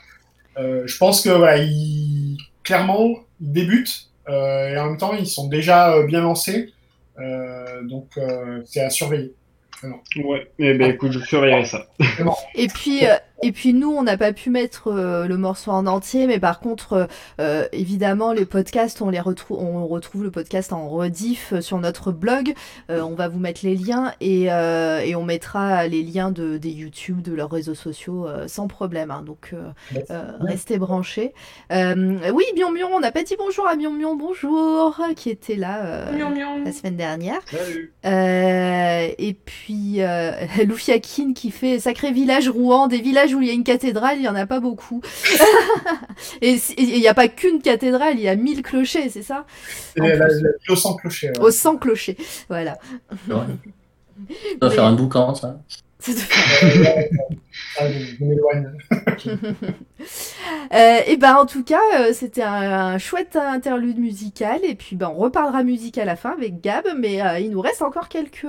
Je pense que voilà, ils, clairement, ils débutent et en même temps, ils sont déjà euh, bien lancés. Euh, donc, euh, c'est à surveiller. Ouais. Eh ben, écoute, je surveillerai ça. Et puis, euh, et puis nous, on n'a pas pu mettre euh, le morceau en entier, mais par contre, euh, euh, évidemment, les podcasts, on les retrouve, on retrouve le podcast en rediff euh, sur notre blog. Euh, on va vous mettre les liens et, euh, et on mettra les liens de des YouTube, de leurs réseaux sociaux euh, sans problème. hein. donc, euh, euh, restez branchés. Euh, oui, Mion Mion, on n'a pas dit bonjour à Mion Mion, bonjour, qui était là euh, Mion, mion. la semaine dernière. Salut. Euh, et puis euh, Loufiakine qui fait sacré village Rouen, des villages où il y a une cathédrale, il y en a pas beaucoup. et il n'y a pas qu'une cathédrale, il y a mille clochers, c'est ça? La, la, au sang clocher. ouais. Au 100 clochers, voilà. Ça va faire un boucan, ça. Ah, je, je m'éloigne. Euh, et ben en tout cas, euh, c'était un, un chouette interlude musical. Et puis ben on reparlera musique à la fin avec Gab, mais euh, il nous reste encore quelques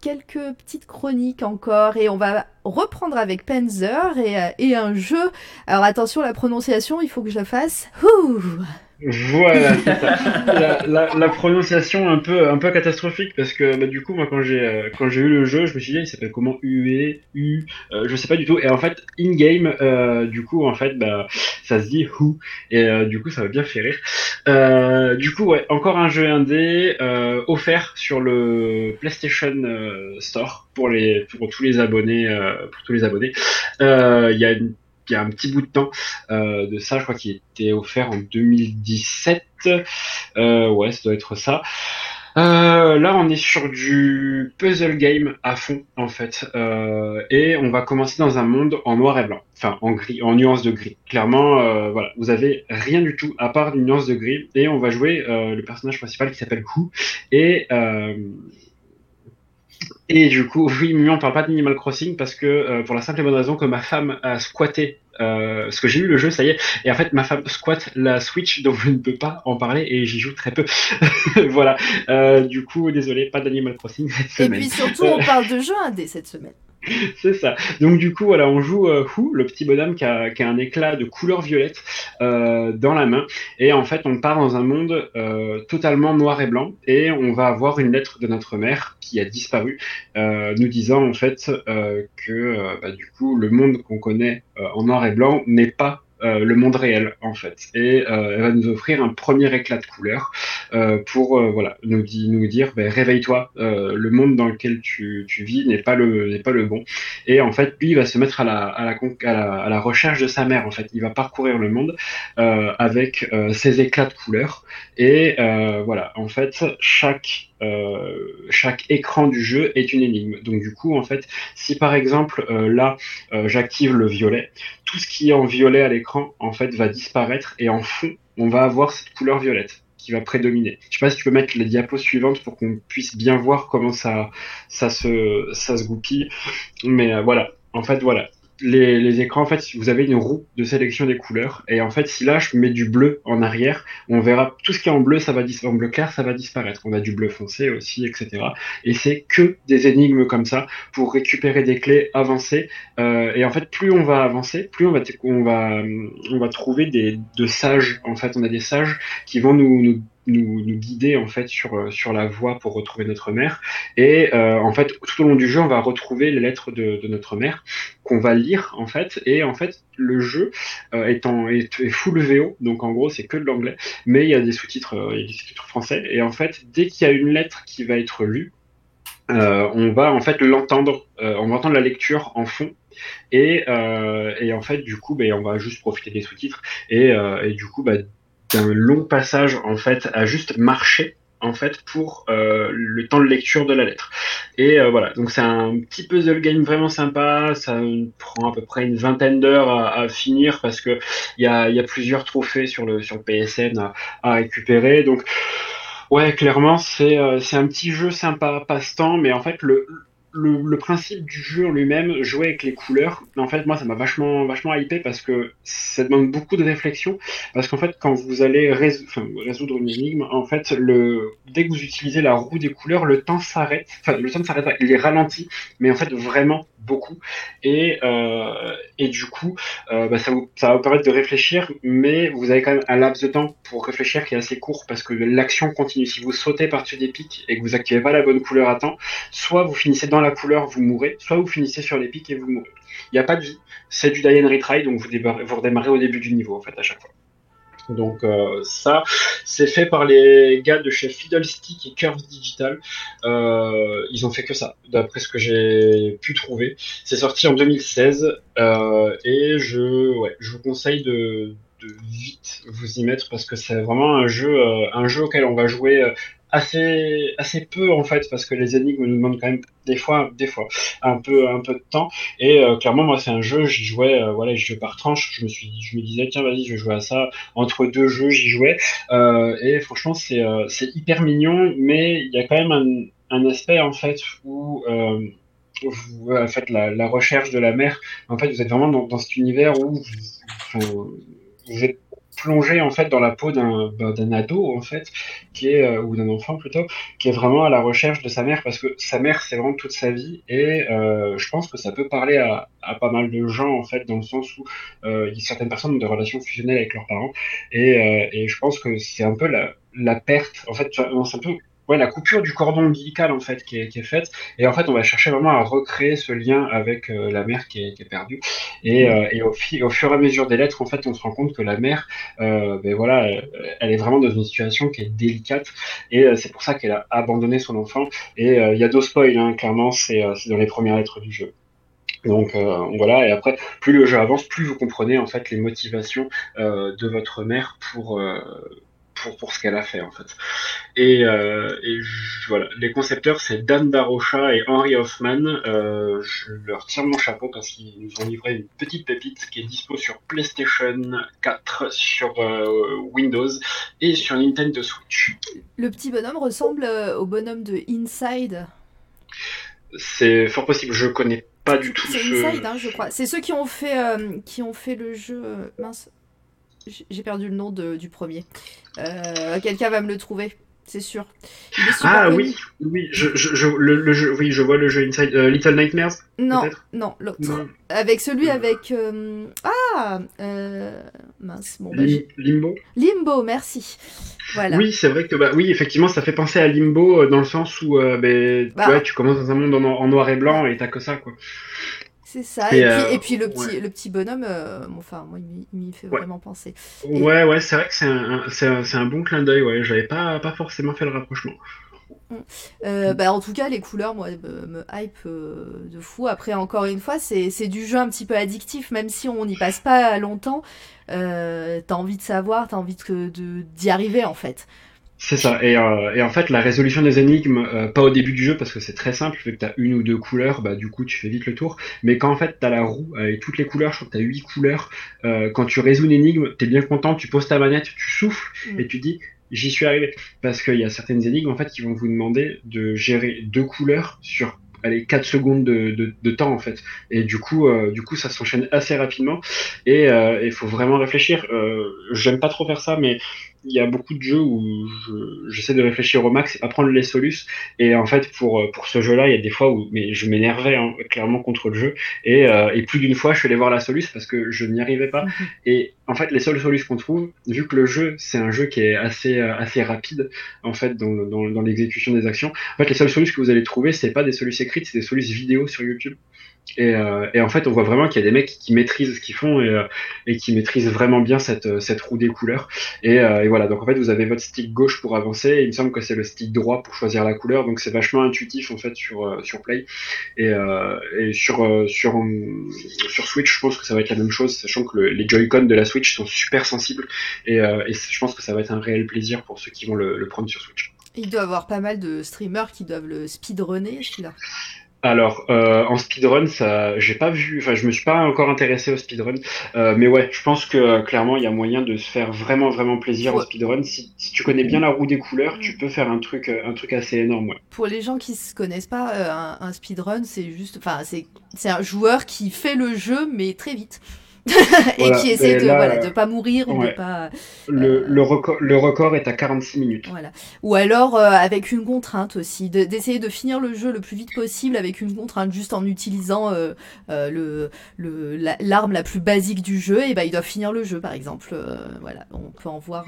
quelques petites chroniques encore, et on va reprendre avec Panzer et, et un jeu. Alors attention la prononciation, il faut que je la fasse. Ouh. Voilà, c'est ça. La, la, la prononciation un peu un peu catastrophique parce que bah, du coup moi quand j'ai euh, quand j'ai eu le jeu je me suis dit il s'appelle comment UE U euh, je sais pas du tout et en fait in game euh, du coup en fait bah ça se dit Who et euh, du coup ça m'a bien fait rire. Euh, du coup ouais encore un jeu indé euh, offert sur le PlayStation Store pour les pour tous les abonnés euh, pour tous les abonnés. Euh, Il y a une il y a un petit bout de temps euh, de ça, je crois qu'il était offert en 2017. Euh, ouais, ça doit être ça. Euh, là, on est sur du puzzle game à fond, en fait. Et on va commencer dans un monde en noir et blanc. Enfin, en gris, en nuance de gris. Clairement, voilà, vous avez rien du tout à part une nuance de gris. Et on va jouer le personnage principal qui s'appelle Who. Et... Et du coup, oui, mais on parle pas d'Animal Crossing parce que euh, pour la simple et bonne raison que ma femme a squatté. Euh, parce que j'ai eu le jeu, ça y est, et en fait ma femme squatte la Switch, donc je ne peux pas en parler et j'y joue très peu. voilà. Euh, du coup, désolé, pas d'Animal Crossing cette Et semaine. puis surtout, on parle de jeu indé cette semaine. C'est ça. Donc du coup, voilà, on joue euh, le petit bonhomme qui a, qui a un éclat de couleur violette euh, dans la main. Et en fait, on part dans un monde euh, totalement noir et blanc. Et on va avoir une lettre de notre mère qui a disparu, euh, nous disant en fait euh, que euh, bah, du coup, le monde qu'on connaît en noir et blanc n'est pas euh, le monde réel en fait. Et euh, elle va nous offrir un premier éclat de couleur euh, pour euh, voilà nous, di- nous dire ben, réveille-toi euh, le monde dans lequel tu, tu vis n'est pas le n'est pas le bon. Et en fait lui il va se mettre à la à la, à la, à la recherche de sa mère en fait. Il va parcourir le monde avec ses éclats de couleur. Et voilà en fait chaque euh, chaque écran du jeu est une énigme. Donc du coup en fait si par exemple euh, là euh, j'active le violet tout ce qui est en violet à l'écran en fait va disparaître et en fond on va avoir cette couleur violette qui va prédominer. Je sais pas si tu peux mettre les diapos suivantes pour qu'on puisse bien voir comment ça ça se ça se goupille mais voilà. En fait voilà les, les écrans en fait vous avez une roue de sélection des couleurs et en fait si là je mets du bleu en arrière on verra tout ce qui est en bleu ça va en bleu clair ça va disparaître. On a du bleu foncé aussi etc et c'est que des énigmes comme ça pour récupérer des clés avancer. Euh, et en fait, plus on va avancer, plus on va, on va, on va trouver des de sages. En fait, on a des sages qui vont nous, nous, nous, guider en fait sur euh, sur la voie pour retrouver notre mère. Et euh, en fait, tout au long du jeu, on va retrouver les lettres de, notre mère qu'on va lire en fait. Et en fait, le jeu euh, est, full VO, donc en gros, c'est que de l'anglais, mais il y a des sous-titres, euh, français. Et en fait, dès qu'il y a une lettre qui va être lue, euh, on va en fait l'entendre, on va entendre la lecture en fond et, et en fait du coup ben, on va juste profiter des sous-titres et, et du coup ben, d'un long passage en fait à juste marcher en fait pour euh, le temps de lecture de la lettre. Et euh, voilà. Donc c'est un petit puzzle game vraiment sympa. Ça prend à peu près une vingtaine d'heures à, à, finir parce que il y a, y a plusieurs trophées sur le sur le PSN à, à récupérer. Donc Ouais, clairement, c'est euh, c'est un petit jeu sympa, passe-temps, mais en fait, le, le, principe du jeu en lui-même, jouer avec les couleurs, en fait, moi, ça m'a vachement, vachement hypé parce que ça demande beaucoup de réflexion. Parce qu'en fait, quand vous allez résoudre une énigme, en fait, le, dès que vous utilisez la roue des couleurs, le temps s'arrête. Enfin, le temps ne s'arrête pas, il est ralenti, mais en fait, vraiment beaucoup. Et, euh, et du coup, euh, bah, ça, vous, ça va vous permettre de réfléchir, mais vous avez quand même un laps de temps pour réfléchir qui est assez court parce que l'action continue. Si vous sautez par-dessus des pics et que vous activez pas la bonne couleur à temps, soit vous finissez dans la couleur, vous mourrez, soit vous finissez sur les pics et vous mourrez. Il n'y a pas de vie. C'est du die and retry, donc vous, démarrez, vous redémarrez au début du niveau en fait à chaque fois. Donc euh, ça, c'est fait par les gars de chez Fiddlestick et Curve Digital. Euh, ils ont fait que ça, d'après ce que j'ai pu trouver. C'est sorti en 2016 euh, et je, ouais, je vous conseille de, de vite vous y mettre parce que c'est vraiment un jeu, un jeu auquel on va jouer assez assez peu en fait parce que les énigmes nous demandent quand même des fois des fois un peu un peu de temps. Et euh, clairement moi c'est un jeu j'y jouais euh, voilà j'y jouais par tranche. Je me suis je me disais tiens vas-y je vais jouer à ça. Entre deux jeux j'y jouais. Euh, et franchement c'est c'est hyper mignon mais il y a quand même un, un aspect en fait où vous faites la, la, recherche de la mer en fait vous êtes vraiment dans, dans cet univers où vous êtes plongé en fait dans la peau d'un ben, d'un ado en fait qui est euh, ou d'un enfant plutôt qui est vraiment à la recherche de sa mère parce que sa mère c'est vraiment toute sa vie et euh, je pense que ça peut parler à, à, pas mal de gens en fait dans le sens où euh, certaines personnes ont des relations fusionnelles avec leurs parents et, et je pense que c'est un peu la, la perte en fait c'est un peu ouais, la coupure du cordon ombilical en fait qui est, qui est, faite. Et en fait on va chercher vraiment à recréer ce lien avec euh, la mère qui est, qui est perdue. Et, euh, et au, fur et à mesure des lettres en fait on se rend compte que la mère euh, ben voilà elle, elle, est vraiment dans une situation qui est délicate. Et euh, c'est pour ça qu'elle a abandonné son enfant. Et euh, il y a deux spoils hein, clairement. C'est dans les premières lettres du jeu. Donc euh, voilà, et après, plus le jeu avance, plus vous comprenez en fait les motivations euh, de votre mère pour, euh, pour, pour ce qu'elle a fait en fait. Et, euh, et je, voilà, les concepteurs c'est Dan Darocha et Henry Hoffman. Euh, je leur tire mon chapeau parce qu'ils nous ont livré une petite pépite qui est dispo sur PlayStation 4, sur euh, Windows et sur Nintendo Switch. Le petit bonhomme ressemble au bonhomme de Inside. C'est fort possible, je connais pas du tout. C'est ce... Inside, hein, je crois. C'est ceux qui ont fait qui ont fait le jeu. Mince, j'ai perdu le nom de, du premier. Euh, Quelqu'un va me le trouver, c'est sûr. ah connu. oui, oui, je, je, je, le, le, jeu, oui, je vois le jeu Inside uh, Little Nightmares. Non, non, l'autre. Avec celui avec euh, ah mince, bon, bah, Limbo. Limbo, merci. Voilà. Oui, c'est vrai que bah oui, effectivement, ça fait penser à Limbo dans le sens où euh, bah, ouais, tu commences dans un monde en, en noir et blanc et t'as que ça quoi. C'est ça. Et, et, puis, et, puis, le petit, ouais. le petit bonhomme, euh, enfin, moi, il m'y fait ouais. vraiment penser. Et... Ouais, ouais, c'est vrai que c'est un, un, un, bon clin d'œil. Ouais, j'avais pas, pas forcément fait le rapprochement. Euh, bah, en tout cas, les couleurs, moi, me, me hype euh, de fou. Après, encore une fois, c'est du jeu un petit peu addictif, même si on n'y passe pas longtemps. Euh, t'as envie de savoir, t'as envie d'y de, d'y arriver, en fait. C'est ça. Et, euh, et, en fait, la résolution des énigmes, euh, pas au début du jeu parce que c'est très simple, vu que t'as une ou deux couleurs, bah du coup tu fais vite le tour. Mais quand en fait t'as la roue avec toutes les couleurs, je crois que t'as huit couleurs. Euh, quand tu résous une énigme, t'es bien content, tu poses ta manette, tu souffles mmh. et tu dis j'y suis arrivé. Parce qu'il y a certaines énigmes en fait qui vont vous demander de gérer deux couleurs sur allez 4 secondes de, de, de, temps en fait et du coup euh, du coup ça s'enchaîne assez rapidement et il euh, faut vraiment réfléchir euh, j'aime pas trop faire ça mais il y a beaucoup de jeux où j'essaie je, de réfléchir au max et pas prendre les solus et en fait pour pour ce jeu là il y a des fois où mais je m'énervais hein, clairement contre le jeu. Et, et plus d'une fois je suis allé voir la solus parce que je n'y arrivais pas. Mhm. et en fait les seuls solus qu'on trouve vu que le jeu c'est un jeu qui est assez assez rapide en fait dans, dans, dans l'exécution des actions en fait les seuls solus que vous allez trouver c'est pas des solus écrites c'est des solus vidéo sur YouTube et, euh, et, en fait, on voit vraiment qu'il y a des mecs qui maîtrisent ce qu'ils font et, euh, qui maîtrisent vraiment bien cette, cette roue des couleurs. Et, euh, voilà, donc en fait, vous avez votre stick gauche pour avancer, et il me semble que c'est le stick droit pour choisir la couleur, donc c'est vachement intuitif en fait sur, sur Play. Et, sur, sur, sur Switch, je pense que ça va être la même chose, sachant que le, les Joy-Con de la Switch sont super sensibles, et, je pense que ça va être un réel plaisir pour ceux qui vont le, prendre sur Switch. Il doit y avoir pas mal de streamers qui doivent le speedrunner, celui-là. Alors, euh, en speedrun, ça, j'ai pas vu, enfin, je me suis pas encore intéressé au speedrun, euh, mais ouais, je pense que euh, clairement, il y a moyen de se faire vraiment, vraiment plaisir ouais. en speedrun. Si, si, tu connais bien la roue des couleurs, tu peux faire un truc, un truc assez énorme, ouais. Pour les gens qui se connaissent pas, euh, un, un speedrun, c'est juste, enfin, c'est, c'est un joueur qui fait le jeu, mais très vite. Et voilà, qui essaie de là, voilà, de pas mourir ou de pas. Le, le, record, le record est à 46 minutes. Voilà. Ou alors euh, avec une contrainte aussi, d'essayer de, finir le jeu le plus vite possible avec une contrainte, juste en utilisant euh, euh, le l'arme la, la, plus basique du jeu. Et ben ils doivent finir le jeu, par exemple. euh, voilà, on peut en voir.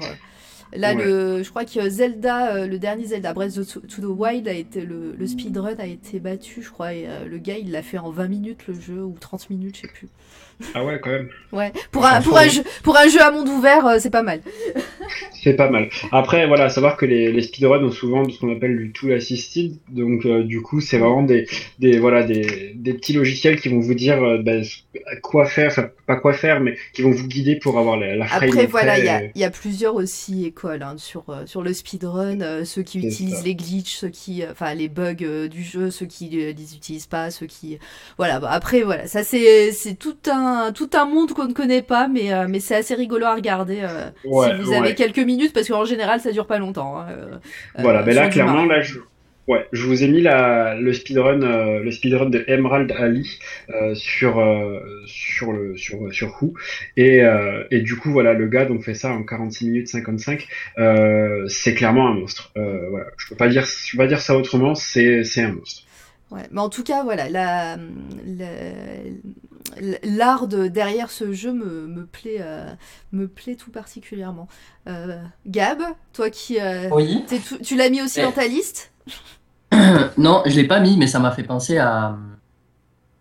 Là, ouais. le, je crois que Zelda, euh, le dernier Zelda Breath of to the Wild, a été, le, le speedrun a été battu, je crois, et euh, le gars, il l'a fait en 20 minutes le jeu, ou 30 minutes, je sais plus. Ah ouais, quand même. Ouais, pour, un, pour, un, jeu, pour un jeu à monde ouvert, euh, c'est pas mal. c'est pas mal. Après, voilà, savoir que les, les speedruns ont souvent ce qu'on appelle du tool assisted, donc euh, du coup, c'est vraiment des, des, voilà, des, des petits logiciels qui vont vous dire euh, bah, quoi faire, enfin, pas quoi faire, mais qui vont vous guider pour avoir la, la frame. Après, voilà, il y, a, y a plusieurs aussi écoles hein, sur, euh, sur le speedrun, ceux qui utilisent ça. les glitches, ceux qui, enfin, les bugs du jeu, ceux qui les utilisent pas, ceux qui, voilà. Bah, après, voilà, ça c'est tout un tout un monde qu'on ne connaît pas, mais, euh, mais c'est assez rigolo à regarder euh, ouais, si vous avez quelques minutes, parce qu'en général, ça dure pas longtemps. Hein, voilà, mais là, clairement, là, je, Ouais, je vous ai mis la, le speedrun, euh, le speedrun de Emerald Ali euh, sur euh, sur le sur sur Who et euh, et du coup voilà le gars donc fait ça en 46 minutes 55. Euh, c'est clairement un monstre. Euh, voilà, je peux pas dire je peux pas dire ça autrement. C'est c'est un monstre. Ouais, mais en tout cas, voilà, la, la- l'art de, derrière ce jeu me, me plaît, euh, me plaît tout particulièrement. Euh, Gab, toi qui, euh, Oui. tout- tu l'as mis aussi Ouais. dans ta liste? Non, je l'ai pas mis, mais ça m'a fait penser à,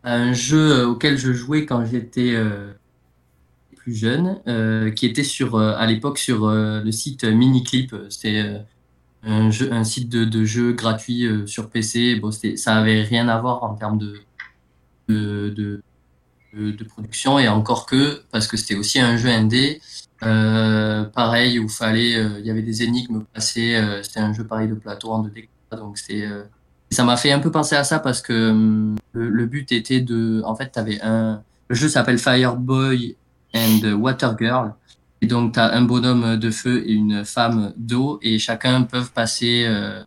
à un jeu auquel je jouais quand j'étais plus jeune, qui était sur, à l'époque sur le site Miniclip. C'était un site de, de jeu gratuit euh, sur PC. Bon, ça avait rien à voir en termes de, de, de, production et encore que parce que c'était aussi un jeu indé. Euh, pareil où fallait, euh, il y avait des énigmes passées. euh, c'était un jeu pareil de plateau en 2D. Donc c'est, ça m'a fait un peu penser à ça parce que hum, le, le but était de, en fait, t'avais un, le jeu s'appelle Fireboy and Water Girl. Et donc, tu as un bonhomme de feu et une femme d'eau, et chacun peut passer, euh,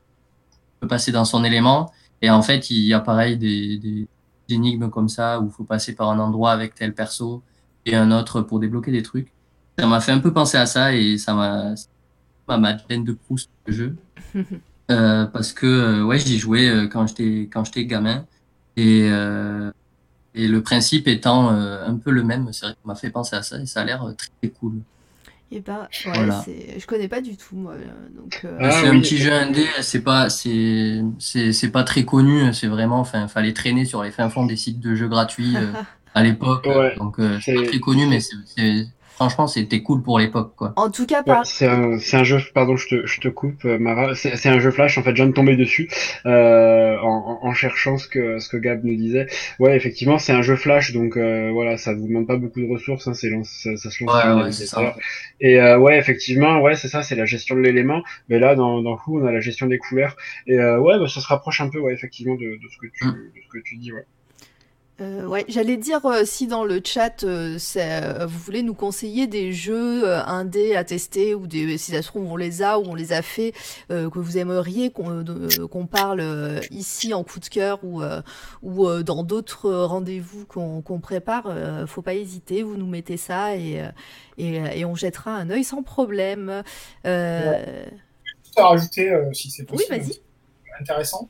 peut passer dans son élément. Et en fait, il y a pareil des, des, des énigmes comme ça où il faut passer par un endroit avec tel perso et un autre pour débloquer des trucs. Ça m'a fait un peu penser à ça et ça m'a ma Madeleine de Proust le jeu. Euh, parce que euh, ouais, j'y jouais euh, quand j'étais quand j'étais gamin et euh, et le principe étant euh, un peu le même, c'est vrai que ça m'a fait penser à ça et ça a l'air très cool. Et ben, ouais, Voilà. c'est, je connais pas du tout, moi. euh, Donc, euh, Ah, c'est oui. un petit jeu indé, c'est pas c'est c'est c'est pas très connu, c'est vraiment enfin fallait traîner sur les fins fonds des sites de jeux gratuits euh, à l'époque. Ouais, donc euh, c'est pas c'est- très connu mais c'est c'est- franchement c'était cool pour l'époque quoi. En tout cas, Ouais, par... c'est un, c'est un jeu, pardon, je te, je te coupe, euh, Mara. C'est c'est un jeu flash, en fait, je viens de tomber dessus euh, en, en en cherchant ce que, ce que Gab nous disait. Ouais, effectivement, c'est un jeu flash, donc euh, voilà, ça vous demande pas beaucoup de ressources, hein, ça, ça se lance Ouais, ouais, ça. Et euh, ouais, effectivement, ouais, c'est ça, c'est la gestion de l'élément. Mais là, dans, dans Who, on a la gestion des couleurs. Et euh, ouais, bah, ça se rapproche un peu, ouais, effectivement, de, de ce que tu, Mm. de ce que tu dis, ouais. Euh, ouais, j'allais dire euh, si dans le chat euh, c'est, vous voulez nous conseiller des jeux indés à tester ou des si ça se trouve on les a ou on les a fait que vous aimeriez qu'on qu'on parle ici en coup de cœur ou ou dans d'autres rendez-vous qu'on qu'on prépare, faut pas hésiter, vous nous mettez ça et et, et on jettera un œil sans problème. Euh, Juste à rajouter, si c'est Oui, possible. vas-y. Intéressant.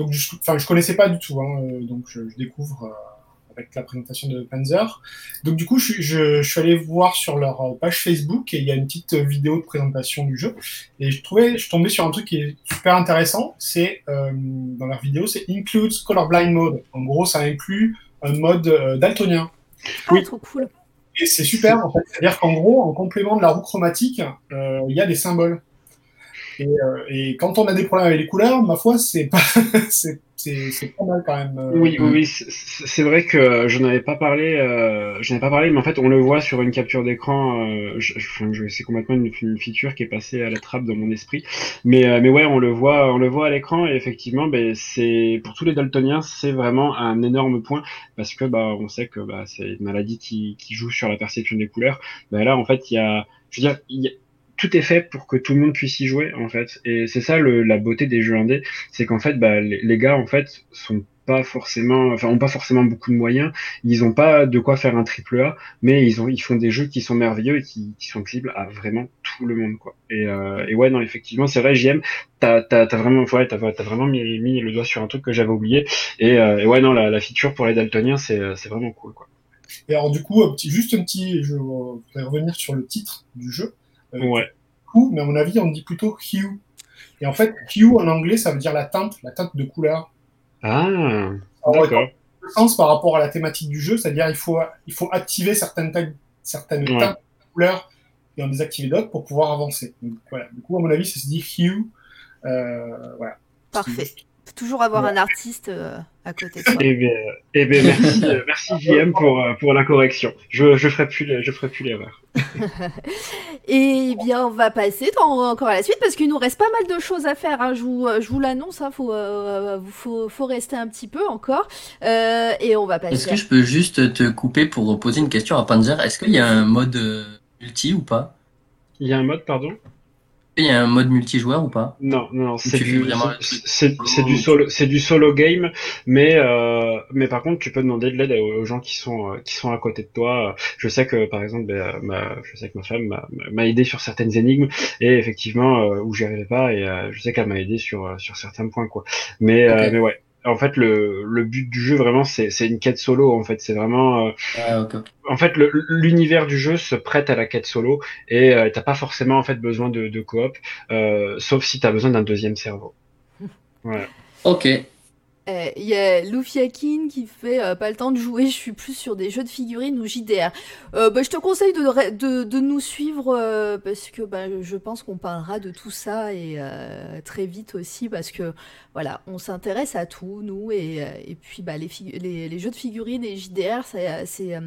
Donc, je, enfin, je connaissais pas du tout, hein, euh, donc je, je découvre euh, avec la présentation de Panzer. Donc, du coup, je, suis- je, je suis allé voir sur leur euh, page Facebook et il y a une petite vidéo de présentation du jeu. Et je trouvais, je tombé sur un truc qui est super intéressant. C'est euh, dans leur vidéo, c'est includes colorblind mode. En gros, ça inclut un mode euh, daltonien. Ah, Oui. trop cool. Et c'est super, en fait. C'est-à-dire qu'en gros, en complément de la roue chromatique, il y a des symboles. Et, euh, et quand on a des problèmes avec les couleurs, ma foi, c'est pas, c'est, pas mal quand même. euh. Oui, oui, c'est- vrai que je n'avais pas parlé, euh, je n'avais pas parlé, mais en fait, on le voit sur une capture d'écran. Euh, je, je- c'est complètement une, une feature qui est passée à la trappe dans mon esprit. Mais, euh, mais ouais, on le voit, on le voit à l'écran et effectivement, ben, c'est pour tous les daltoniens, c'est vraiment un énorme point parce que bah, on sait que bah, c'est une maladie qui, qui joue sur la perception des couleurs. Ben là, en fait, il y a, je veux dire, il y a- tout est fait pour que tout le monde puisse y jouer en fait. Et c'est ça la beauté des jeux indés c'est qu'en fait bah, les, gars en fait sont pas forcément enfin ont pas forcément beaucoup de moyens. Ils ont pas de quoi faire un triple A mais ils ont ils font des jeux qui sont merveilleux et qui, sont accessibles à vraiment tout le monde quoi. Et, euh, ouais non effectivement c'est vrai JM t'as vraiment ouais t'as vraiment mis, le doigt sur un truc que j'avais oublié. Et, euh, ouais non la, feature pour les daltoniens c'est vraiment cool quoi. Et alors, du coup, juste un petit, je voudrais revenir sur le titre du jeu. Euh, ouais Hue, mais à mon avis, on dit plutôt hue. Et en fait, hue en anglais, ça veut dire la teinte, la teinte de couleur. ah d'accord le sens par rapport à la thématique du jeu, c'est-à-dire il faut, il faut activer certaines, teintes- certaines Ouais. teintes de couleurs et en désactiver d'autres pour pouvoir avancer. Donc, voilà. Du coup, à mon avis, ça se dit hue. Euh, voilà. Parfait. Faut toujours avoir Ouais. un artiste euh, à côté de soi. Eh bien, eh bien merci, euh, merci JM pour, euh, pour la correction. Je, je ferai plus, le- je ferai plus l'erreur. Et bien, on va passer dans- encore à la suite parce qu'il nous reste pas mal de choses à faire. hein. Je vous, je vous l'annonce, hein. faut, euh, faut, faut rester un petit peu encore. Euh, et on va passer. Est-ce que je peux juste te couper pour poser une question à Panzer? Est-ce qu'il y a un mode multi ou pas? Il y a un mode, pardon? Il y a un mode multijoueur ou pas? Non, non, non, c'est du, c'est- du solo, c'est du solo game, mais euh, mais par contre, tu peux demander de l'aide aux gens qui sont euh, qui sont à côté de toi. Je sais que par exemple, ben, ma, je sais que ma femme m'a m'a aidé sur certaines énigmes et effectivement euh, où j'y arrivais pas et euh, je sais qu'elle m'a aidé sur sur certains points quoi. Mais euh, mais ouais. En fait, le, le but du jeu vraiment, c'est c'est une quête solo. En fait, c'est vraiment euh, Ah, en fait, le- l'univers du jeu se prête à la quête solo et euh, t'as pas forcément en fait besoin de, de coop, euh, sauf si t'as besoin d'un deuxième cerveau. Voilà. Ok. Eh, Il y a Lufiakin qui fait euh, pas le temps de jouer, je suis plus sur des jeux de figurines ou JDR. Euh, bah, je te conseille de, nous suivre euh, parce que bah, je pense qu'on parlera de tout ça et euh, très vite aussi parce que voilà, on s'intéresse à tout nous et, euh, puis bah, les, jeux de figurines et JDR, c'est euh,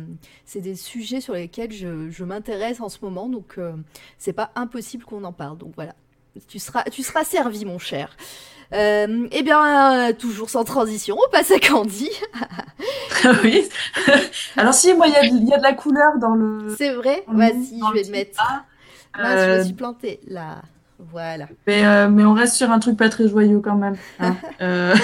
des sujets sur lesquels je, je m'intéresse en ce moment donc euh, c'est pas impossible qu'on en parle. Donc voilà, tu seras, tu seras servi mon cher. Euh, eh bien, euh, toujours sans transition, on passe à Candy. oui. Alors si, moi, il y, a de- il y a de la couleur dans le... C'est vrai? Vas-y, je vais le mettre. Mince, je Euh, me suis plantée. Là, voilà. Mais, euh, mais on reste sur un truc pas très joyeux quand même. hein. Euh,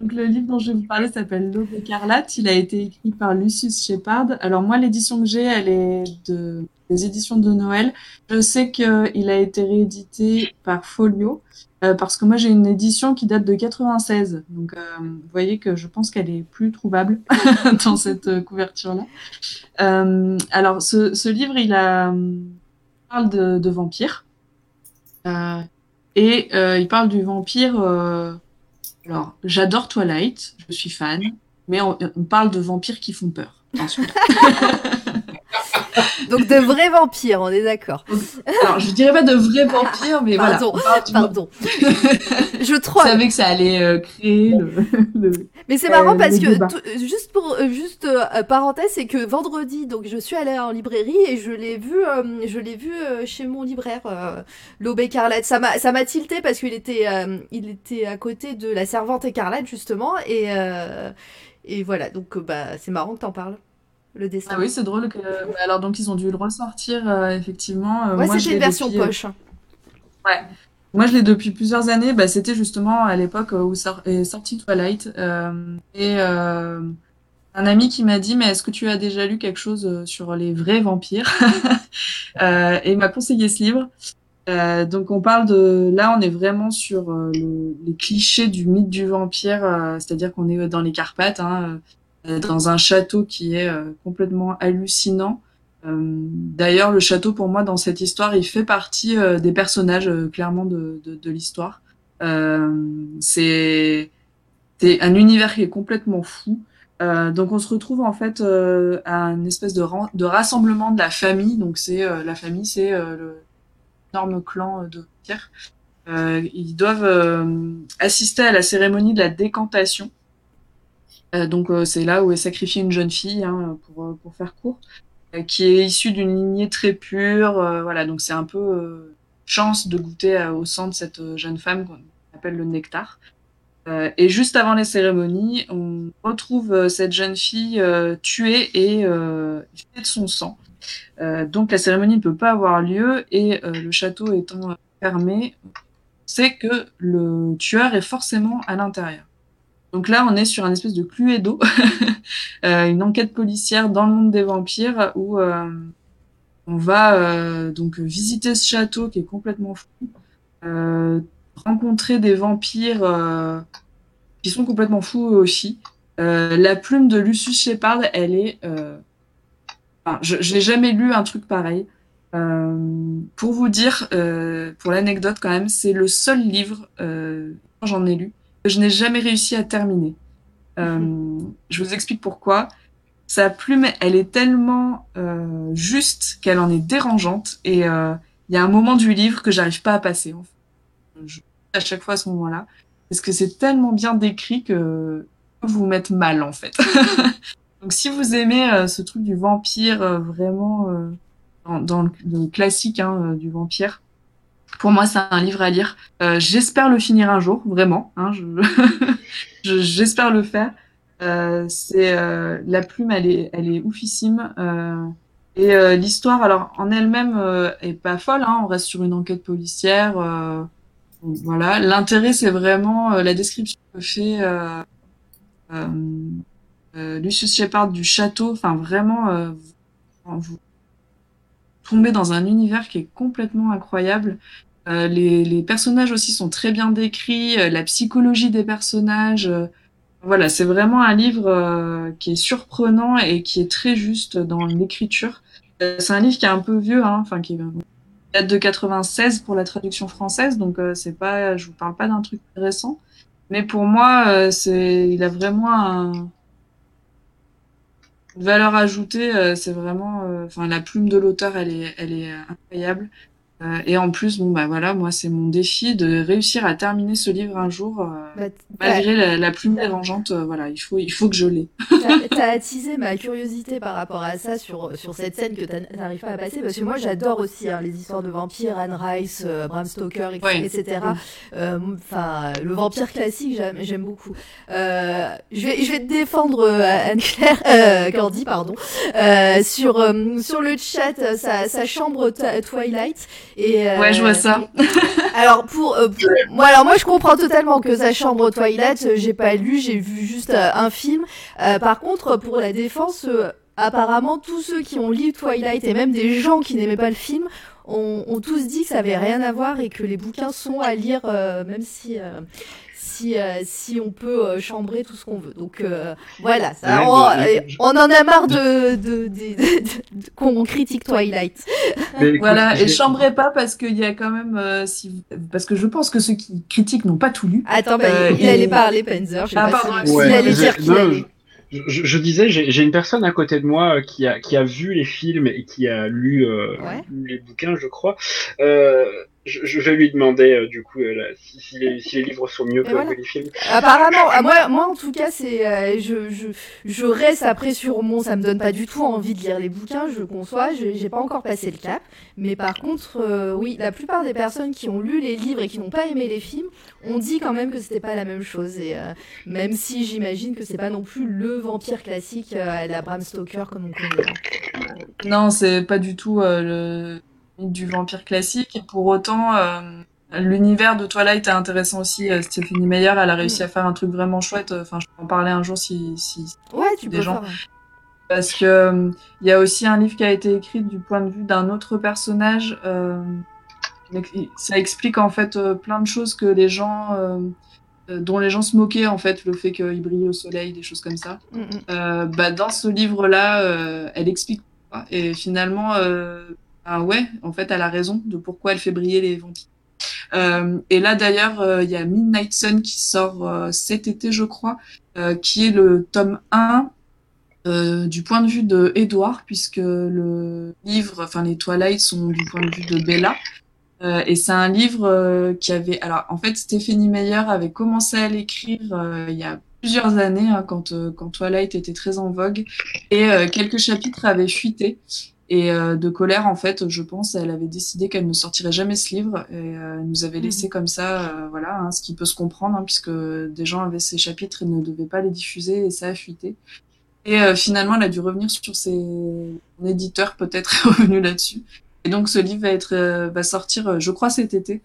Donc le livre dont je vais vous parler s'appelle L'Aube écarlate. Il a été écrit par Lucius Shepard. Alors moi, l'édition que j'ai, elle est de des éditions de Noël. Je sais qu'il a été réédité par Folio. euh, parce que moi j'ai une édition qui date de 96, donc euh, vous voyez que je pense qu'elle est plus trouvable dans cette euh, couverture-là. Alors ce, livre, il parle de, vampires. Et il parle du vampire. Alors, j'adore Twilight, je suis fan, mais on, on parle de vampires qui font peur. Donc de vrais vampires, on est d'accord. Alors, je dirais pas de vrais vampires, mais Pardon, voilà. on parle du- pardon. je Je troll. savais que ça allait euh, créer le, le- Mais c'est marrant Euh, parce que juste pour euh, juste euh, parenthèse, c'est que vendredi, donc je suis allée en librairie et je l'ai vu, je l'ai vu chez mon libraire, l'Aube écarlate. Ça m'a ça m'a tilté parce qu'il était il était à côté de la Servante écarlate justement et euh, et voilà donc bah c'est marrant que t'en parles. Le dessin. Ah oui, c'est drôle que. bah, alors, donc, ils ont dû le ressortir, euh, effectivement. Euh, ouais, moi, c'était une version depuis, euh, poche. Moi, je l'ai depuis plusieurs années. Bah, c'était justement à l'époque où sort- est sorti Twilight. Euh, et euh, un ami qui m'a dit, mais est-ce que tu as déjà lu quelque chose euh, sur les vrais vampires Euh, Et il m'a conseillé ce livre. Euh, donc, on parle de... Là, on est vraiment sur euh, le- les clichés du mythe du vampire. euh, C'est-à-dire qu'on est dans les Carpates, hein, euh, dans un château qui est euh, complètement hallucinant. Euh, D'ailleurs, le château, pour moi, dans cette histoire, il fait partie euh, des personnages, euh, clairement, de, de, de l'histoire. Euh, c'est un univers qui est complètement fou. Euh, donc, on se retrouve, en fait, euh, à un espèce de, de rassemblement de la famille. Donc, c'est euh, la famille, c'est euh, le énorme clan euh, de Pierre. Euh, ils doivent euh, assister à la cérémonie de la décantation. Euh, donc, euh, c'est là où est sacrifiée une jeune fille, hein, pour, euh, pour faire court qui est issu d'une lignée très pure. voilà, donc c'est un peu chance de goûter au sang de cette jeune femme qu'on appelle le nectar. Et juste avant les cérémonies, on retrouve cette jeune fille tuée et de son sang. Donc la cérémonie ne peut pas avoir lieu et le château étant fermé, c'est que le tueur est forcément à l'intérieur. Donc là, on est sur un espèce de cluedo, euh, une enquête policière dans le monde des vampires où euh, on va euh, donc visiter ce château qui est complètement fou, rencontrer des vampires qui sont complètement fous eux aussi. La plume de Lucius Shepard, elle est, je j'ai jamais lu un truc pareil. Pour vous dire, pour l'anecdote quand même, c'est le seul livre, euh, j'en ai lu, que je n'ai jamais réussi à terminer. Euh, je vous explique pourquoi. Sa plume, elle est tellement euh, juste qu'elle en est dérangeante. Et euh, il y a un moment du livre que j'arrive pas à passer. En fait. Je, à chaque fois à ce moment-là, parce que c'est tellement bien décrit que vous vous mettre mal en fait. Donc si vous aimez ce truc du vampire vraiment dans, dans le, le classique hein, du vampire, pour moi c'est un livre à lire. Euh, J'espère le finir un jour, vraiment. Hein, je je- J'espère le faire. Euh, c'est euh, la plume, elle est, elle est oufissime. Et l'histoire, alors en elle-même, est pas folle. Hein, on reste sur une enquête policière. voilà. L'intérêt, c'est vraiment la description que fait Lucius Shepard du château. Enfin, vraiment, vous- vous tombez dans un univers qui est complètement incroyable. Euh, les, les personnages aussi sont très bien décrits, euh, la psychologie des personnages. euh, voilà, c'est vraiment un livre euh, qui est surprenant et qui est très juste dans l'écriture. C'est un livre qui est un peu vieux, hein, enfin qui date de 96 pour la traduction française, donc c'est pas, je vous parle pas d'un truc récent, mais pour moi, c'est, il a vraiment un, valeur ajoutée. euh, c'est vraiment, euh, enfin la plume de l'auteur, elle est, elle est euh, incroyable. Euh, et en plus, bon bah voilà, moi c'est mon défi de réussir à terminer ce livre un jour. euh, Bah, Malgré la, la plume dérangeante, euh, voilà, il faut, il faut que je l'ai. T'as attisé ma curiosité par rapport à ça sur, sur cette scène que t'arrives pas à passer parce que moi j'adore aussi hein, les histoires de vampires, Anne Rice, Bram Stoker, etc. Ouais. Euh, Enfin, le vampire classique j'aime beaucoup. Euh, je vais je vais te défendre Anne Claire, euh, Cordy pardon, euh, sur euh, sur le chat sa, sa chambre Twilight et euh, Ouais, je vois ça. alors pour, euh, pour- moi alors moi je comprends totalement que sa chambre Twilight euh, j'ai pas lu j'ai vu juste euh, un film Euh, par contre pour la défense euh, apparemment tous ceux qui ont lu Twilight et même des gens qui n'aimaient pas le film ont, ont tous dit que ça avait rien à voir et que les bouquins sont à lire euh, même si euh, si, euh, si on peut euh, chambrer tout ce qu'on veut donc euh, voilà ça, Ouais, on, on en a marre de, de, de- de- de- qu'on critique Twilight écoute, Voilà, et chambrez pas parce qu'il y a quand même, euh, si, parce que je pense que ceux qui critiquent n'ont pas tout lu. attends bah, Euh, il et- allait parler Panzer je sais Ah, pas pardon, si- Ouais, s'il allait dire qu'il allait Je, disais, j'ai une personne à côté de moi qui a, qui a vu les films et qui a lu, euh, Ouais. lu les bouquins, je crois. Euh, je, je vais lui demander, euh, du coup, euh, là, si, si les, si les livres sont mieux que, voilà. que les films. Apparemment, ah, moi, moi en tout cas, c'est, euh, je, je, je reste après sur mon, ça me donne pas du tout envie de lire les bouquins, je conçois, je- j'ai pas encore passé le cap, mais par contre, euh, oui, la plupart des personnes qui ont lu les livres et qui n'ont pas aimé les films, ont dit quand même que c'était pas la même chose, et euh, même si j'imagine que c'est pas non plus le vampire classique euh, à la Bram Stoker comme on connaît. Non, c'est pas du tout euh, le du vampire classique. Et pour autant, euh, l'univers de Twilight est intéressant aussi. Euh, Stephanie Meyer, elle a réussi à faire un truc vraiment chouette. Enfin, je peux en parler un jour si, si Ouais, tu Des peux gens. faire. parce que euh, il y a aussi un livre qui a été écrit du point de vue d'un autre personnage. euh, ça explique en fait euh, plein de choses que les gens, euh, euh, dont les gens se moquaient en fait, le fait qu'il brille au soleil, des choses comme ça. Mm, mm. Euh, bah, dans ce livre-là, euh, elle explique. Et finalement, euh, ah ouais, en fait, elle a raison de pourquoi elle fait briller les vampires. Euh, et là, d'ailleurs, euh, il y a Midnight Sun qui sort euh, cet été, je crois, qui est le tome 1 euh, du point de vue de Edward, puisque le livre, enfin les Twilight sont du point de vue de Bella. Et c'est un livre qui avait... Alors, en fait, Stéphanie Meyer avait commencé à l'écrire il y a plusieurs années, hein, quand, quand Twilight était très en vogue, et quelques chapitres avaient fuité. Et euh, de colère, en fait, je pense, elle avait décidé qu'elle ne sortirait jamais ce livre, et euh, elle nous avait laissé comme ça, euh, voilà, hein, ce qui peut se comprendre, hein, puisque des gens avaient ces chapitres et ne devaient pas les diffuser, et ça a fuité. Et euh, finalement, elle a dû revenir sur ses... Son éditeur peut-être revenu là-dessus. Et donc, ce livre va être, euh, va sortir, je crois, cet été.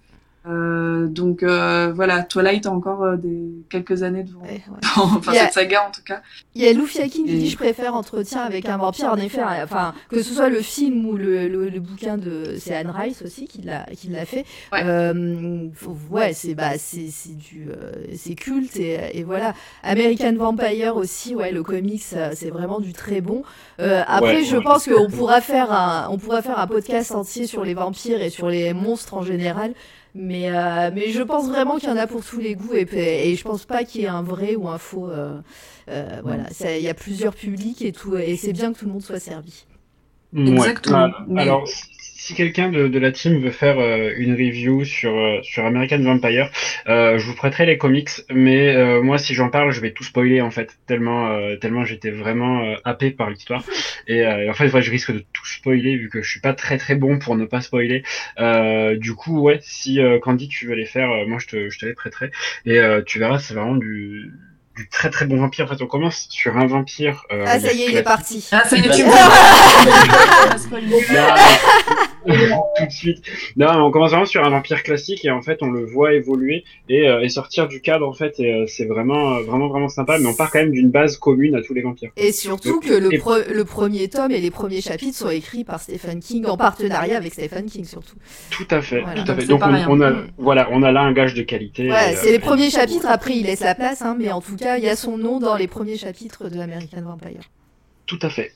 Euh, donc euh, voilà, Twilight a encore euh, des quelques années devant. Ouais, ouais. enfin, a- cette saga en tout cas. Il y a Lou Fiakin qui dit je préfère Entretien avec un vampire. En effet, hein, enfin que ce soit le film ou le, le, le bouquin de c'est Anne Rice aussi qui l'a qui l'a fait. Ouais. Euh, faut- ouais, c'est bah c'est c'est du euh, c'est culte et, et voilà. American Vampire aussi, ouais, le comics c'est vraiment du très bon. Euh, après, Ouais, je ouais. pense qu'on pourra faire un on pourra faire un podcast entier sur les vampires et sur les monstres en général. Mais, euh, mais je pense vraiment qu'il y en a pour tous les goûts et, et je pense pas qu'il y ait un vrai ou un faux. euh, euh, voilà, il y a plusieurs publics et tout, et c'est bien que tout le monde soit servi. Ouais. Exactement. Ah, Mais- Alors, si quelqu'un de, de la team veut faire euh, une review sur, euh, sur American Vampire, euh, je vous prêterai les comics, mais euh, moi, si j'en parle, je vais tout spoiler, en fait, tellement, euh, tellement j'étais vraiment happé par l'histoire. Et, en fait, ouais, je risque de tout spoiler, vu que je suis pas très très bon pour ne pas spoiler. Du coup, ouais, si Candy, tu veux les faire, moi, je te, je te les prêterai. Et tu verras, c'est vraiment du du très très bon vampire. En fait, on commence sur un vampire. euh, Ah, ça y est, il est parti. Ah, ça y est, tu Non, tout de suite. Non, on commence vraiment sur un vampire classique et en fait on le voit évoluer et, euh, et sortir du cadre en fait et euh, c'est vraiment euh, vraiment vraiment sympa. Mais on part quand même d'une base commune à tous les vampires. Et surtout Donc, que le, et- pre- le premier tome et les premiers chapitres sont écrits par Stephen King en partenariat avec Stephen King surtout. Tout à fait, Voilà. tout à Donc, fait. Donc on, a voilà, on a là un gage de qualité. Ouais, c'est euh, les premiers chapitres, après il laisse la place, hein, mais en tout cas il y a son nom dans les premiers chapitres de American Vampire. Tout à fait.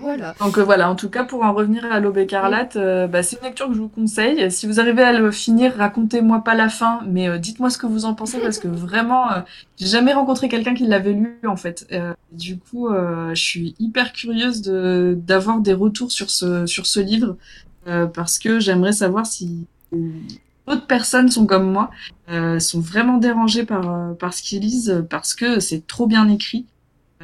Voilà. Donc euh, voilà, en tout cas, pour en revenir à l'Aube écarlate, euh, bah, c'est une lecture que je vous conseille. Si vous arrivez à le finir, racontez-moi pas la fin, mais euh, dites-moi ce que vous en pensez parce que vraiment, euh, j'ai jamais rencontré quelqu'un qui l'avait lu en fait. Euh, du coup, euh, je suis hyper curieuse de d'avoir des retours sur ce sur ce livre euh, parce que j'aimerais savoir si d'autres personnes sont comme moi, euh, sont vraiment dérangées par euh, par ce qu'ils lisent parce que c'est trop bien écrit.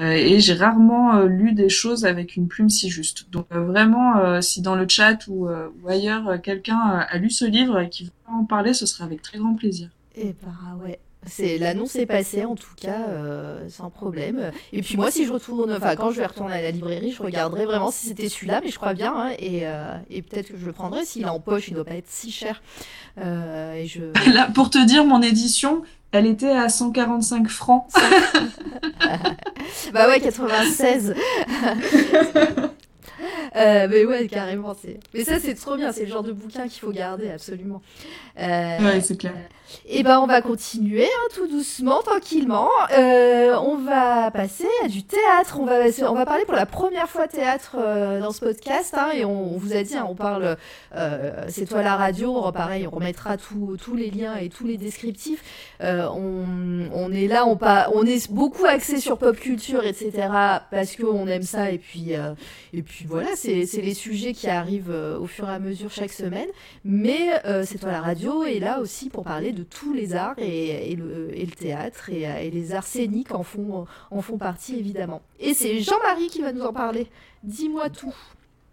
Euh, et j'ai rarement euh, lu des choses avec une plume si juste. Donc euh, vraiment, si dans le chat ou, ou ailleurs, quelqu'un a lu ce livre et qui veut en parler, ce serait avec très grand plaisir. Et bah ouais. C'est l'annonce est passée en tout cas euh, sans problème. Et puis moi si je retourne, enfin quand je vais retourner à la librairie, je regarderai vraiment si c'était celui-là, mais je crois bien. hein, et euh, et peut-être que je le prendrai s'il est en poche, il doit pas être si cher. Euh, et je Là, pour te dire, mon édition, elle était à 145 francs. Bah ouais, 96. Euh, mais ouais, carrément. C'est... Mais ça, c'est trop bien. C'est le genre de bouquin qu'il faut garder, absolument. Euh, Ouais, c'est clair. Et ben, on va continuer hein, tout doucement, tranquillement. Euh, on va passer à du théâtre. On va, on va parler pour la première fois théâtre euh, dans ce podcast. Hein, et on, on vous a dit, hein, on parle, euh, c'est toi la radio. Pareil, on remettra tous les liens et tous les descriptifs. Euh, on, on est là, on, pas, on est beaucoup axé sur pop culture, etc. Parce qu'on aime ça. Et puis, euh, et puis voilà, c'est les sujets qui arrivent euh, au fur et à mesure chaque semaine. Mais euh, c'est toi la radio est là aussi pour parler de tous les arts et, et le, et le théâtre et, euh, et les arts scéniques en font, en font partie évidemment. Et c'est Jean-Marie qui va nous en parler. Dis-moi tout.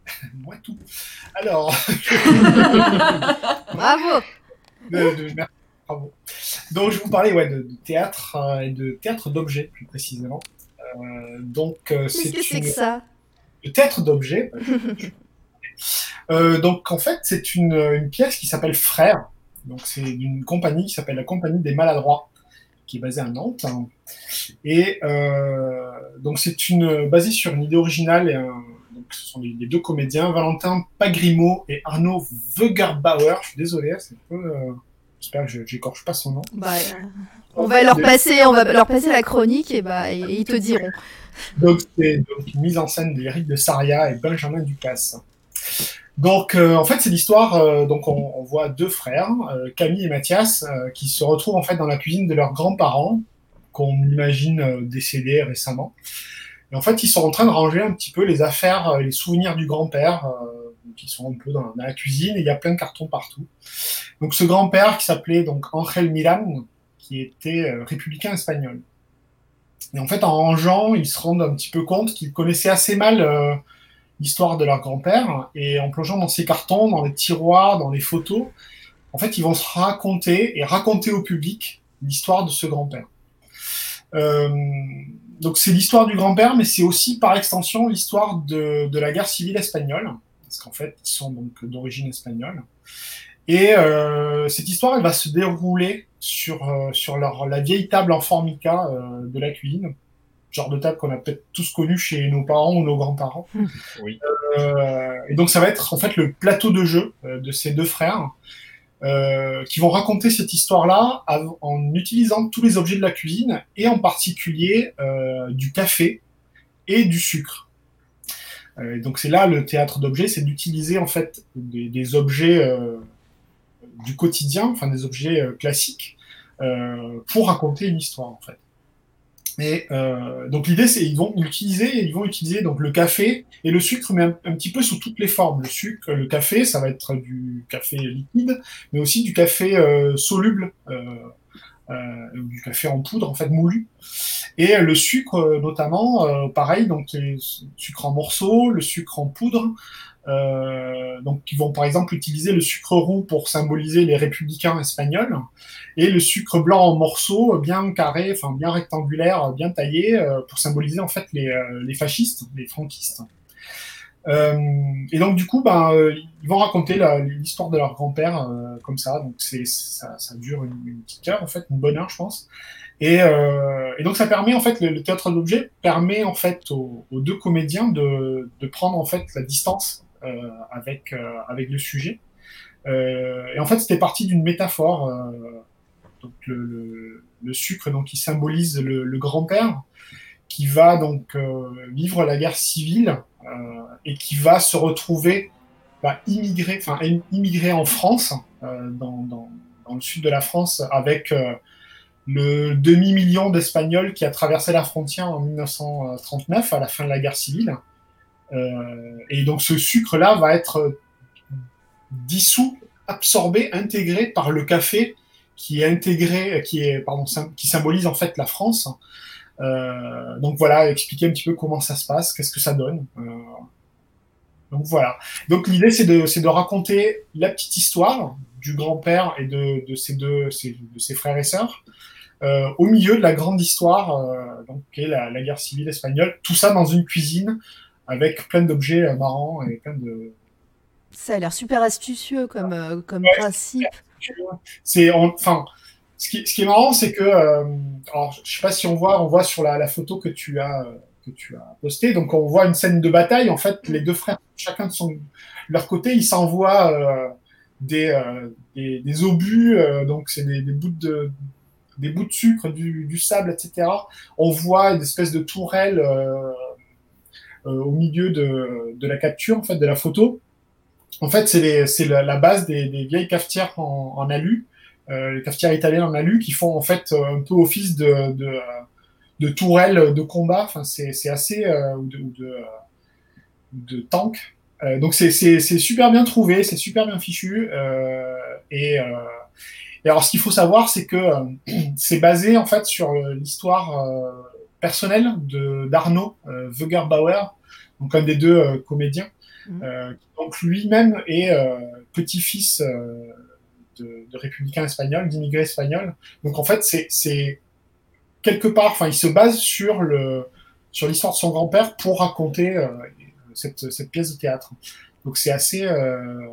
Moi tout. Alors, Bravo de, bravo. Donc, je vous parler ouais, de, de théâtre euh, et de théâtre d'objets, plus précisément. Euh, donc, euh, Qu'est-ce c'est que c'est que ça? Théâtre d'objets. Euh, donc, en fait, c'est une, une pièce qui s'appelle Frères. Donc, c'est d'une compagnie qui s'appelle la Compagnie des Maladroits, qui est basée à Nantes. Et euh, donc, c'est une basée sur une idée originale. Et un, donc, ce sont les, les deux comédiens, Valentin Pagrimo et Arnaud Wegerbauer. Je suis désolé, c'est un peu. euh, J'espère que je j'écorche pas son nom. bah, euh, On va leur passer, on va leur passer la chronique et bah ils te diront. Donc, c'est une mise en scène d'Éric de Saria et Benjamin Ducasse. Donc, euh, en fait, c'est l'histoire. euh, donc, on, voit deux frères, euh, Camille et Mathias, qui se retrouvent en fait dans la cuisine de leurs grands-parents, qu'on imagine décédés récemment. Et en fait, ils sont en train de ranger un petit peu les affaires, les souvenirs du grand-père, qui sont un peu dans, dans la cuisine. Et il y a plein de cartons partout. Donc, ce grand-père qui s'appelait donc Angel Milan, qui était euh, républicain espagnol. Et en fait, en rangeant, ils se rendent un petit peu compte qu'ils connaissaient assez mal euh, l'histoire de leur grand-père. Et en plongeant dans ces cartons, dans les tiroirs, dans les photos, en fait, ils vont se raconter et raconter au public l'histoire de ce grand-père. Euh, donc, c'est l'histoire du grand-père, mais c'est aussi par extension l'histoire de, de la guerre civile espagnole, parce qu'en fait, ils sont donc d'origine espagnole. Et euh, cette histoire, elle va se dérouler sur, euh, sur leur, la vieille table en formica euh, de la cuisine, genre de table qu'on a peut-être tous connu chez nos parents ou nos grands-parents. Oui. Euh, et donc ça va être en fait le plateau de jeu euh, de ces deux frères euh, qui vont raconter cette histoire-là en utilisant tous les objets de la cuisine et en particulier euh, du café et du sucre. Euh, donc c'est là le théâtre d'objets, c'est d'utiliser en fait des, des objets euh, du quotidien, enfin des objets euh, classiques, euh, pour raconter une histoire en fait. Et euh, donc l'idée c'est ils vont utiliser ils vont utiliser donc le café et le sucre mais un, petit peu sous toutes les formes. Le sucre, le café, ça va être du café liquide, mais aussi du café soluble, du café en poudre en fait moulu. Et le sucre notamment, pareil donc le sucre en morceaux, le sucre en poudre, Euh, donc, ils vont par exemple utiliser le sucre roux pour symboliser les républicains espagnols et le sucre blanc en morceaux bien carrés, enfin bien rectangulaires, bien taillés euh, pour symboliser en fait les, euh, les fascistes, les franquistes. Euh, et donc du coup, ben, ils vont raconter l'histoire de leur grand-père comme ça. Donc c'est ça, dure une, petite heure en fait, une bonne heure je pense. Et, donc ça permet en fait le, théâtre d'objets permet en fait aux, aux deux comédiens de, de prendre en fait la distance avec euh, avec le sujet. Euh, et en fait c'était parti d'une métaphore. euh, donc le, le, sucre donc qui symbolise le, grand-père qui va donc euh, vivre la guerre civile euh, et qui va se retrouver bah, immigré, enfin im- immigré en France, euh, dans, dans, le sud de la France, avec euh, le demi-million d'Espagnols qui a traversé la frontière en 1939 à la fin de la guerre civile. Euh, et donc ce sucre-là va être dissous, absorbé, intégré par le café qui est intégré, qui est pardon, qui symbolise en fait la France. Euh, donc voilà, expliquer un petit peu comment ça se passe, qu'est-ce que ça donne. Euh, donc voilà. Donc l'idée c'est de, de raconter la petite histoire du grand-père et de, ses deux, de ses frères et sœurs, au milieu de la grande histoire, donc qui est la guerre civile espagnole. Tout ça dans une cuisine avec plein d'objets euh, marrants et plein de. Ça a l'air super astucieux comme, euh, comme Ouais, principe. C'est en- enfin. Ce qui, ce qui est marrant, c'est que, euh, alors, je sais pas si on voit, on voit sur la, la photo que tu as, euh, que tu as postée, donc on voit une scène de bataille. En fait, les deux frères, chacun de son leur côté, ils s'envoient euh, des, euh, des, des obus, donc c'est des, des bouts de des bouts de sucre, du, du sable, etc. On voit une espèce de tourelle au milieu de, de la capture, en fait, de la photo. En fait, c'est la, la base des, vieilles cafetières en, en alu, euh, les cafetières italiennes en alu, qui font en fait euh, un peu office de, de, euh, de tourelles de combat. Enfin, c'est assez euh, ou de, de, euh, tank. Euh, donc c'est super bien trouvé, c'est super bien fichu. Euh, et, euh, et alors, ce qu'il faut savoir, c'est que euh, c'est basé en fait sur euh, l'histoire euh, personnelle de d'Arnaud euh, Wögerbauer, donc un des deux euh, comédiens, Mhm. euh, donc lui-même est euh, petit-fils euh, de, de républicains espagnols, d'immigrés espagnols. Donc en fait, c'est quelque part, enfin, il se base sur le sur l'histoire de son grand-père pour raconter euh, cette, cette pièce de théâtre. Donc c'est assez euh,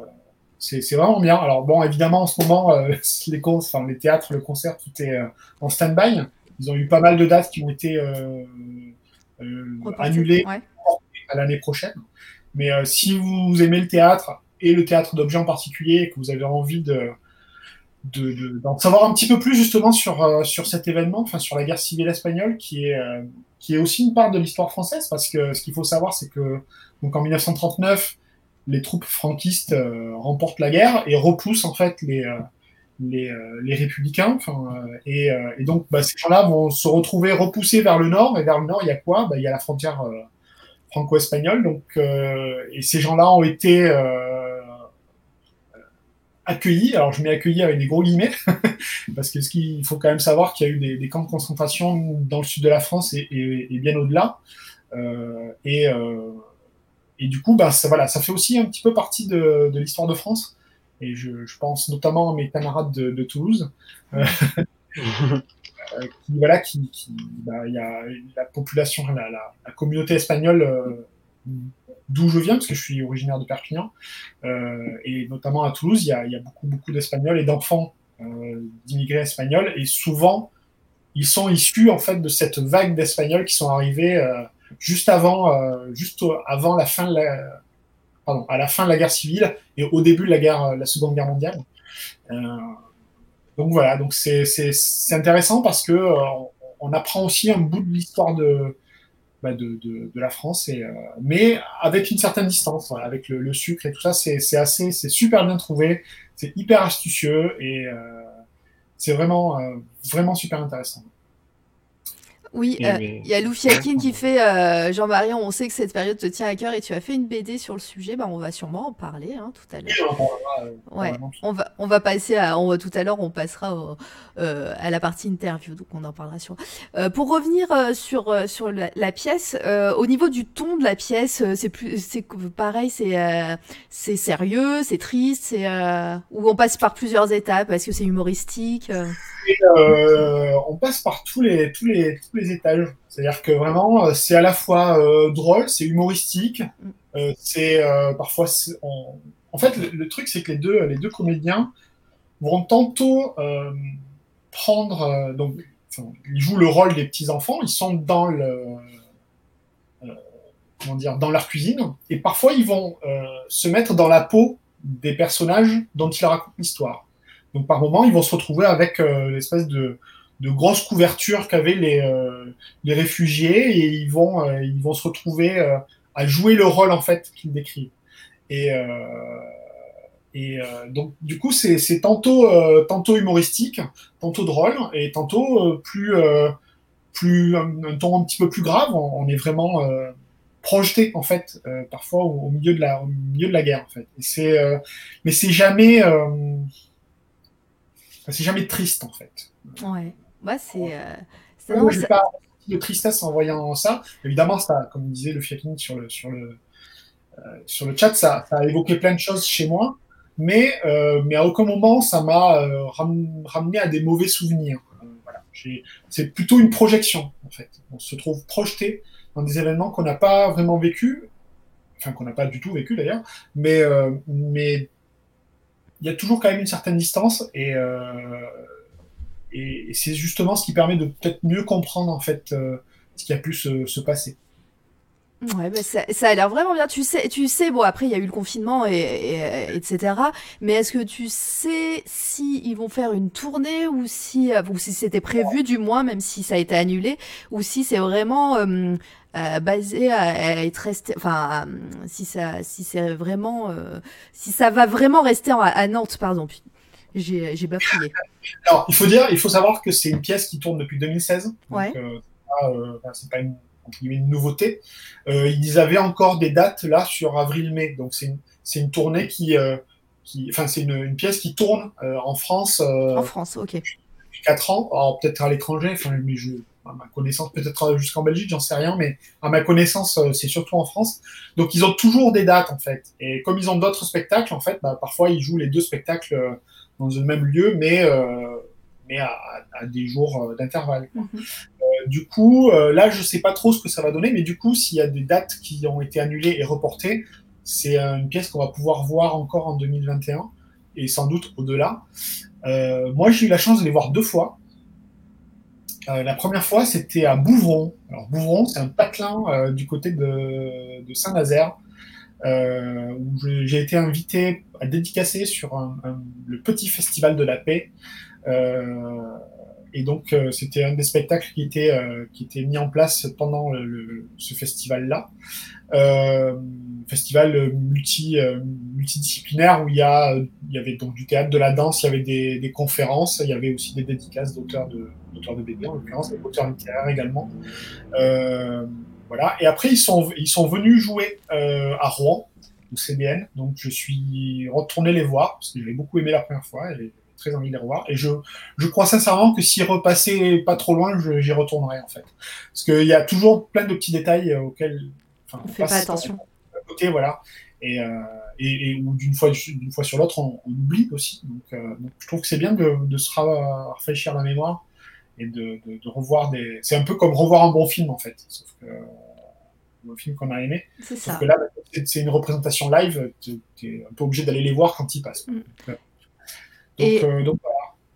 c'est vraiment bien. Alors bon, évidemment, en ce moment, euh, les, cons, enfin, les théâtres, le concert, tout est euh, en stand-by. Ils ont eu pas mal de dates qui ont été euh, euh, annulées Ouais. À l'année prochaine. Mais euh, si vous aimez le théâtre et le théâtre d'objets en particulier et que vous avez envie de de- de- d'en savoir un petit peu plus justement sur euh, sur cet événement, enfin sur la guerre civile espagnole, qui est euh, qui est aussi une part de l'histoire française, parce que ce qu'il faut savoir, c'est que donc en 1939, les troupes franquistes remportent la guerre et repoussent en fait les les, les républicains. Et, donc bah, ces gens-là vont se retrouver repoussés vers le nord. Et vers le nord, il y a quoi? Bah, Il y a la frontière franco-espagnole. Donc euh, et ces gens-là ont été euh, accueillis. Alors je mets accueillis avec des gros guillemets parce que ce qu'il faut quand même savoir qu'il y a eu des, camps de concentration dans le sud de la France et, bien au-delà. Euh, et, du coup, bah, ça, voilà, ça fait aussi un petit peu partie de, l'histoire de France. Et je, pense notamment à mes camarades de, Toulouse, euh, voilà, qui, qui bah, y a la population, la, communauté espagnole euh, d'où je viens, parce que je suis originaire de Perpignan, euh, et notamment à Toulouse, il y a, y a beaucoup, beaucoup d'Espagnols et d'enfants d'immigrés espagnols, et souvent, ils sont issus en fait de cette vague d'Espagnols qui sont arrivés juste avant, juste avant la fin de la, pardon, à la fin de la guerre civile et au début de la guerre, la Seconde Guerre mondiale. Donc voilà, donc c'est intéressant parce que euh, on, apprend aussi un bout de l'histoire de bah, de, de, la France, et, euh, mais avec une certaine distance, avec le, sucre et tout ça, c'est assez, c'est super bien trouvé, c'est hyper astucieux et euh, c'est vraiment vraiment super intéressant. Oui, euh, il y a Loufiakin qui fait euh, Jean-Marie, on sait que cette période te tient à cœur et tu as fait une BD sur le sujet. Bah, on va sûrement en parler hein, tout à l'heure. Euh, Ouais, on va, on va passer à, on va, tout à l'heure, on passera au- euh, à la partie interview, donc on en parlera sur. Euh, pour revenir euh, sur sur la, la pièce, euh, au niveau du ton de la pièce, c'est plus, c'est pareil, c'est euh, c'est sérieux, c'est triste, c'est euh, où on passe par plusieurs étapes, est-ce que c'est humoristique on passe par tous les, tous les, tous les étages. C'est-à-dire que vraiment, euh, c'est à la fois euh, drôle, c'est humoristique, euh, c'est euh, parfois. c'est- on- En fait, le, le truc, c'est que les deux, les deux comédiens vont tantôt prendre. donc, ils jouent le rôle des petits enfants, ils sont dans le. comment dire, dans leur cuisine, et parfois ils vont se mettre dans la peau des personnages dont ils racontent l'histoire. Donc par moment, ils vont se retrouver avec l'espèce de, de grosse couverture qu'avaient les, euh, les réfugiés et ils vont, euh, ils vont se retrouver euh, à jouer le rôle en fait qu'ils décrivent. Et, et donc du coup, c'est c'est tantôt, tantôt humoristique, tantôt drôle et tantôt plus, plus un, ton un petit peu plus grave. On, est vraiment projeté en fait parfois au, milieu de la, au milieu de la guerre en fait. C'est, mais c'est jamais c'est jamais triste en fait. Bah c'est. euh, Moi, non, ça- pas de tristesse en voyant ça. Évidemment, ça, comme disait le Fiakin sur le sur le euh, sur le chat, ça, ça a évoqué plein de choses chez moi, mais euh, mais à aucun moment ça m'a euh, ram- ramené à des mauvais souvenirs. Voilà. C'est plutôt une projection en fait. On se trouve projeté dans des événements qu'on n'a pas vraiment vécu, enfin qu'on n'a pas du tout vécu d'ailleurs, mais mais il y a toujours quand même une certaine distance et euh, et, et c'est justement ce qui permet de peut-être mieux comprendre en fait euh, ce qui a pu se, se passer. Ouais, bah ça, ça a l'air vraiment bien. Tu sais, tu sais, bon après il y a eu le confinement et, et- etc. Mais est-ce que tu sais si ils vont faire une tournée ou si euh, ou si c'était prévu du moins, même si ça a été annulé, ou si c'est vraiment euh, euh, basé à, être resté, enfin si ça, si c'est vraiment, euh, si ça va vraiment rester à Nantes, pardon. J'ai j'ai bafouillé. Alors il faut dire, il faut savoir que c'est une pièce qui tourne depuis 2016. Donc, Ouais. euh, c'est pas, euh, enfin, c'est pas une, nouveauté. Euh, ils avaient encore des dates là sur avril-mai. Donc c'est une, c'est une tournée qui, euh, qui, enfin c'est une, une pièce qui tourne euh, en France euh, En France, ok. depuis 4 ans. Alors peut-être à l'étranger, enfin mais je, à ma connaissance, peut-être jusqu'en Belgique, j'en sais rien, mais à ma connaissance, euh, c'est surtout en France. Donc ils ont toujours des dates en fait. Et comme ils ont d'autres spectacles, en fait, bah, parfois ils jouent les deux spectacles euh, dans le même lieu, mais euh, mais à, à des jours euh, d'intervalle. Mhm. Euh, du coup, là, je sais pas trop ce que ça va donner, mais du coup, s'il y a des dates qui ont été annulées et reportées, c'est une pièce qu'on va pouvoir voir encore en 2021 et sans doute au-delà. Euh, moi, j'ai eu la chance de les voir deux fois. Euh, la première fois, c'était à Bouvron. Alors, Bouvron, c'est un patelin euh, du côté de, de Saint-Nazaire, euh, où j'ai été invité à dédicacer sur un- un- le petit festival de la paix. Euh, et donc, euh, c'était un des spectacles qui était, euh, qui était mis en place pendant le- le- ce festival-là. Euh, festival multi, euh, multidisciplinaire où il y, a, il y avait donc du théâtre, de la danse, il y avait des, des conférences, il y avait aussi des dédicaces d'auteurs de, d'auteurs de BD, en l'occurrence, des auteurs littéraires également. Voilà. Et après, ils sont, ils sont venus jouer euh, à Rouen, au CBN. Donc, je suis retourné les voir parce que j'avais beaucoup aimé la première fois et très envie de les revoir. Et je, je crois sincèrement que s'ils repassaient pas trop loin, j'y retournerai en fait. Parce qu'il y a toujours plein de petits détails euh, auxquels enfin, On fait pas attention. à côté, voilà. Et, euh, et, et ou d'une fois, d'une fois sur l'autre, on, on oublie aussi. Donc, euh, donc, je trouve que c'est bien de, de se ra- rafraîchir la mémoire et de, de, de revoir des. C'est un peu comme revoir un bon film en fait. Sauf que euh, un bon film qu'on a aimé. C'est Sauf ça. que là, c'est- une représentation live. Tu es un peu obligé d'aller les voir quand ils passent. Mm. Donc, Et- euh, donc,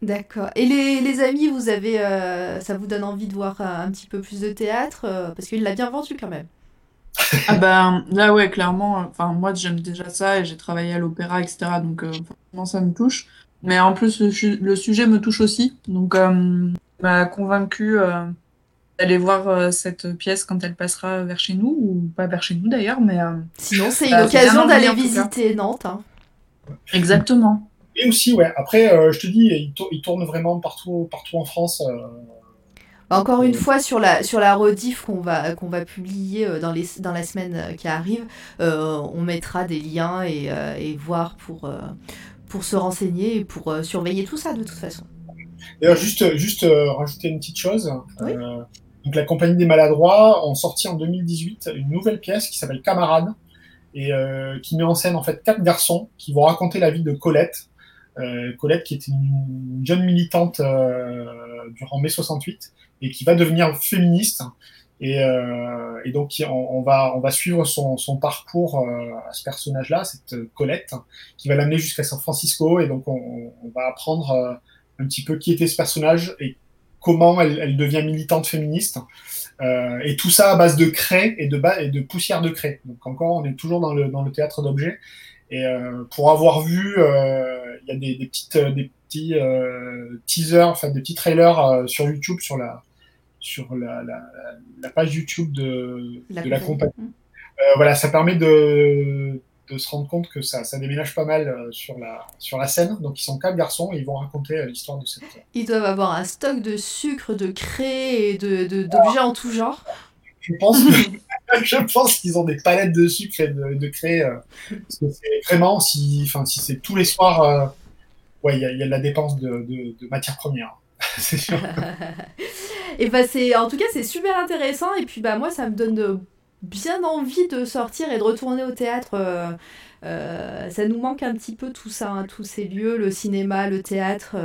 D'accord. Et les, les amis, vous avez, euh, ça vous donne envie de voir euh, un petit peu plus de théâtre euh, parce qu'il l'a bien vendu quand même. Ah ben là ouais clairement enfin moi j'aime déjà ça et j'ai travaillé à l'opéra etc donc euh, forcément ça me touche mais en plus le, le sujet me touche aussi donc euh, m'a convaincu euh, d'aller voir euh, cette pièce quand elle passera vers chez nous ou pas vers chez nous d'ailleurs mais euh, Sinon, c'est une Bah, occasion d'aller visiter Nantes. hein. exactement Et aussi, ouais. Après, euh, je te dis, ils, tour- ils tournent vraiment partout, partout en France. euh, Bah, encore une fois, sur la, sur la rediff qu'on va, qu'on va publier dans, les, dans la semaine qui arrive, euh, on mettra des liens et, euh, et voir pour, euh, pour se renseigner et pour euh, surveiller tout ça de toute façon. D'ailleurs, juste, juste euh, rajouter une petite chose. Oui. Euh, donc, la compagnie des maladroits ont sorti en 2018 une nouvelle pièce qui s'appelle Camarade et euh, qui met en scène en fait quatre garçons qui vont raconter la vie de Colette. Colette qui était une jeune militante durant mai 68 et qui va devenir féministe. Et, et donc on, on va on va suivre son, son parcours à ce personnage-là, cette Colette, qui va l'amener jusqu'à San Francisco. Et donc on, on va apprendre un petit peu qui était ce personnage et comment elle, elle devient militante féministe. Euh, et tout ça à base de craie et de, et de poussière de craie. Donc encore, on est toujours dans le, dans le théâtre d'objets. Et euh, pour avoir vu, euh, il y a des, des petites, des petits euh, teasers, enfin des petits trailers euh, sur YouTube, sur la, sur la, la, la page YouTube de La de la compagnie. Euh, voilà, ça permet de, de se rendre compte que ça, ça déménage pas mal euh, sur la, sur la scène. Donc ils sont quatre garçons et ils vont raconter euh, l'histoire de cette. Ils doivent avoir un stock de sucre, de craie et de, de- d'objets en tout genre. Je pense, que- je pense qu'ils ont des palettes de sucre et de, de craie. euh, parce que c'est vraiment, si, enfin, si c'est tous les soirs, euh, ouais, il y a, il y a de la dépense de, de, de matières premières. c'est sûr. Et bah c'est en tout cas c'est super intéressant et puis bah moi ça me donne euh, bien envie de sortir et de retourner au théâtre. euh, euh, ça nous manque un petit peu tout ça, hein, tous ces lieux, le cinéma, le théâtre.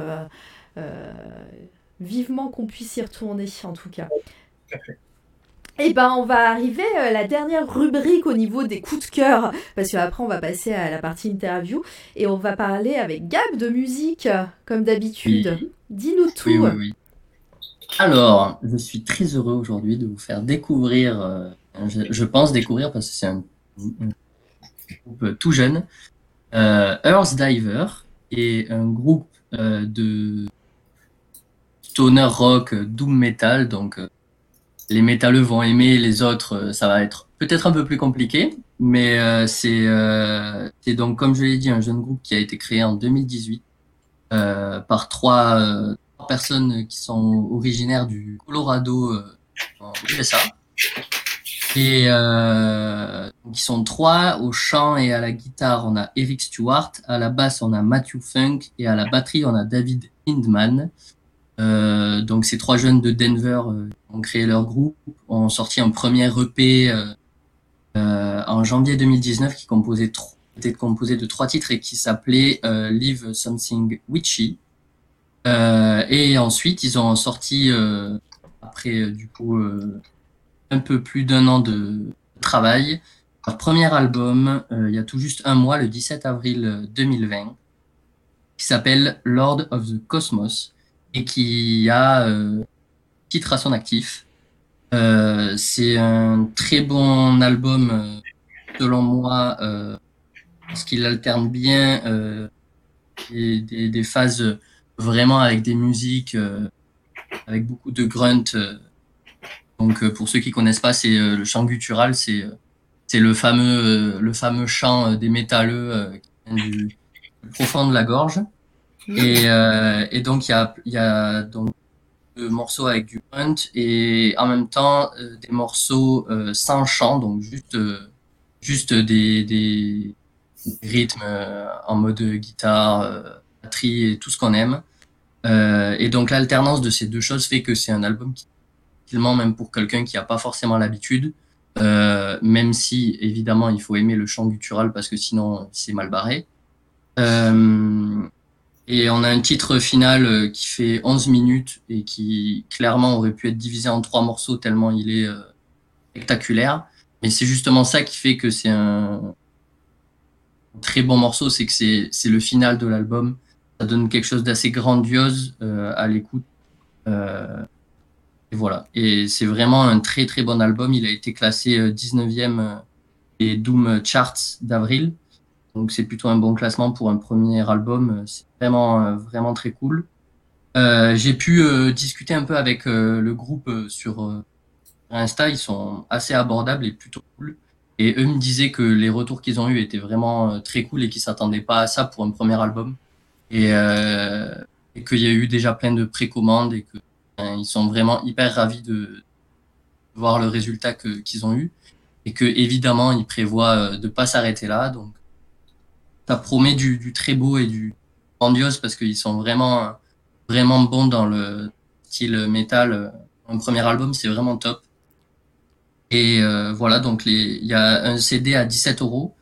euh, vivement qu'on puisse y retourner en tout cas. Tout à fait. Et ben on va arriver à la dernière rubrique au niveau des coups de cœur parce qu'après on va passer à la partie interview et on va parler avec Gab de musique comme d'habitude. Oui. Dis-nous tout. Oui, oui, oui. Alors, je suis très heureux aujourd'hui de vous faire découvrir, je, pense découvrir parce que c'est un, groupe tout jeune, euh, Earth Diver est un groupe euh, de stoner rock, doom metal, donc euh, les métalleux vont aimer, les autres, euh, ça va être peut-être un peu plus compliqué, mais c'est donc, comme je l'ai dit, un jeune groupe qui a été créé en 2018 euh, par trois, personnes qui sont originaires du Colorado en USA. Et euh, ils sont trois au chant et à la guitare. On a Eric Stewart, à la basse on a Matthew Funk et à la batterie on a David Hindman. Euh, donc ces trois jeunes de Denver euh, ont créé leur groupe, ont sorti un premier EP euh, euh, en janvier 2019 qui composait était composé de trois titres et qui s'appelait euh, Live Something Witchy. Et ensuite ils ont sorti après du coup un peu plus d'un an de travail leur premier album euh, il y a tout juste un mois le 17 avril euh, 2020 qui s'appelle Lord of the Cosmos et qui a euh, titre à son actif. Euh, c'est un très bon album euh, selon moi euh, parce qu'il alterne bien euh, des, des, phases vraiment avec des musiques euh, avec beaucoup de grunt. Donc euh, pour ceux qui connaissent pas, c'est euh, le chant guttural, c'est euh, le fameux le fameux chant des métalleux du, profond de la gorge. Et, donc il y a y a donc de morceaux avec du grunt et en même temps des morceaux sans chant, donc juste juste des, des rythmes en mode guitare, batterie et tout ce qu'on aime. Et donc l'alternance de ces deux choses fait que c'est un album qui facilement même pour quelqu'un qui n'a pas forcément l'habitude, euh, même si évidemment il faut aimer le chant guttural parce que sinon c'est mal barré. Euh, et on a un titre final euh, qui fait 11 minutes et qui clairement aurait pu être divisé en trois morceaux tellement il est spectaculaire. Mais c'est justement ça qui fait que c'est un très bon morceau, c'est que c'est le final de l'album. Ça donne quelque chose d'assez grandiose à l'écoute. Euh, et voilà. Et c'est vraiment un très très bon album. Il a été classé euh, 19e euh, des Doom Charts d'avril. Donc c'est plutôt un bon classement pour un premier album. Euh, C'est vraiment euh, vraiment très cool. Euh, J'ai pu euh, discuter un peu avec euh, le groupe euh, sur euh, Insta. Ils sont assez abordables et plutôt cool. Et eux me disaient que les retours qu'ils ont eus étaient vraiment euh, très cool et qu'ils s'attendaient pas à ça pour un premier album. Et, euh, et qu'il y a eu déjà plein de précommandes et que ils sont vraiment hyper ravis de voir le résultat qu'ils ont eu et que évidemment ils prévoient de pas s'arrêter là. Donc ça promet du, très beau et du grandiose parce qu'ils sont vraiment vraiment bons dans le style métal. Un premier album, c'est vraiment top. Et euh, voilà, donc il y a un CD à 17 euros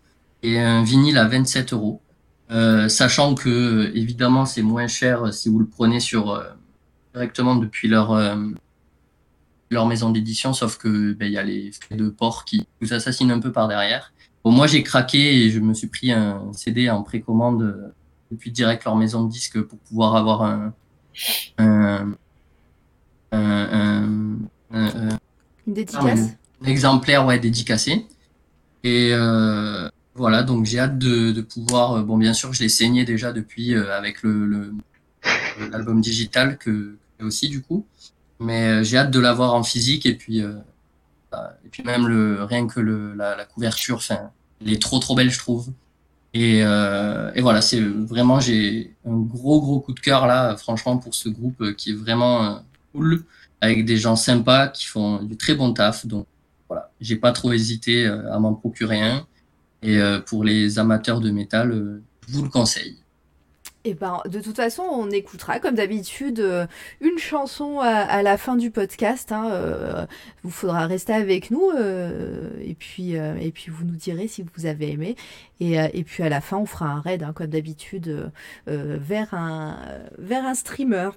et un vinyle à 27 euros. Euh, sachant que évidemment c'est moins cher si vous le prenez sur euh, directement depuis leur leur maison d'édition, sauf que ben, il y a les frais de port qui vous assassinent un peu par derrière. Bon, moi j'ai craqué et je me suis pris un CD en précommande depuis direct leur maison de disque pour pouvoir avoir un, un, un, un dédicace exemplaire ouais dédicacé et euh, voilà donc j'ai hâte de, de pouvoir euh, bon bien sûr je l'ai saigné déjà depuis euh, avec le l'album digital que aussi du coup mais euh, j'ai hâte de l'avoir en physique et puis bah, et puis même le rien que le la, couverture enfin elle est trop trop belle je trouve et, euh, et voilà c'est vraiment j'ai un gros gros coup de cœur là franchement pour ce groupe qui est vraiment cool avec des gens sympas qui font du très bon taf donc voilà, j'ai pas trop hésité euh, à m'en procurer un. Et euh, pour les amateurs de métal, euh, je vous le conseille. Et eh ben, de toute façon, on écoutera comme d'habitude une chanson à, la fin du podcast. Hein, vous faudra rester avec nous et puis et puis vous nous direz si vous avez aimé. Et, et puis à la fin, on fera un raid hein, comme d'habitude vers un vers un streamer.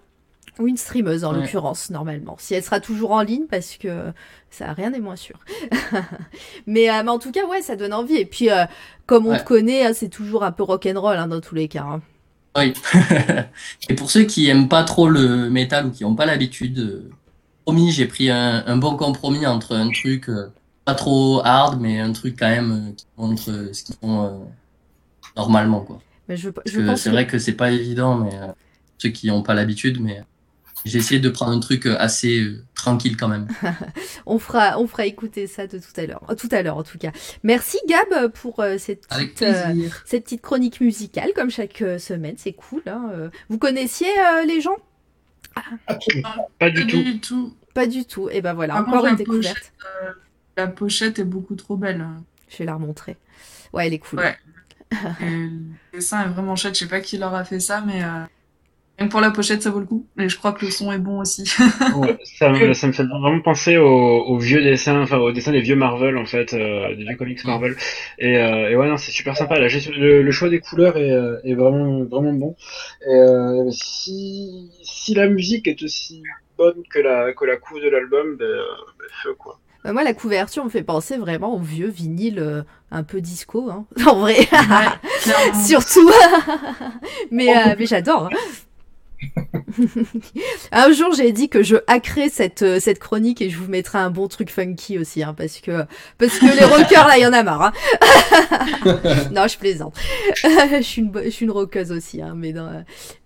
Ou une streameuse en l'occurrence, normalement. Si elle sera toujours en ligne, parce que ça rien n'est moins sûr. mais, euh, mais, en tout cas, ouais, ça donne envie. Et puis, euh, comme on te connaît, hein, c'est toujours un peu rock'n'roll hein, dans tous les cas. Oui. Et pour ceux qui aiment pas trop le métal ou qui n'ont pas l'habitude, euh, promis, j'ai pris un, un, bon compromis entre un truc pas trop hard, mais un truc quand même qui montre ce qu'ils font normalement, quoi. Mais je, je c'est vrai que c'est pas évident, mais ceux qui n'ont pas l'habitude, mais j'ai essayé de prendre un truc euh, assez euh, tranquille quand même. on fera, on fera écouter ça de tout à l'heure, tout à l'heure en tout cas. Merci Gab pour euh, cette petite, cette petite chronique musicale comme chaque semaine, c'est cool. Hein, Vous connaissiez les gens? Pas du tout. Pas du tout. Et ben voilà, encore une découverte. la pochette est beaucoup trop belle. Je vais la remontrer. Ouais, elle est cool. Ouais. le dessin est vraiment chouette. Je sais pas qui leur a fait ça, mais pour la pochette, ça vaut le coup. Et je crois que le son est bon aussi. ça, me, ça, me fait vraiment penser aux, vieux dessins, enfin aux dessins des vieux Marvel en fait, euh, des vieux comics Marvel. Et, euh, et ouais, non, c'est super sympa. La le, le, choix des couleurs est, euh, est vraiment vraiment bon. Et euh, si si la musique est aussi bonne que la que la couve de l'album, ben, ben feu quoi. Bah, moi, la couverture me fait penser vraiment au vieux vinyle un peu disco, hein. en vrai. Surtout. mais, mais j'adore. Hein. un jour, j'ai dit que je hackerais cette, euh, cette chronique et je vous mettrai un bon truc funky aussi, hein, parce que, parce que les rockers, là, il y en a marre. Hein. non, je plaisante. je, suis une, je suis une rockeuse aussi, hein, mais,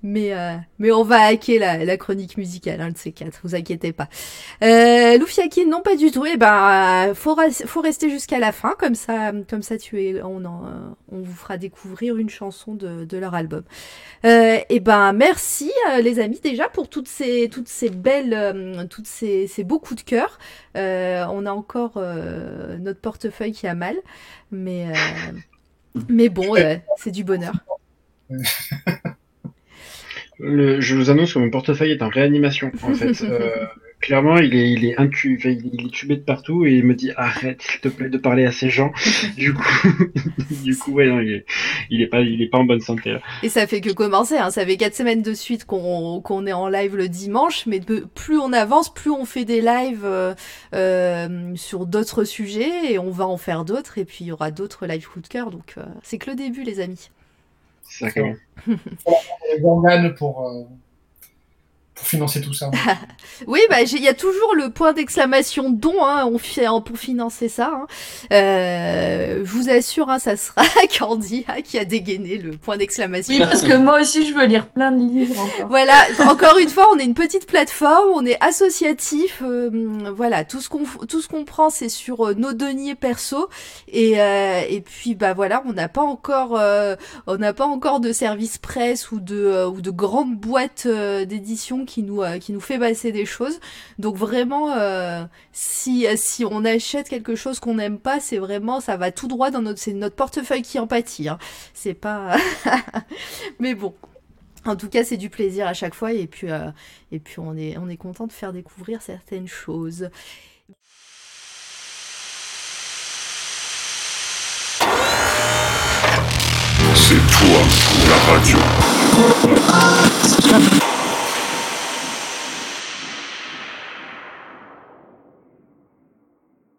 mais, euh, mais on va hacker la, la chronique musicale, un de ces quatre, vous inquiétez pas. Euh, Loufiakin, non, pas du tout. Eh ben, faut, faut rester jusqu'à la fin, comme ça, comme ça, tu on, en, on vous fera découvrir une chanson de, de leur album. Euh, eh ben, merci euh, les amis déjà pour toutes ces toutes ces belles euh, toutes ces, ces beaux coups de cœur. Euh, on a encore notre portefeuille qui a mal, mais mais bon, c'est du bonheur. je vous annonce que mon portefeuille est en réanimation en fait. clairement, il est, il est incu, il est tubé de partout et il me dit arrête, s'il te plaît, de parler à ces gens. du coup, du coup, ouais, non, il est, il est pas, il est pas en bonne santé. Là. Et ça fait que commencer, hein. Ça fait quatre semaines de suite qu'on qu'on est en live le dimanche, mais plus on avance, plus on fait des lives euh, euh, sur d'autres sujets et on va en faire d'autres et puis il y aura d'autres live coup de cœur. Donc euh, c'est que le début, les amis. C'est ça, pour pour financer tout ça. oui, bah il y a toujours le point d'exclamation don hein, on fait pour financer ça. Hein. Euh, je vous assure, hein, ça sera Candy hein, qui a dégainé le point d'exclamation. Oui, parce que moi aussi je veux lire plein de livres. Encore. Voilà, encore une fois, on est une petite plateforme, on est associatif. Euh, voilà, tout ce qu'on tout ce qu'on prend, c'est sur euh, nos deniers perso et euh, et puis bah voilà, on n'a pas encore on n'a pas encore de service presse ou de ou de grandes boîtes d'édition qui nous euh, qui nous fait passer des choses. Donc vraiment, euh, si si on achète quelque chose qu'on n'aime pas, c'est vraiment ça va tout droit dans notre notre portefeuille qui en pâtit. Hein. C'est pas, mais bon. En tout cas, c'est du plaisir à chaque fois et puis euh, et puis on est on est content de faire découvrir certaines choses. C'est toi la radio.